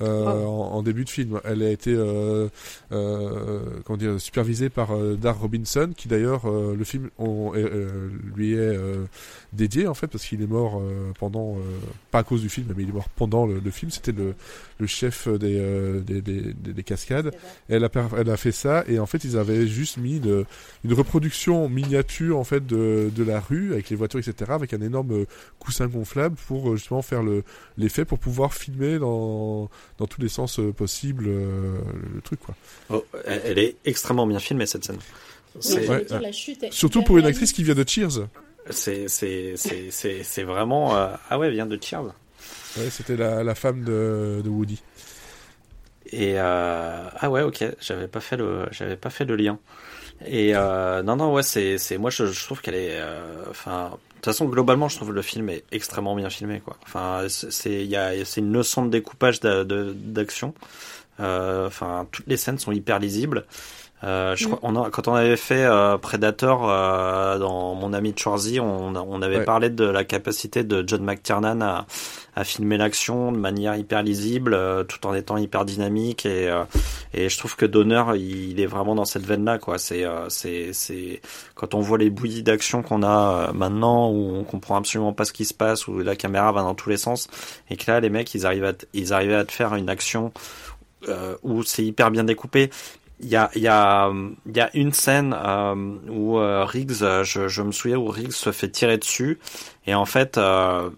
euh, en, en début de film. Elle a été euh, euh, comment dire supervisée par euh, Dar Robinson, qui d'ailleurs euh, le film on, lui est euh, dédié en fait parce qu'il est mort euh, pendant euh, pas à cause du film, mais il est mort pendant le, le film. C'était le, le chef des, euh, des, des, des- elle a, per- elle a fait ça et en fait ils avaient juste mis une, une reproduction miniature en fait de, de la rue avec les voitures etc avec un énorme euh, coussin gonflable pour euh, justement faire le l'effet pour pouvoir filmer dans dans tous les sens euh, possibles euh, le truc quoi. Oh, elle est extrêmement bien filmée cette scène. C'est Ouais, dire, la chute Surtout pour une actrice qui vient de Cheers. c'est c'est c'est c'est c'est vraiment euh, ah ouais elle vient de Cheers. Ouais, c'était la, la femme de, de Woody. Et euh, ah ouais ok j'avais pas fait le j'avais pas fait le lien. Et euh, non non ouais c'est c'est moi je, je trouve qu'elle est euh, enfin de toute façon globalement je trouve le film est extrêmement bien filmé quoi. Enfin c'est il y a c'est une leçon de découpage d'action. Euh, Enfin toutes les scènes sont hyper lisibles. Euh, je Mm. crois, on a, quand on avait fait euh, Predator euh, dans mon ami Chorzy, on, on avait Ouais. parlé de la capacité de John McTiernan à, à filmer l'action de manière hyper lisible, euh, tout en étant hyper dynamique et euh, et je trouve que Donner il, il est vraiment dans cette veine là quoi. C'est euh, c'est c'est quand on voit les bouillies d'action qu'on a euh, maintenant où on comprend absolument pas ce qui se passe où la caméra va dans tous les sens et que là les mecs ils arrivent à te- ils arrivaient à te faire une action euh, où c'est hyper bien découpé. Il y a, une scène euh, où euh, Riggs, je, me souviens où Riggs se fait tirer dessus et en fait, euh,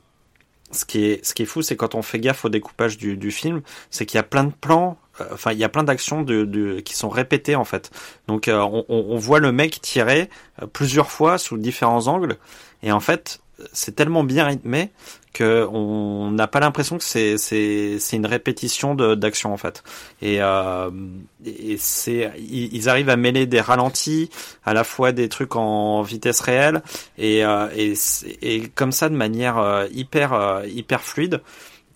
ce qui est, fou, c'est quand on fait gaffe au découpage du, film, c'est qu'il y a plein de plans, enfin il y a plein d'actions qui sont répétées en fait. Donc on, voit le mec tirer plusieurs fois sous différents angles et en fait c'est tellement bien rythmé que on n'a pas l'impression que c'est c'est c'est une répétition d'action en fait. Et euh, et c'est ils, arrivent à mêler des ralentis à la fois des trucs en vitesse réelle et euh, et et comme ça de manière euh, hyper euh, hyper fluide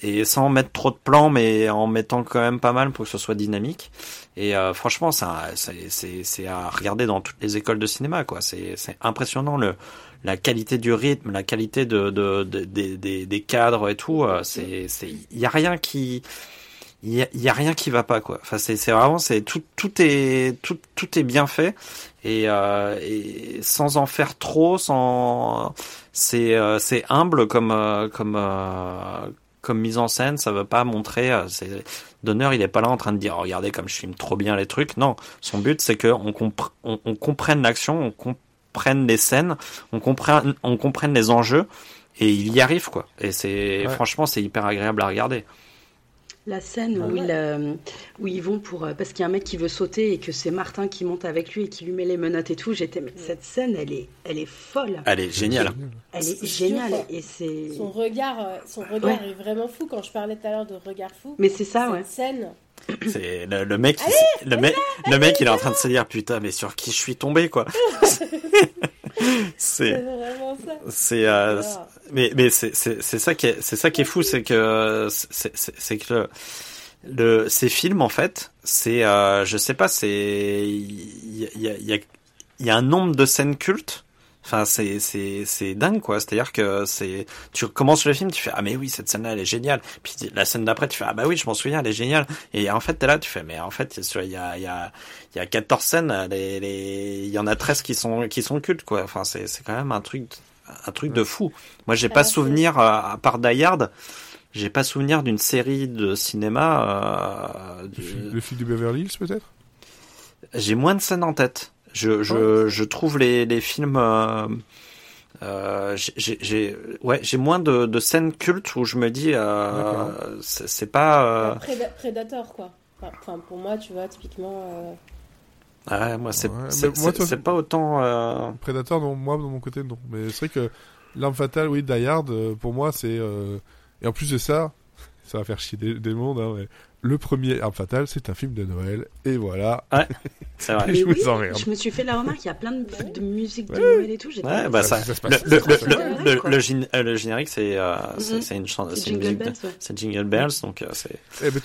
et sans mettre trop de plans mais en mettant quand même pas mal pour que ce soit dynamique. Et euh, franchement c'est c'est à regarder dans toutes les écoles de cinéma quoi. C'est c'est impressionnant le la qualité du rythme, la qualité de, de, de- des- des, des cadres et tout, euh, c'est, c'est, y a rien qui, il y y a rien qui va pas quoi. Enfin, c'est, c'est vraiment, c'est tout, tout est, tout, tout est bien fait et, euh, et sans en faire trop, sans, c'est, euh, c'est humble comme, euh, comme, euh, comme mise en scène. Ça veut pas montrer, euh, c'est, Donner, il est pas là en train de dire, Oh, regardez comme je filme trop bien les trucs. Non, son but c'est que on, compre- on, on comprenne l'action, on comprenne les scènes, on comprenne, on comprenne les enjeux et il y arrive quoi. Et c'est Ouais. franchement c'est hyper agréable à regarder. La scène où, ouais. il, euh, où ils vont pour. euh, parce qu'il y a un mec qui veut sauter et que c'est Martin qui monte avec lui et qui lui met les menottes et tout. J'étais. Mais cette scène, elle est, elle est folle. Elle est géniale. Elle est géniale. Et c'est. Son regard, euh, son regard Ouais. est vraiment fou. Quand je parlais tout à l'heure de regard fou, Mais c'est ça, cette ouais. scène, C'est le, le mec, il- le mec, le mec, il est en train de se dire putain, mais sur qui je suis tombé quoi. (laughs) c'est c'est, euh, mais mais c'est c'est ça qui est c'est ça qui est fou, c'est que c'est que le, le ces films en fait, c'est euh, je sais pas, c'est il y a il y a il y a il y a un nombre de scènes cultes. Enfin, c'est c'est c'est dingue quoi. C'est-à-dire que c'est tu commences le film, tu fais ah mais oui cette scène-là elle est géniale. Puis la scène d'après tu fais ah bah oui je m'en souviens elle est géniale. Et en fait t'es là tu fais mais en fait il y a il y a il y a 14 scènes, les les il y en a 13 qui sont qui sont cultes quoi. Enfin c'est c'est quand même un truc un truc de fou. Moi j'ai pas souvenir euh, à part Die Hard j'ai pas souvenir d'une série de cinéma. Euh, Le film du Beverly Hills peut-être? J'ai moins de scènes en tête. Je, je, je trouve les, les films. Euh, euh, j'ai ouais j'ai moins de, de scènes cultes où je me dis euh, c'est pas euh... Predator quoi. Enfin pour moi tu vois typiquement euh... ouais moi c'est c'est pas autant euh... Predator non moi de mon côté non. Mais c'est vrai que l'arme fatale oui Die Hard pour moi c'est euh, et en plus de ça (laughs) ça va faire chier des, des mondes hein, mais le premier Arme Fatale, c'est un film de Noël, et voilà. Ouais, c'est vrai. (laughs) je, oui, je me suis fait la remarque, il y a plein de, de musique de Noël et tout. Ouais, bah ça, le, le, euh, le, générique, c'est euh, mm-hmm. c'est une chanson, c'est une musique, c'est Jingle Bells, donc euh, c'est. Eh ben,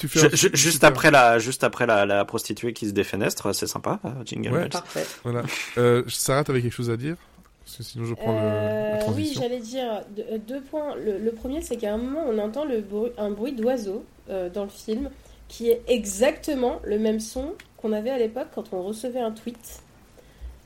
juste après la, juste après la, la prostituée qui se défenestre, c'est sympa, Jingle ouais, Bells. Parfait. Voilà. Euh, Sarah, t'avais quelque chose à dire? Parce que sinon je prends euh, le. Oui, j'allais dire deux, deux points. Le, le premier, c'est qu'à un moment, on entend le bruit, un bruit d'oiseau euh, dans le film qui est exactement le même son qu'on avait à l'époque quand on recevait un tweet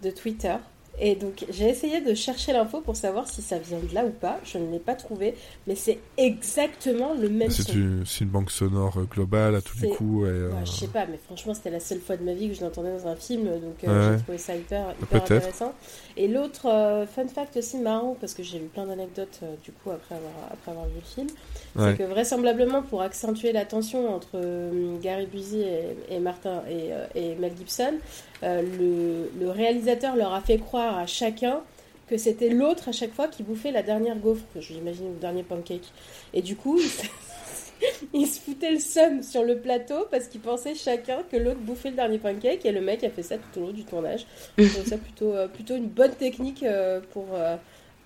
de Twitter. Et donc j'ai essayé de chercher l'info pour savoir si ça vient de là ou pas. Je ne l'ai pas trouvé, mais c'est exactement le même son. C'est une banque sonore euh, globale à tous les coups. Et, euh... ouais, je sais pas, mais franchement c'était la seule fois de ma vie que je l'entendais dans un film, donc euh, ouais. j'ai trouvé ça hyper, hyper intéressant. Et l'autre euh, fun fact aussi marrant, parce que j'ai eu plein d'anecdotes euh, du coup après avoir, après avoir vu le film, ouais. c'est que vraisemblablement pour accentuer la tension entre euh, Gary Busey et, et Martin et, et, Mel Gibson, le, le réalisateur leur a fait croire à chacun que c'était l'autre à chaque fois qui bouffait la dernière gaufre, que j'imagine le dernier pancake. Et du coup, (laughs) ils se foutaient le seum sur le plateau parce qu'ils pensaient chacun que l'autre bouffait le dernier pancake et le mec a fait ça tout au long du tournage. Je trouve ça plutôt, euh, plutôt une bonne technique euh, pour, euh,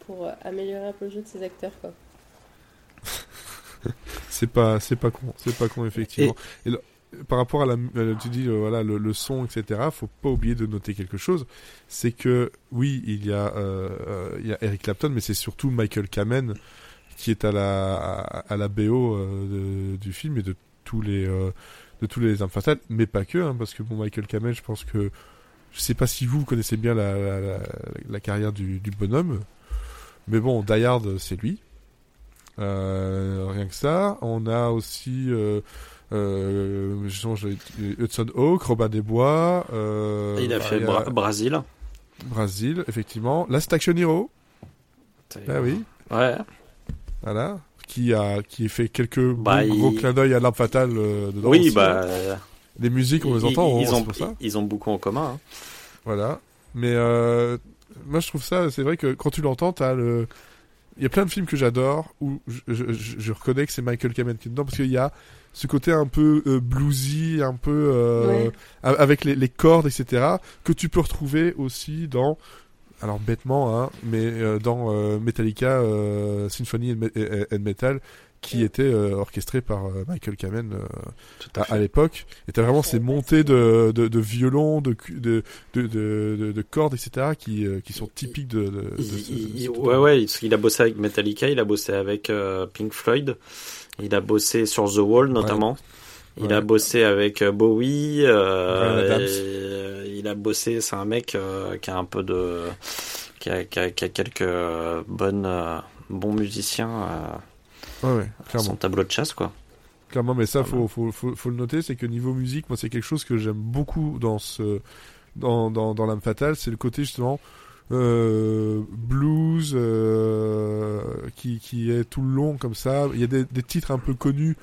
pour améliorer un peu le jeu de ses acteurs. Quoi. (laughs) c'est pas c'est pas con c'est pas con effectivement. Et, et là, par rapport à la tu dis euh, voilà le, le, son etc faut pas oublier de noter quelque chose. C'est que oui il y a euh, il y a Eric Clapton mais c'est surtout Michael Kamen qui est à la à, à la BO euh, de, du film et de tous les euh, de tous les armes fatales mais pas que hein, parce que bon Michael Kamen je pense que je sais pas si vous connaissez bien la, la, la, la carrière du, du bonhomme mais bon Die Hard c'est lui. euh, rien que ça. On a aussi euh, euh, Hudson Hawk, Robin des Bois. Euh, il a fait a... Bra Brasil. Brasil, effectivement. Last Action Hero. Ah oui. Ouais. Voilà. Qui a qui fait quelques bah, gros, il... clins d'œil à l'arme fatale euh, dedans. Oui, aussi, bah. Hein. Les musiques, on les entend. Ils, on, ont, ça. ils ont beaucoup en commun. Hein. Voilà. Mais euh, moi, je trouve ça, c'est vrai que quand tu l'entends, t'as le il y a plein de films que j'adore où je, je, je, reconnais que c'est Michael Kamen qui est dedans parce qu'il y a ce côté un peu euh, bluesy, un peu euh, ouais. avec les, les, cordes, etc. que tu peux retrouver aussi dans, alors bêtement, hein, mais euh, dans euh, Metallica Symphony and, Metal qui ouais. était orchestré par Michael Kamen à, à l'époque. Et t'as vraiment ces montées de, de, de violon, de, de, de, de, de cordes, etc. qui, qui sont typiques de. de, il, ce, il, ouais, ouais, il a bossé avec Metallica, il a bossé avec Pink Floyd. Il a bossé sur The Wall notamment. Ouais. Il ouais. a bossé avec Bowie. Euh, il a bossé. C'est un mec euh, qui a un peu de, qui a, qui a, qui a quelques bonnes, euh, bons musiciens. Ouais, ouais, clairement. Son tableau de chasse, quoi. Clairement, mais ça, faut, faut, faut, faut le noter, c'est que niveau musique, moi, c'est quelque chose que j'aime beaucoup dans ce, dans, dans, dans l'âme fatale, c'est le côté justement euh, blues euh, qui, qui est tout le long comme ça. Il y a des, des titres un peu connus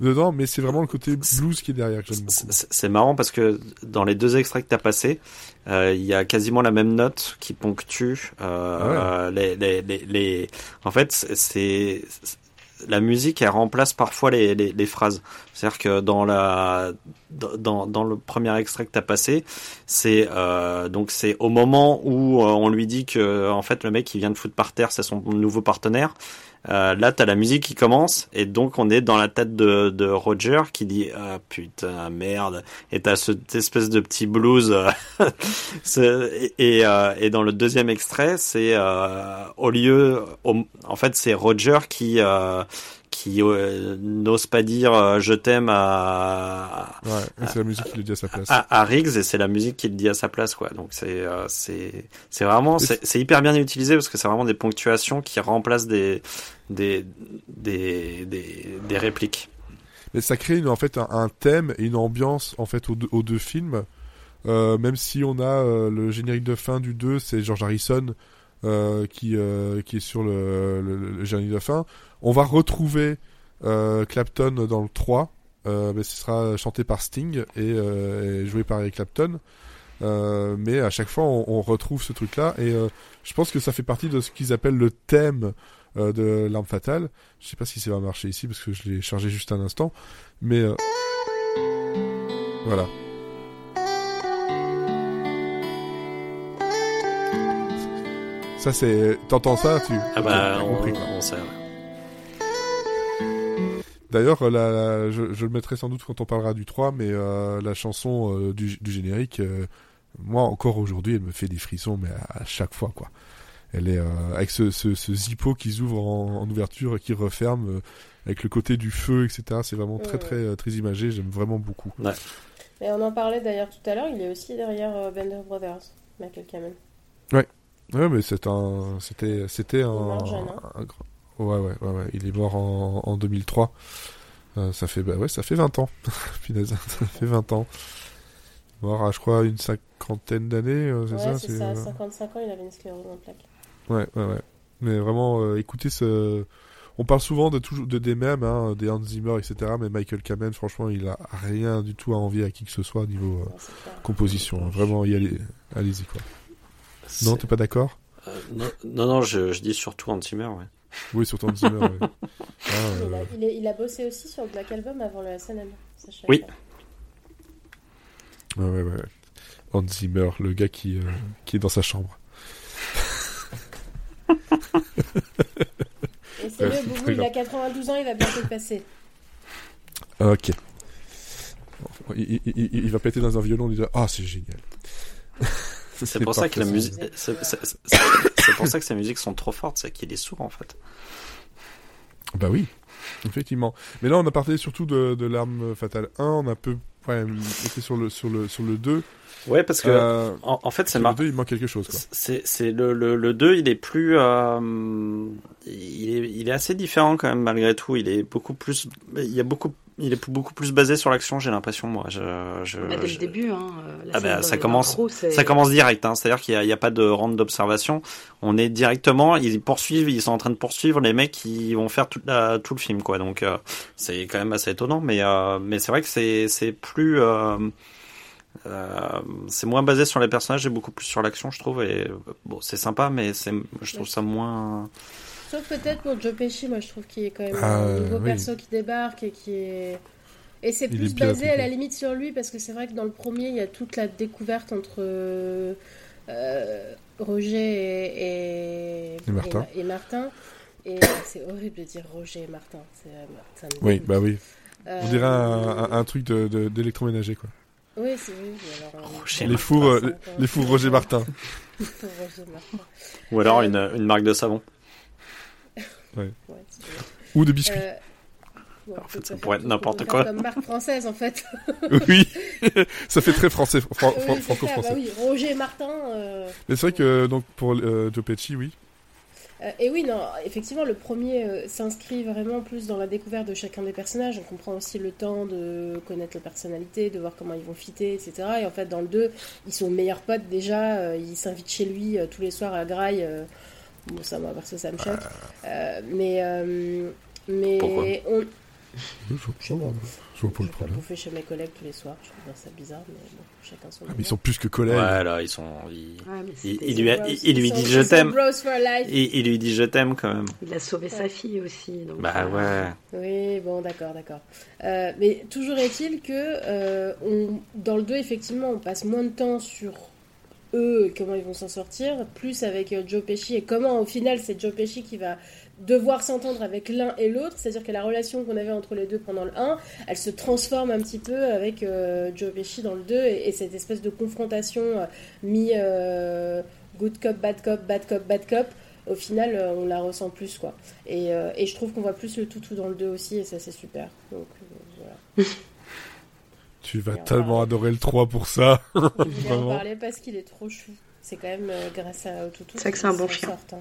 dedans, mais c'est vraiment le côté blues qui est derrière que j'aime beaucoup. C'est marrant parce que dans les deux extraits que tu as passés, euh, il y a quasiment la même note qui ponctue euh, ah ouais. les, les, les, les, En fait, c'est la musique elle remplace parfois les, les, les phrases. C'est-à-dire que dans la dans, dans le premier extrait que t'as passé, c'est euh, donc c'est au moment où euh, on lui dit que en fait le mec qui vient de foutre par terre c'est son nouveau partenaire. Euh, là t'as la musique qui commence et donc on est dans la tête de, de Roger qui dit ah putain merde et t'as cette espèce de petit blues (laughs) et, et, euh, et, dans le deuxième extrait c'est euh, au lieu en fait c'est Roger qui qui euh, n'ose pas dire euh, je t'aime à, ouais, c'est la musique qui le dit à sa place. à, Riggs et c'est la musique qui le dit à sa place quoi. Donc c'est euh, c'est c'est vraiment c'est hyper bien utilisé parce que c'est vraiment des ponctuations qui remplacent des des des des, des répliques. Mais ça crée en fait un, thème et une ambiance en fait aux deux, films. Même si on a le générique de fin du 2 c'est George Harrison qui qui est sur le, le générique de fin on va retrouver euh, Clapton dans le 3, euh, mais ce sera chanté par Sting et, euh, joué par Eric Clapton. mais à chaque fois, on, retrouve ce truc-là et je pense que ça fait partie de ce qu'ils appellent le thème de l'arme fatale. Je sais pas si ça va marcher ici parce que je l'ai chargé juste un instant, mais voilà. Ça c'est, t'entends ça, tu? Ah bah, on, on, sait. D'ailleurs, je, je, le mettrai sans doute quand on parlera du 3, mais euh, la chanson euh, du, du, générique, euh, moi encore aujourd'hui, elle me fait des frissons, mais à, chaque fois, quoi. Elle est avec ce, ce, ce, zippo qui s'ouvre en, en, ouverture et qui referme, avec le côté du feu, etc. C'est vraiment très, très, très imagé. J'aime vraiment beaucoup. Ouais. Et on en parlait d'ailleurs tout à l'heure. Il est aussi derrière Bender Brothers, Michael Kamen. Ouais. Ouais, mais c'est un, c'était, c'était un, hein. un, un, Ouais, ouais, ouais, ouais, il est mort en, en 2003. Euh, ça fait, bah ouais, ça fait 20 ans. (laughs) Finalement, (laughs) ça fait 20 ans. Mort à, je crois, une cinquantaine d'années, euh, c'est ouais, ça c'est ça, 55 ans, il avait une sclérose en plaques. Ouais, ouais, ouais. Mais vraiment, euh, écoutez ce... On parle souvent de, toujours, de des mêmes, hein, des Hans Zimmer, etc. Mais Michael Kamen, franchement, il a rien du tout à envier à qui que ce soit au niveau composition. Hein. Vraiment, y allez, allez-y, quoi. Non, t'es pas d'accord? Non, non, non, je, je dis surtout Hans Zimmer, ouais. Oui, sur Hans Zimmer. ouais. (laughs) ah, euh... il, a, il, a, bossé aussi sur Black Album avant le SNM. Oui. Ouais, ouais, ouais. Hans Zimmer, le gars qui, euh, qui est dans sa chambre. (laughs) Et c'est le Boubou, il a 92 ans, il va bientôt le passer. Ok. Il, il, il, va péter dans un violon, il dit Ah, c'est génial. (laughs) C'est pour ça que la musique, c'est pour ça que ces musiques sont trop fortes, c'est qu'il est sourd en fait. Bah oui, effectivement. Mais là, on a parlé surtout de, de l'arme fatale 1, on a peu ouais, été sur le sur le sur le 2. Ouais, parce que euh, en, fait, c'est le 2, il manque quelque chose. C'est c'est le, le le 2, il est plus euh, il est il est assez différent quand même malgré tout. Il est beaucoup plus il y a beaucoup il est beaucoup plus basé sur l'action, j'ai l'impression, moi. Je, je, bah, dès le début, hein, ah bah, ça commence, ça commence direct. Hein, C'est-à-dire qu'il n'y a, a, pas de ronde d'observation. On est directement, ils poursuivent, ils sont en train de poursuivre les mecs qui vont faire tout, la, tout le film, quoi. Donc euh, c'est quand même assez étonnant, mais euh, mais c'est vrai que c'est c'est plus euh, euh, c'est moins basé sur les personnages et beaucoup plus sur l'action, je trouve. Et bon, c'est sympa, mais c'est, je trouve ça moins. Sauf peut-être pour Joe Pesci, moi je trouve qu'il est quand même ah, un nouveau perso qui débarque et qui est. Et c'est plus basé à la limite sur lui parce que c'est vrai que dans le premier il y a toute la découverte entre euh, Roger et, et, Martin. Et, Martin. Et c'est horrible de dire Roger et Martin. Euh, oui, bah oui. Euh, On dirait un, un, truc d'électroménager de, quoi. Oui, c'est oui. Alors, les, fours, les fours (laughs) Roger Martin. Ou alors une, une marque de savon. Ou de biscuits. Euh, en fait, ça pourrait être n'importe quoi. Comme marque française, en fait. (laughs) oui, (laughs) ça fait très français, franco-français. Bah oui, Roger Martin. Euh, Mais c'est vrai que donc pour euh, Joe Pesci, oui. Euh, et oui, non, effectivement, le premier s'inscrit vraiment plus dans la découverte de chacun des personnages. On comprend aussi le temps de connaître la personnalité, de voir comment ils vont fitter, etc. Et en fait, dans le 2, ils sont meilleurs potes déjà. ils s'invitent chez lui tous les soirs à Graille Bon, ça, moi, parce que ça me choque. Euh, mais. Euh, mais Pourquoi? on... Je, je, je vois pas le problème. bouffer chez mes collègues tous les soirs. Je trouve ça bizarre, mais bon, chacun son. Ah, mais ils sont plus que collègues. Ouais, là, ils sont. Ils... Ouais, il, il, lui, a, il, il lui dit je t'aime. Il, il, lui dit je t'aime quand même. Il a sauvé ouais. sa fille aussi. Donc bah ouais. Oui, bon, d'accord, d'accord. Euh, mais toujours est-il que euh, on, dans le 2, effectivement, on passe moins de temps sur eux et comment ils vont s'en sortir, plus avec euh, Joe Pesci et comment au final c'est Joe Pesci qui va devoir s'entendre avec l'un et l'autre, c'est-à-dire que la relation qu'on avait entre les deux pendant le 1, elle se transforme un petit peu avec euh, Joe Pesci dans le 2 et, et cette espèce de confrontation euh, mi euh, good cop, bad cop, bad cop, bad cop. Au final, euh, on la ressent plus quoi. Et, euh, et je trouve qu'on voit plus le toutou dans le 2 aussi et ça c'est super. Donc euh, voilà. (laughs) Tu vas Et tellement adorer le 3 pour ça. Je voulais en parler parce qu'il est trop chou. C'est quand même euh, grâce à au toutou. C'est que c'est un qu'il bon chien. sort, hein.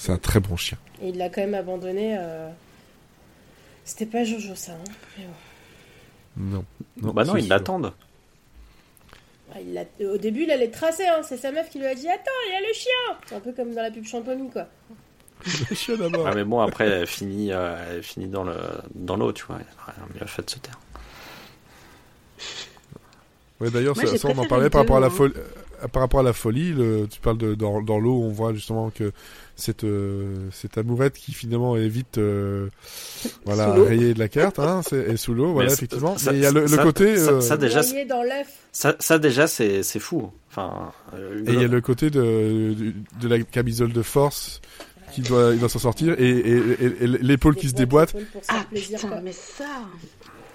C'est un très bon chien. Et il l'a quand même abandonné. euh, C'était pas Jojo ça. hein. Mais bon. Non. non bah non, c'est ils l'attendent. Ah, il Au début, il allait le tracer. Hein. C'est sa meuf qui lui a dit Attends, il y a le chien C'est un peu comme dans la pub Champomy quoi. (laughs) Le chien d'abord. Ah, mais bon, après, elle finit, euh, elle finit dans le dans l'eau, tu vois. Elle a mieux fait de se taire. Ouais, d'ailleurs, ça, on en parlait le par rapport à la deux, folie. Par rapport à la folie, le- tu parles de dans, dans l'eau, on voit justement que cette euh, cette amourette qui finalement est vite euh, (laughs) voilà rayée de la carte, hein, c'est est sous l'eau, voilà Mais effectivement. ça- Mais il y a le, le ça- côté ça- euh, ça, déjà, dans ça, ça déjà, c'est c'est fou. Enfin, euh, et il y a le côté de de, de la camisole de force qui doit il doit s'en sortir et, et, et- et l'épaule qui se déboîte. Ah plaisir, putain, quoi. mais ça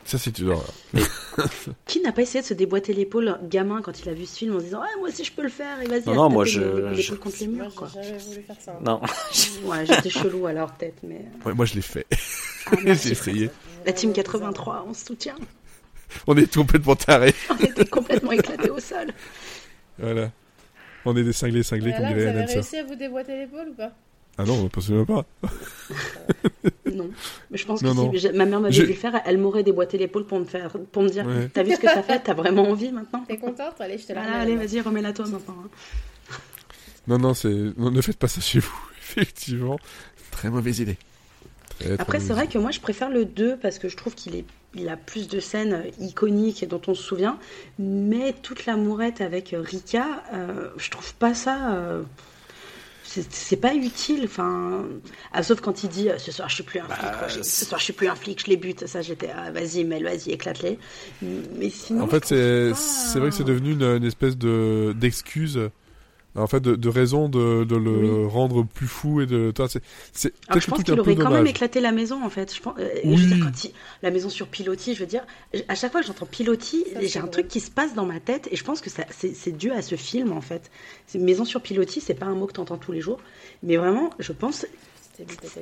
Ça c'est une horreur. (laughs) Qui n'a pas essayé de se déboîter l'épaule gamin quand il a vu ce film en se disant Ah, moi aussi je peux le faire et vas-y, Non, moi, je- je- contre les murs quoi. j'ai jamais voulu faire ça. hein. non. (laughs) Ouais, j'étais chelou alors peut-être, mais. Ouais, moi je l'ai fait. Ah, (laughs) J'ai merci, essayé. La team 83, on se soutient. On est complètement tarés. On était complètement éclatés au sol. Voilà. On est des cinglés cinglés comme là, vous dirait avez réussi à vous déboîter l'épaule ou pas? Ah non, absolument pas. (laughs) Non, mais je pense que Non, si non. ma mère m'avait vu le faire, elle m'aurait déboîté l'épaule pour me faire, pour me dire, Ouais. t'as vu ce que ça fait, t'as vraiment envie maintenant? T'es contente? Allez, je te la Voilà, remets. allez, vas-y, remets-la toi maintenant. hein. Non, non, c'est. ne faites pas ça chez vous, (laughs) effectivement. Très mauvaise idée. Très, Après, c'est vrai que moi, je préfère le 2 parce que je trouve qu'il est, il a plus de scènes iconiques et dont on se souvient. Mais toute l'amourette avec Rika, euh, je trouve pas ça. euh, c'est pas utile, enfin, ah, sauf quand il dit ce soir je suis plus un Bah, flic, ce soir je suis plus un flic, je les bute, ça j'étais ah, vas-y Mel, vas-y éclate-les. Mais sinon, En fait, trouve c'est pas- c'est vrai que c'est devenu une, une espèce de d'excuse. En fait, de, de raison de, de le Oui. rendre plus fou et de. toi, C'est c'est je pense qu'il aurait quand même éclaté la maison en fait. Je pense, euh, Oui. je veux dire, quand il- la maison sur pilotis, je veux dire, à chaque fois que j'entends pilotis, j'ai un truc qui se passe dans ma tête et je pense que ça, c'est, dû à ce film en fait. Maison sur pilotis, c'est pas un mot que tu entends tous les jours, mais vraiment, je pense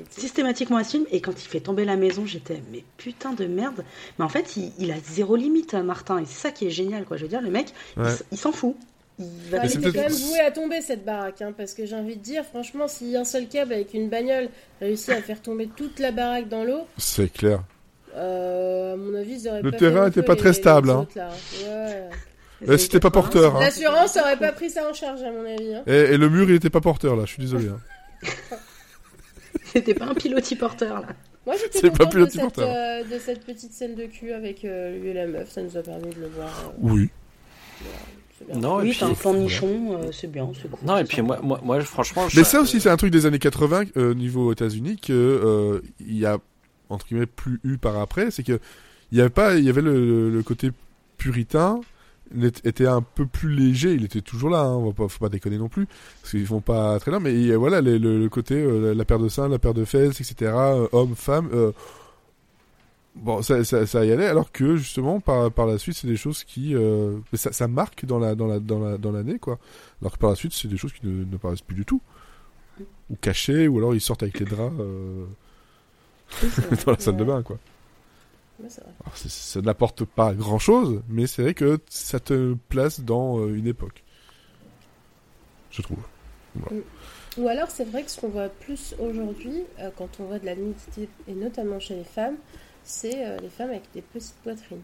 systématiquement à ce film et quand il fait tomber la maison, j'étais mais putain de merde. Mais en fait, il, il a zéro limite, Martin, et c'est ça qui est génial quoi. Je veux dire, le mec, Ouais. il, s'en fout. Il va quand même voué à tomber cette baraque, hein, parce que j'ai envie de dire, franchement, si un seul câble avec une bagnole réussit à faire tomber toute la baraque dans l'eau, C'est clair. euh, à mon avis, ils auraient Le pas terrain fait long était feu, pas les- très stable, hein. autres, là. Ouais. Euh, C'était pas porteur. Hein. L'assurance aurait pas pris ça en charge, à mon avis. Hein. Et, et le mur, il était pas porteur là. Je suis désolé. hein. (laughs) C'était pas un pilotis porteur là. Moi, j'étais C'est pas de, cette, porteur. euh, de cette petite scène de cul avec euh, lui et la meuf. Ça nous a permis de le voir. euh, Oui. Non, oui, t'as un plan nichon, euh, c'est bien, c'est cool. non, et c'est puis moi, moi, moi, franchement, Mais ça aussi, c'est un truc des années 80 euh, au niveau États-Unis que euh, il y a entre guillemets plus eu par après, c'est que il y avait pas, il y avait le, le côté puritain était un peu plus léger. Il était toujours là, hein, on va pas, faut pas déconner non plus, parce qu'ils vont pas très loin. Mais il y a, voilà, les- le, le côté euh, la paire de seins, la paire de fesses, etc. euh, homme, femme. euh, Bon, ça, ça, ça y allait, alors que justement par, par la suite, c'est des choses qui euh, ça, ça marque dans la dans la dans la dans l'année quoi. Alors que par la suite, c'est des choses qui ne, ne paraissent plus du tout ou cachés, ou alors ils sortent avec les draps euh, Oui, (laughs) dans la salle de bain, quoi. Vrai. Alors, ça n'apporte pas grand chose, mais c'est vrai que ça te place dans euh, une époque. Je trouve. Ou alors, c'est vrai que ce qu'on voit plus aujourd'hui, quand on voit de la nudité, et notamment chez les femmes, c'est euh, les femmes avec des petites poitrines.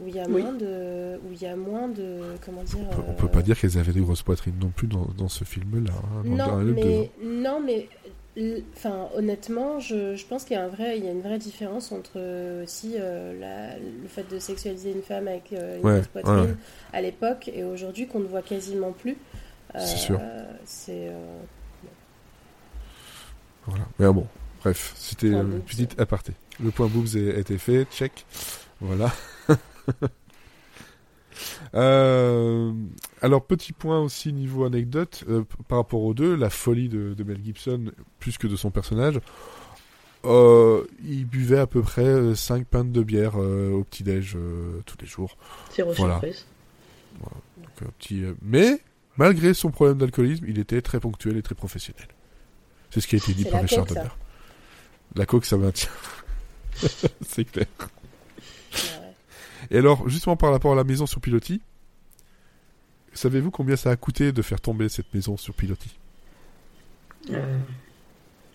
Où il y a Oui. moins de. Où il y a moins de. Comment dire. On peut, on euh, peut pas dire qu'elles avaient des grosses poitrines non plus dans, dans ce film-là. hein, dans le Non, mais, non, mais enfin, honnêtement, je, je pense qu'il y a, un vrai, il y a une vraie différence entre aussi euh, la- le fait de sexualiser une femme avec euh, une Ouais, grosse poitrine ouais. à l'époque et aujourd'hui qu'on ne voit quasiment plus. Euh, C'est sûr. C'est. euh, Voilà. Mais bon, bref, c'était une petite aparté. Le point boobs a été fait, check. Voilà. (laughs) Euh, alors petit point aussi niveau anecdote euh, par rapport aux deux, la folie de, de Mel Gibson plus que de son personnage. Euh, il buvait à peu près 5 pintes de bière au petit déj tous les jours. Zéro Voilà. surprise. Donc, un petit, mais malgré son problème d'alcoolisme, il était très ponctuel et très professionnel. C'est ce qui a été dit par Richard. Donner. La coke, ça maintient. (laughs) C'est clair. Ouais. Et alors, justement par rapport à la maison sur pilotis, savez-vous combien ça a coûté de faire tomber cette maison sur pilotis Euh,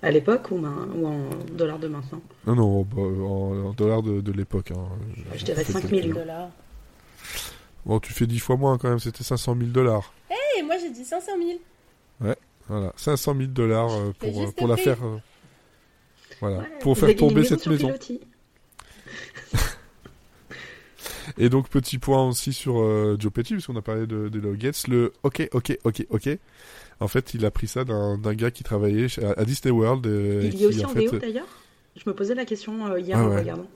à l'époque ou, ou en dollars de maintenant? Non, non, en, en dollars de, de l'époque. hein. Je dirais Fais 5 le calcul. millions. dollars. Bon, tu fais 10 fois moins quand même, c'était 500 000 dollars. Et moi j'ai dit 500 000. Voilà, 500 000 dollars euh, pour, pour la prix. faire. euh, voilà, Ouais, pour faire tomber cette maison. (laughs) Et donc, petit point aussi sur euh, Joe Pesci, puisqu'on a parlé de, de Gates, le OK, OK, OK, OK. En fait, il a pris ça d'un gars qui travaillait à, à Disney World. euh, Il y est aussi en, fait, VO d'ailleurs? Je me posais la question euh, hier Ah en ouais. regardant.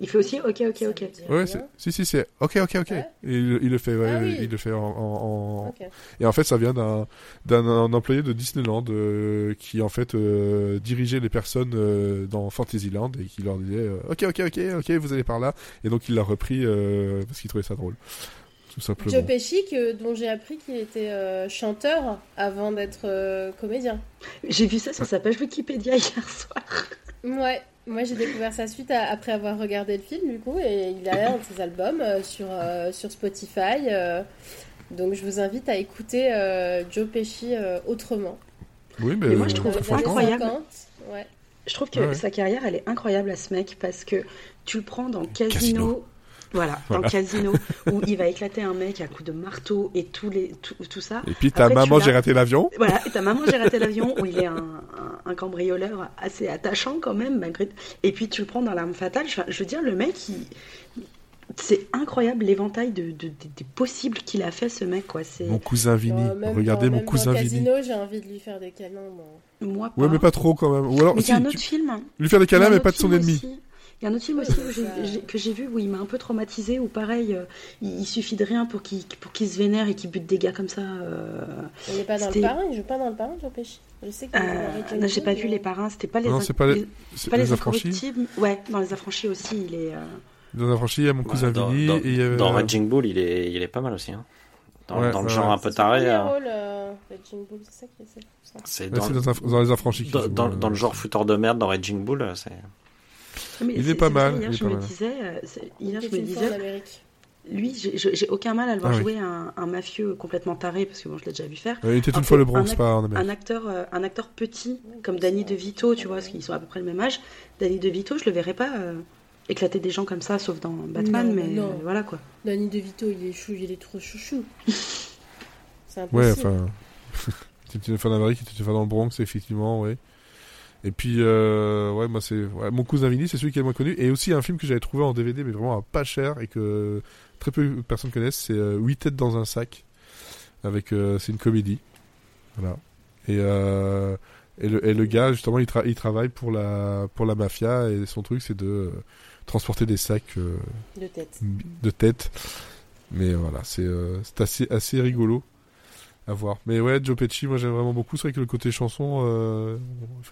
Il fait aussi ok, ok, ok. Ouais, si, si, c'est OK, OK, OK. Ouais. Il, il le fait, ouais, Ah oui. il le fait en, en- en- Ok. Et en fait, ça vient d'un d'un un employé de Disneyland euh, qui en fait euh, dirigeait les personnes euh, dans Fantasyland et qui leur disait euh, OK, OK, OK, OK, vous allez par là. Et donc il l'a repris euh, parce qu'il trouvait ça drôle, tout simplement. Joe Pesci, que- dont j'ai appris qu'il était euh, chanteur avant d'être euh, comédien. J'ai vu ça sur sa page Wikipédia hier soir. Ouais, moi j'ai découvert sa suite à- après avoir regardé le film du coup et il a un de ses albums euh, sur, euh, sur Spotify. euh, donc je vous invite à écouter euh, Joe Pesci euh, autrement. Oui, mais, Mais moi, je trouve Dans les franchement, années incroyable. 50, ouais. Je trouve que Ouais, ouais. sa carrière, elle est incroyable à ce mec parce que tu le prends dans Casino. Casino. Voilà, Voilà. dans Casino, où il va éclater un mec à coups de marteau et tout, les, tout, tout ça. Et puis ta Après, maman, j'ai raté l'avion. Voilà, et ta maman, j'ai raté (laughs) l'avion, où il est un, un, un cambrioleur assez attachant quand même, malgré. Et puis tu le prends dans l'arme fatale. Je veux dire, le mec, il... c'est incroyable l'éventail de, de- des- des possibles qu'il a fait, ce mec, quoi. C'est Mon cousin Vinny. Même Regardez dans- mon même cousin. Casino, j'ai envie de lui faire des câlins. moi. moi pas. Ouais, mais pas trop quand même. Ou alors, Mais il y a un tu- autre film. hein. lui faire des câlins, mais pas de son ennemi. aussi. Il y a un autre film aussi ça- que j'ai vu où il m'a un peu traumatisé, où pareil, euh, il, il suffit de rien pour qu'il se vénère et qu'il bute des gars comme ça. euh, Il n'est pas dans le parrain, il joue pas dans le parrain, Joe Pesci. Je sais qu'il euh, non, j'ai pas Bull, vu mais- les parrains, c'était pas les, Non, c'est pas les- pas les, les affranchis. Ouais, dans les affranchis aussi, il est. euh, Dans les affranchis, il y a mon cousin dans, Vinny. dans, et il y avait- dans Raging Bull, il est, il est pas mal aussi. Hein. Dans, Ouais, dans le genre ouais. un peu taré. rôle, Raging Bull, c'est ça qui est c'est ça? C'est Ouais, dans, dans, les affranchis. dans, le genre fouteur de merde dans Raging Bull, c'est. Mais Il est pas mal, Hier, il est je pas me mal. disais, euh, hier, je me disais, Amérique. lui, j'ai- aucun mal à le voir Ah oui. jouer un, un mafieux complètement taré, parce que bon, je l'ai déjà vu faire. Il était Un une fois le Bronx, un pas en Amérique. un acteur, euh, un acteur petit, comme Danny DeVito, tu vois, parce qu'ils sont à peu près le même âge. Danny DeVito, je le verrais pas euh, éclater des gens comme ça, sauf dans Batman, Non, mais non. euh, voilà quoi. Danny DeVito, il est chou, il est trop chouchou. (laughs) C'est Ouais, impossible. enfin. (laughs) C'était une fois en Amérique, c'était une fois dans le Bronx, effectivement, ouais. Et puis, euh, ouais, moi, c'est. ouais, mon cousin Vinny, c'est celui qui est le moins connu. Et aussi un film que j'avais trouvé en DVD, mais vraiment à pas cher, et que très peu de personnes connaissent, c'est euh, 8 têtes dans un sac. Avec. euh, c'est une comédie. Voilà. Et, euh, et, le, et le gars, justement, il, tra- il travaille pour la, pour la mafia, et son truc, c'est de transporter des sacs. De tête. de tête. Mais voilà, c'est c'est assez, assez rigolo à voir. Mais ouais, Joe Pesci, moi j'aime vraiment beaucoup. C'est vrai que le côté chanson, euh,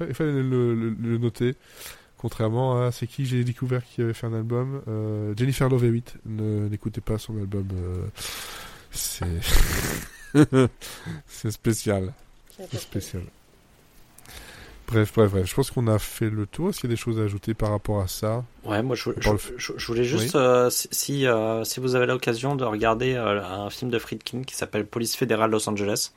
il il fallait le, le- le noter. Contrairement à c'est qui j'ai découvert qui avait fait un album euh, Jennifer Love Hewitt. Ne n'écoutez pas son album. euh, c'est (laughs) c'est spécial, c'est spécial. Bref, bref, bref. Je pense qu'on a fait le tour. Est-ce qu'il y a des choses à ajouter par rapport à ça? Ouais, moi je, On je, parle- je- je voulais juste, euh, si, si, euh, si vous avez l'occasion de regarder euh, un film de Friedkin qui s'appelle Police fédérale Los Angeles,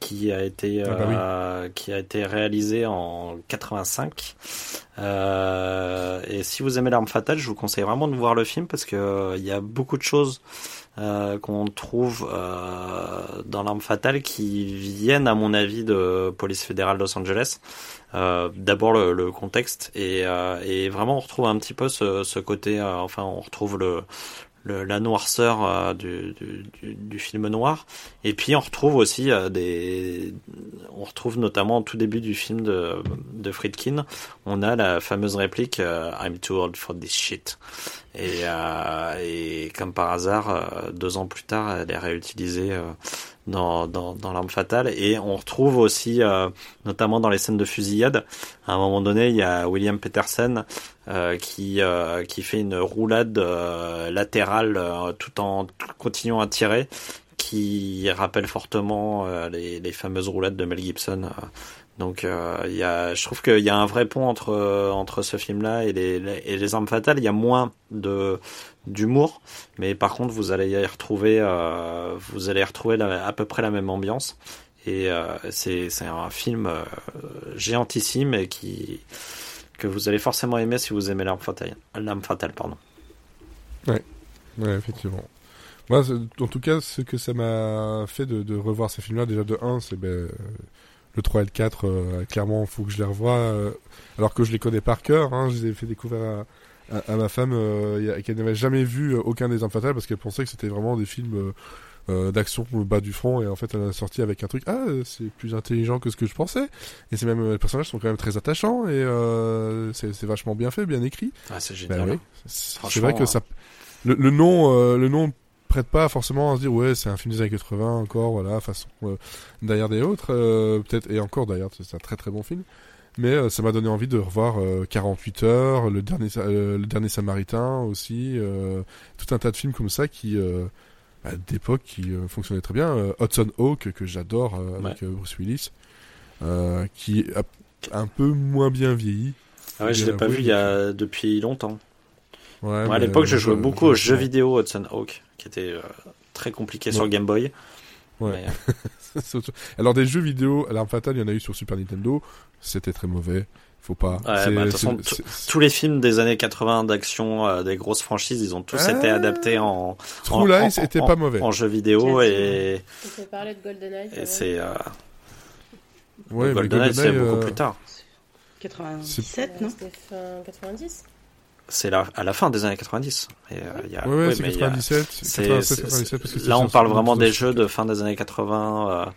qui a été Ah bah oui. qui a été réalisé en 85. Euh, et si vous aimez l'arme fatale, je vous conseille vraiment de voir le film parce euh, il y a beaucoup de choses euh, qu'on trouve euh, dans l'arme fatale qui viennent à mon avis de Police fédérale Los Angeles. Euh, D'abord le, le contexte et, euh, et vraiment on retrouve un petit peu ce, ce côté, euh, enfin on retrouve le le, la noirceur euh, du, du, du, film noir. Et puis on retrouve aussi euh, des, on retrouve notamment au tout début du film de, de Friedkin, on a la fameuse réplique euh, I'm too old for this shit. Et, et comme par hasard, deux ans plus tard, elle est réutilisée dans, dans, dans l'arme fatale et on retrouve aussi notamment dans les scènes de fusillade à un moment donné il y a William Peterson euh, qui euh, qui fait une roulade euh, latérale tout en continuant à tirer, qui rappelle fortement les, les, fameuses roulades de Mel Gibson. Donc il y a, je trouve qu'il y a un vrai pont entre entre ce film-là et les, et les armes fatales. Il y a moins de d'humour, mais par contre vous allez y retrouver vous allez y retrouver à peu près la même ambiance. Et c'est c'est un film géantissime et qui que vous allez forcément aimer si vous aimez l'arme fatale. L'arme fatale, pardon. Ouais, ouais, effectivement. Moi, en tout cas, ce que ça m'a fait de, de revoir ces films-là, déjà de 1, c'est ben, le 3 et le 4, euh, clairement, il faut que je les revoie, euh, alors que je les connais par cœur. Hein, je les ai fait découvrir à, à, ma femme, euh, qui n'avait jamais vu aucun des armes fatales, parce qu'elle pensait que c'était vraiment des films euh, d'action au bas du front et en fait elle a sorti avec un truc ah c'est plus intelligent que ce que je pensais. Et c'est même les personnages sont quand même très attachants et euh, c'est vachement bien fait bien écrit. Ah c'est génial. ben c'est vrai que ça le, le nom euh, le nom prête pas forcément à se dire ouais c'est un film des années 80 encore voilà façon euh, derrière des autres euh, peut-être et encore d'ailleurs c'est un très très bon film mais ça m'a donné envie de revoir 48 heures le dernier le dernier samaritain aussi tout un tas de films comme ça qui d'époque qui euh, fonctionnait très bien. Euh, Hudson Hawk, que j'adore euh, avec Bruce Willis, qui a un peu moins bien vieilli. Ah ouais, je l'ai pas vu il y a depuis longtemps. Ouais, à l'époque, je jouais beaucoup aux jeux vidéo Hudson Hawk, qui était très compliqué sur Game Boy. Ouais. (laughs) Alors des jeux vidéo, l'arme fatale, il y en a eu sur Super Nintendo, c'était très mauvais. Faut pas. Ouais, bah, tous les films des années 80 d'action, euh, des grosses franchises, ils ont tous été adaptés en. True Lies était pas mauvais. En jeu vidéo et. On peut parler de GoldenEye. Et c'est. Euh... Ouais, GoldenEye, c'est beaucoup euh, plus tard. 97, non? C'était fin 90 c'est à la fin des années 90. Et, euh, y a, ouais, ouais, c'est 97, 97, 97 parce que là, on parle vraiment des jeux de fin des années 80,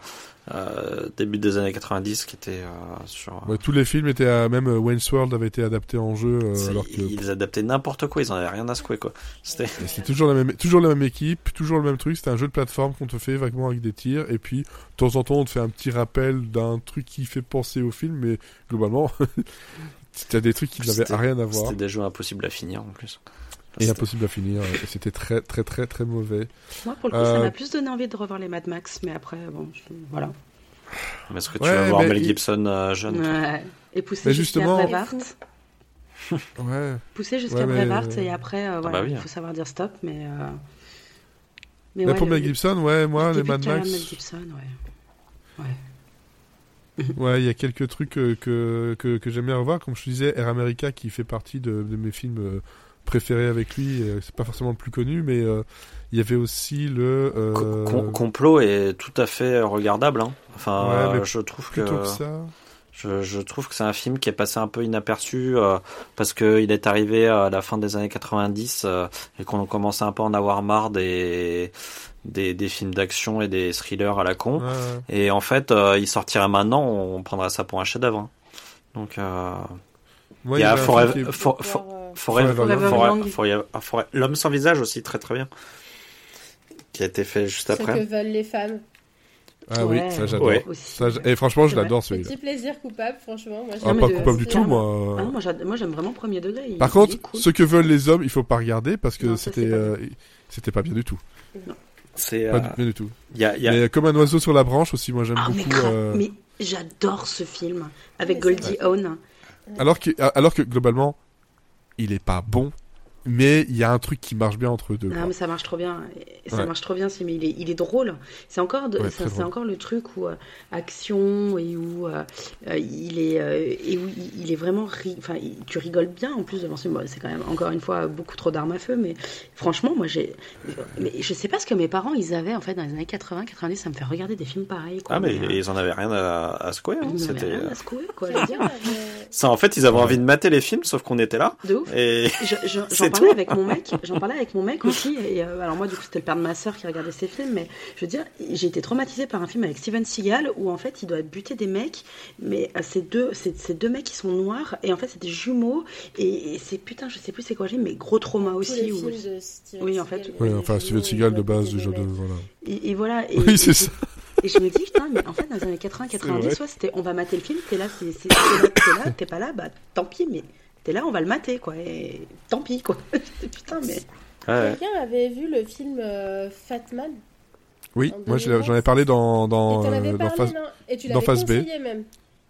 euh, début des années 90 qui était euh, sur. Ouais, tous les films étaient à, même euh, Wayne's World avait été adapté en jeu euh, alors que ils adaptaient n'importe quoi, ils en avaient rien à secouer quoi. C'était toujours la même toujours la même équipe, toujours le même truc, c'était un jeu de plateforme qu'on te fait vaguement avec des tirs et puis de temps en temps on te fait un petit rappel d'un truc qui fait penser au film mais globalement (laughs) c'était des trucs qui n'avaient rien à voir. C'était des jeux impossibles à finir en plus. Et impossible à finir. C'était très, très, très, très mauvais. Moi, pour le coup, ça euh, m'a plus donné envie de revoir les Mad Max, mais après, bon, voilà. Mais est-ce que tu vas voir Mel Gibson euh, jeune ouais. Et pousser jusqu'à Brevart. ouais. Pousser jusqu'à Brevart et après, euh, voilà, ah bah il faut savoir dire stop, mais. Mais, ouais, pour Mel Gibson, ouais, moi, les Mad Max. Mel Gibson, ouais. Ouais. (laughs) ouais, il y a quelques trucs que, que, que, que j'aime bien revoir. Comme je te disais, Air America qui fait partie de, de mes films préféré avec lui. Euh, c'est pas forcément le plus connu, mais euh, il y avait aussi le euh, complot est tout à fait regardable. Hein. Enfin, je trouve que, Je, je, trouve que c'est un film qui est passé un peu inaperçu parce que il est arrivé à la fin des années 90 et qu'on commençait un peu à en avoir marre des des, des films d'action et des thrillers à la con. Et en fait, il sortirait maintenant, on prendrait ça pour un chef-d'œuvre. Hein. Donc, il y a Forever, L'homme sans visage aussi, très très bien. Qui a été fait juste après. Ce que veulent les femmes. Ah oui, ça j'adore. Et franchement, je l'adore celui-là. Petit plaisir coupable, franchement. Moi, ah, pas coupable du tout, moi. Ah, moi, j'aime vraiment premier degré. Par contre, ce que veulent les hommes, il faut pas regarder parce que c'était euh, c'était pas bien du tout. C'est pas bien du tout. Y a, y a... Mais comme un oiseau sur la branche aussi, moi j'aime beaucoup. Euh, mais, j'adore ce film avec Goldie Hawn. Alors que alors que globalement, il est pas bon mais il y a un truc qui marche bien entre eux deux. Ah, mais ça marche trop bien. Ça marche trop bien, mais il est, il est drôle. C'est encore, c'est encore le truc où euh, action et où euh, euh, il est et où il est vraiment, enfin, tu rigoles bien en plus devant ce. c'est quand même encore une fois beaucoup trop d'armes à feu, mais franchement, moi j'ai, mais je sais pas ce que mes parents ils avaient en fait dans les années 80, 90, ça me fait regarder des films pareils. Quoi, ah mais, ils en avaient rien à, à secouer. Hein, ils avaient rien à secouer, quoi. (laughs) ça, en fait, ils avaient envie de mater les films, sauf qu'on était là. De ouf. Et (laughs) parlais avec mon mec, j'en parlais avec mon mec (laughs) aussi. Et euh, alors moi, du coup, c'était le père de ma sœur qui regardait ces films, mais je veux dire, j'ai été traumatisée par un film avec Steven Seagal où en fait, il doit buter des mecs, mais euh, c'est deux, ces deux mecs qui sont noirs et en fait, c'est des jumeaux et, et c'est putain, je sais plus c'est quoi j'ai, mais gros trauma Tous aussi. les où- films de Steven Oui, en fait, les enfin, Steven Seagal de base, déjà, de, voilà. Et, et voilà. Et, Oui, c'est ça. Et je me dis, putain, mais en fait, dans les années 80, 90, vrai. soit c'était on va mater le film, t'es là, t'es là, t'es là, t'es pas là, bah tant pis, mais t'es là, on va le mater, quoi. Et tant pis, quoi. (laughs) putain, mais. Ouais. Quelqu'un avait vu le film euh, Fat Man Oui, moi je l'ai- 2009. j'en ai parlé dans, Et dans, t'en avais euh, dans parlé, Et tu dans l'avais Phase B. même.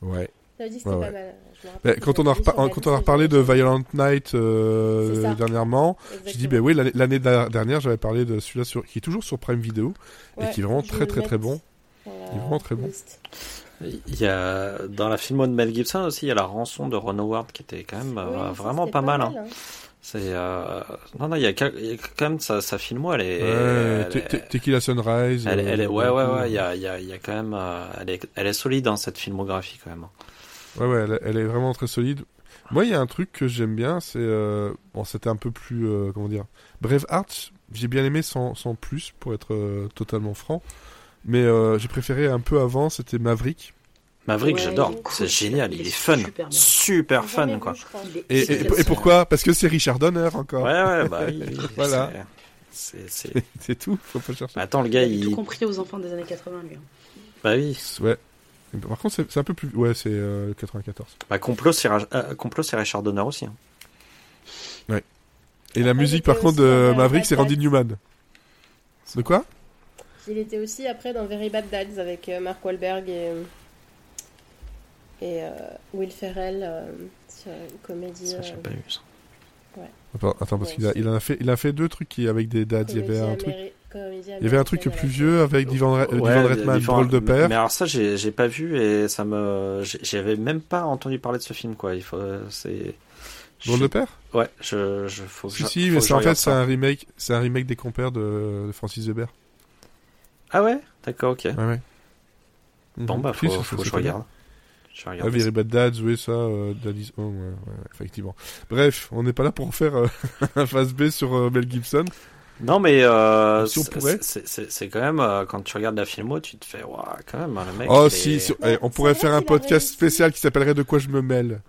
Ouais. T'as dit que c'était Ouais, pas ouais. mal. Je me rappelle Mais que quand on, a quand on a reparlé de Violent Night euh, dernièrement, j'ai dit, ben oui, l'année- dernière, j'avais parlé de celui-là sur, qui est toujours sur Prime Video et qui est vraiment très très très bon. La Il est vraiment très bon. Il y a dans la filmo de Mel Gibson aussi, il y a la rançon de Ron Howard qui était quand même euh, Oui, vraiment pas, mal. hein. hein. C'est euh... non non, il y a quel- il y a quand même sa, sa filmo, elle est, Ouais, elle, est- Te- Tequila Sunrise. elle, est- elle est- euh, ouais ouais ouais, il y a il y a il y a quand même, euh, elle est elle est solide dans cette filmographie quand même. hein. Ouais, ouais, elle, elle est vraiment très solide. Moi, il y a un truc que j'aime bien, c'est euh, bon, c'était un peu plus euh, comment dire, Braveheart. J'ai bien aimé sans, sans plus, pour être euh, totalement franc. Mais euh, j'ai préféré un peu avant, c'était Maverick. Maverick, Ouais, j'adore, il c'est génial, il, Il est fun, super fun quoi. Il Et, et- hyper et pourquoi? Parce que c'est Richard Donner encore. Ouais ouais bah oui. (laughs) Voilà. (laughs) c'est- tout, faut pas chercher. Attends le Il gars avait tout il compris aux enfants des années 80, lui. hein. bah oui. Ouais. Par contre, c'est un peu plus. Ouais, c'est euh, 94. Bah complot c'est Ra- euh, complot c'est Richard Donner aussi. hein. Et la musique, il par était contre, de Maverick, c'est Randy. Newman. De quoi? Il était aussi après dans Very Bad Dads avec euh, Mark Wahlberg et, et euh, Will Ferrell euh, sur une comédie. Ça j'ai euh, pas vu ça. Attends, attends, parce Ouais, qu'il a, il en a fait, il a fait deux trucs qui avec des dates. Il y avait un truc, il y avait un truc plus vieux avec Divan, euh, Ouais, Divan Redman, Divan- drôle de père. Mais alors ça, j'ai j'ai pas vu et ça me, j'avais même pas entendu parler de ce film quoi. Il faut, c'est. Drôle je- de père? Ouais, je, je faut Si, je- si, faut mais que en fait, c'est un remake, c'est un remake des compères de, de Francis Weber. Ah ouais, d'accord, ok. Ouais, ouais. Bon Mhm. bah Si, faut, faut que je regarde. Je vais Ah. Very Bad Dads, oui, ça, euh, Daddy's Home, ouais, ouais, effectivement. Bref, on n'est pas là pour faire euh, (laughs) un phase B sur euh, Mel Gibson. Non mais euh, Si on c'est- pourrait. c'est c'est- c'est quand même euh, quand tu regardes la filmo, tu te fais waouh quand même le mec. Oh, si, Ouais, eh, on pourrait faire un podcast spécial qui s'appellerait De quoi je me mêle.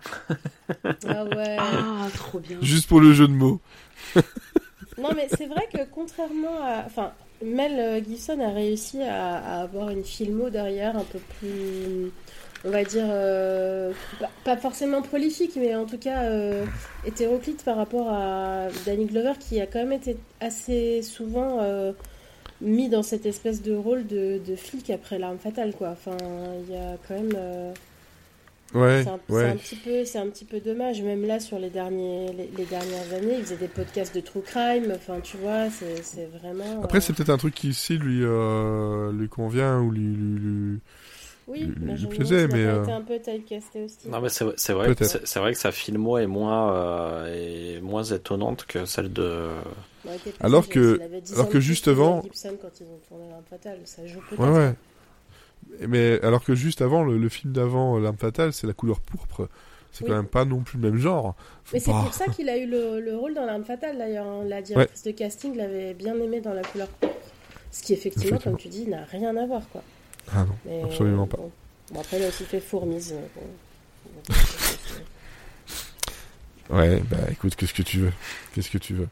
Ah ouais. Ah, trop bien. Juste pour le jeu de mots. Non, mais c'est vrai que contrairement à. Enfin, Mel euh, Gibson a réussi à, avoir une filmo derrière un peu plus. On va dire. euh, pas, forcément prolifique, mais en tout cas euh, hétéroclite par rapport à Danny Glover qui a quand même été assez souvent. mis dans cette espèce de rôle de, de flic après l'arme fatale quoi enfin il y a quand même Ouais, c'est un, ouais. un petit peu, c'est un petit peu dommage. Même là, sur les derniers, les, les dernières années, il faisait des podcasts de true crime. Enfin, tu vois, c'est, c'est vraiment. Après, euh, c'est peut-être un truc qui ici lui, euh, lui convient ou lui, lui, lui- oui, lui- mais lui plaisait, mais, euh, été un peu typecasté aussi. Non mais c'est c'est vrai, c'est vrai que sa filmo est moins euh, est moins étonnante que celle de. Plus Alors que- s'il avait 10 alors que de plus juste Mel avant- Gibson, quand ils ont tourné fatale, ça joue peut-être. Ouais, ouais. Mais alors que juste avant, le, le film d'avant, euh, L'Arme Fatale, c'est la couleur pourpre. C'est Oui. quand même pas non plus le même genre. Faut Mais c'est pas- pour ça qu'il a eu le, le rôle dans l'arme fatale d'ailleurs. hein. La directrice de casting l'avait bien aimé dans la couleur pourpre. Ce qui effectivement, Effectivement. comme tu dis, n'a rien à voir quoi. Ah non, Mais, absolument pas. Bon. Bon, après, il a aussi fait Fourmise. euh, bon. (laughs) Ouais, bah écoute, qu'est-ce que tu veux? Qu'est-ce que tu veux?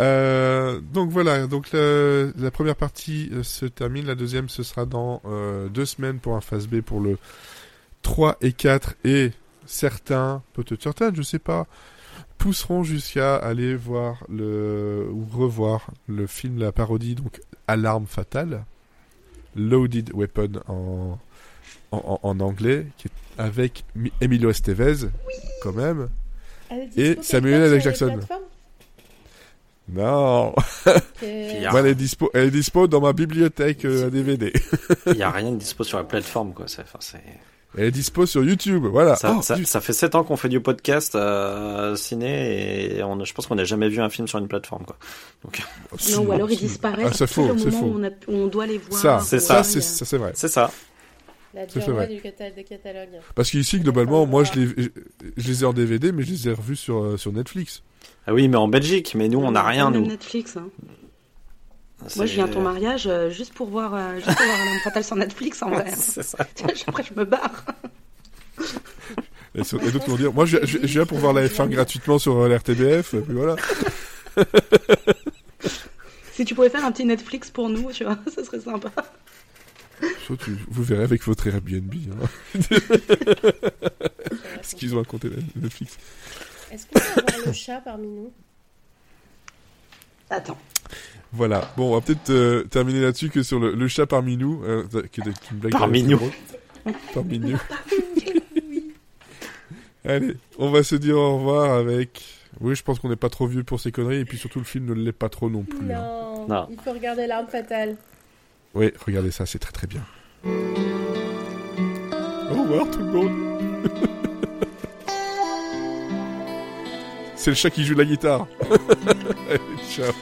Euh, Donc voilà, donc le- la première partie euh, se termine, la deuxième ce sera dans euh, deux semaines pour un phase B pour le 3 et 4 et certains, peut-être certaines, je sais pas, pousseront jusqu'à aller voir le ou revoir le film, la parodie donc Alarme fatale, Loaded Weapon en en, anglais, qui est avec Mi- Emilio Estevez, quand même. Et Samuel L. Jackson. Non. Moi, (laughs) elle est dispo, elle est dispo dans ma bibliothèque euh, à DVD. Il y a (laughs) rien de dispo sur la plateforme quoi. C'est enfin c'est. Elle est dispo sur YouTube, voilà. Ça, Oh, ça, zut. ça fait 7 ans qu'on fait du podcast euh, ciné et on, je pense qu'on n'a jamais vu un film sur une plateforme quoi. Donc Non, ou alors ils disparaissent Ah, c'est faux, c'est faux. où on, a- où on doit les voir. Ça, c'est ça, c'est vrai. c'est ça. La durée vrai. du. Parce qu'ici, globalement, moi, je les, je, je les ai en DVD, mais je les ai revus sur, euh, sur Netflix. Ah oui, mais en Belgique, mais nous, on n'a rien, nous. Netflix. hein. C'est- Moi, je viens à ton mariage euh, juste pour voir, euh, juste pour voir sur Netflix en (laughs) vrai. C'est ça. (laughs) Après, je me barre. Et, sur- et d'autres vont dire, moi, je, je, je viens pour voir la F1 (laughs) gratuitement sur euh, l'RTBF, et puis voilà. Si tu pouvais faire un petit Netflix pour nous, tu vois, ça serait sympa. Soit tu- vous verrez avec votre Airbnb, hein, (laughs) ce qu'ils ont à compter Netflix. Est-ce qu'on peut avoir le chat parmi nous? Attends. Voilà. Bon, on va peut-être euh, terminer là-dessus que sur le, le chat parmi nous, euh, qui était une blague. Parmi nous. Parmi nous. (laughs) Allez, on va se dire au revoir avec. Oui, je pense qu'on n'est pas trop vieux pour ces conneries, et puis surtout le film ne l'est pas trop non plus. hein. Non, Non. il faut regarder l'arme fatale. Oui, regardez ça, c'est très très bien. Au revoir tout le monde. (laughs) c'est le chat qui joue de la guitare. (laughs) Allez, ciao.